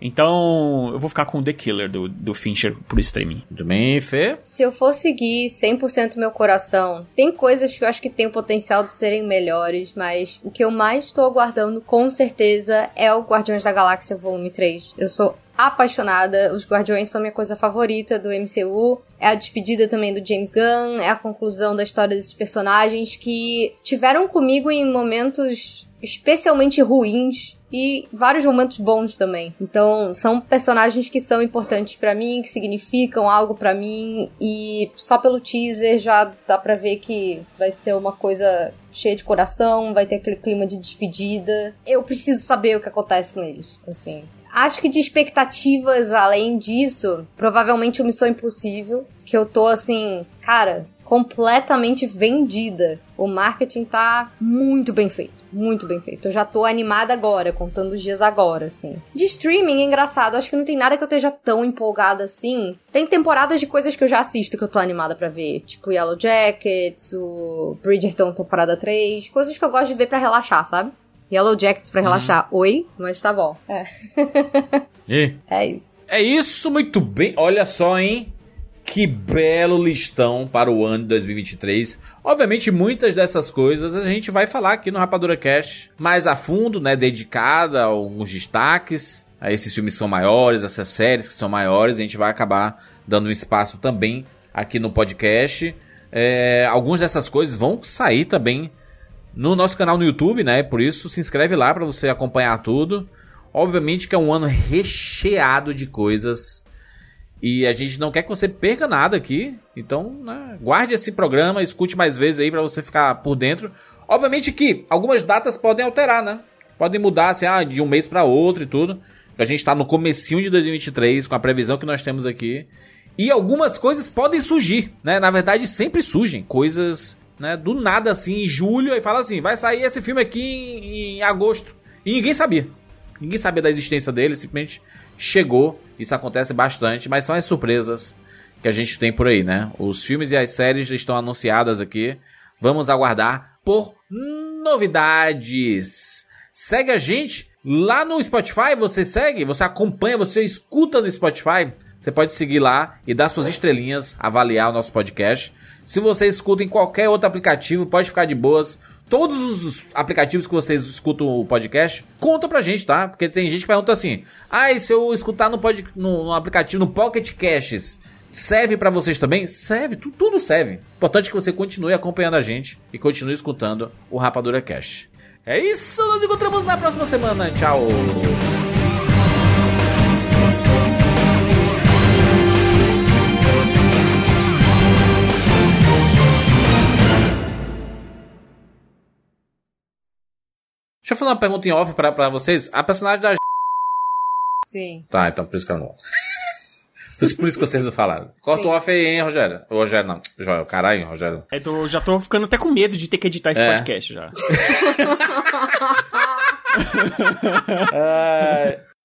Então, eu vou ficar com The Killer do, do Fincher pro streaming. Tudo bem, Fê? Se eu for seguir 100% meu coração, tem coisas que eu acho que tem o potencial de serem melhores, mas o que eu mais estou aguardando com certeza é o Guardiões da Galáxia Volume 3. Eu sou apaixonada, os Guardiões são minha coisa favorita do MCU. É a despedida também do James Gunn, é a conclusão da história desses personagens que tiveram comigo em momentos especialmente ruins e vários momentos bons também. Então, são personagens que são importantes pra mim, que significam algo pra mim e só pelo teaser já dá pra ver que vai ser uma coisa cheia de coração, vai ter aquele clima de despedida. Eu preciso saber o que acontece com eles, assim. Acho que de expectativas além disso, provavelmente o Missão Impossível, que eu tô assim, cara, completamente vendida. O marketing tá muito bem feito, muito bem feito. Eu já tô animada agora, contando os dias agora, assim. De streaming, é engraçado, acho que não tem nada que eu esteja tão empolgada assim. Tem temporadas de coisas que eu já assisto que eu tô animada pra ver, tipo Yellow Jackets, o Bridgerton temporada 3, coisas que eu gosto de ver pra relaxar, sabe? Yellow Jackets pra relaxar. Oi, mas tá bom. É. E? É isso. É isso, muito bem. Olha só, hein? Que belo listão para o ano de 2023. Obviamente, muitas dessas coisas a gente vai falar aqui no Rapadura Cash mais a fundo, né? Dedicada a alguns destaques. A esses filmes são maiores, essas séries que são maiores. A gente vai acabar dando um espaço também aqui no podcast. É, algumas dessas coisas vão sair também no nosso canal no YouTube, né? Por isso, se inscreve lá para você acompanhar tudo. Obviamente que é um ano recheado de coisas. E a gente não quer que você perca nada aqui. Então, né, guarde esse programa, escute mais vezes aí pra você ficar por dentro. Obviamente que algumas datas podem alterar, né? Podem mudar assim, ah, de um mês pra outro e tudo. A gente tá no comecinho de 2023 com a previsão que nós temos aqui. E algumas coisas podem surgir, né? Na verdade, sempre surgem coisas, né, do nada assim, em julho, e fala assim, vai sair esse filme aqui em, em agosto. E ninguém sabia. Ninguém sabia da existência dele, simplesmente chegou. Isso acontece bastante, mas são as surpresas que a gente tem por aí, né? Os filmes e as séries estão anunciadas aqui. Vamos aguardar por novidades. Segue a gente lá no Spotify, você segue, você acompanha, você escuta no Spotify. Você pode seguir lá e dar suas estrelinhas, avaliar o nosso podcast. Se você escuta em qualquer outro aplicativo, pode ficar de boas. Todos os aplicativos que vocês escutam o podcast, conta pra gente, tá? Porque tem gente que pergunta assim: ah, e se eu escutar no, pod, no, no aplicativo, no Pocket Casts, serve pra vocês também? Serve, tu- tudo serve. Importante que você continue acompanhando a gente e continue escutando o Rapadura Cash. É isso, nos encontramos na próxima semana. Tchau. Deixa eu fazer uma pergunta em off pra, pra vocês. A personagem da. Sim. Tá, então por isso que eu não. Por isso, por isso que vocês não falaram. Corta Sim. o off aí, hein, Rogério? Ô, Rogério, não. Joel, caralho, Rogério. É, tô- já tô ficando até com medo de ter que editar esse É. podcast já. Ah,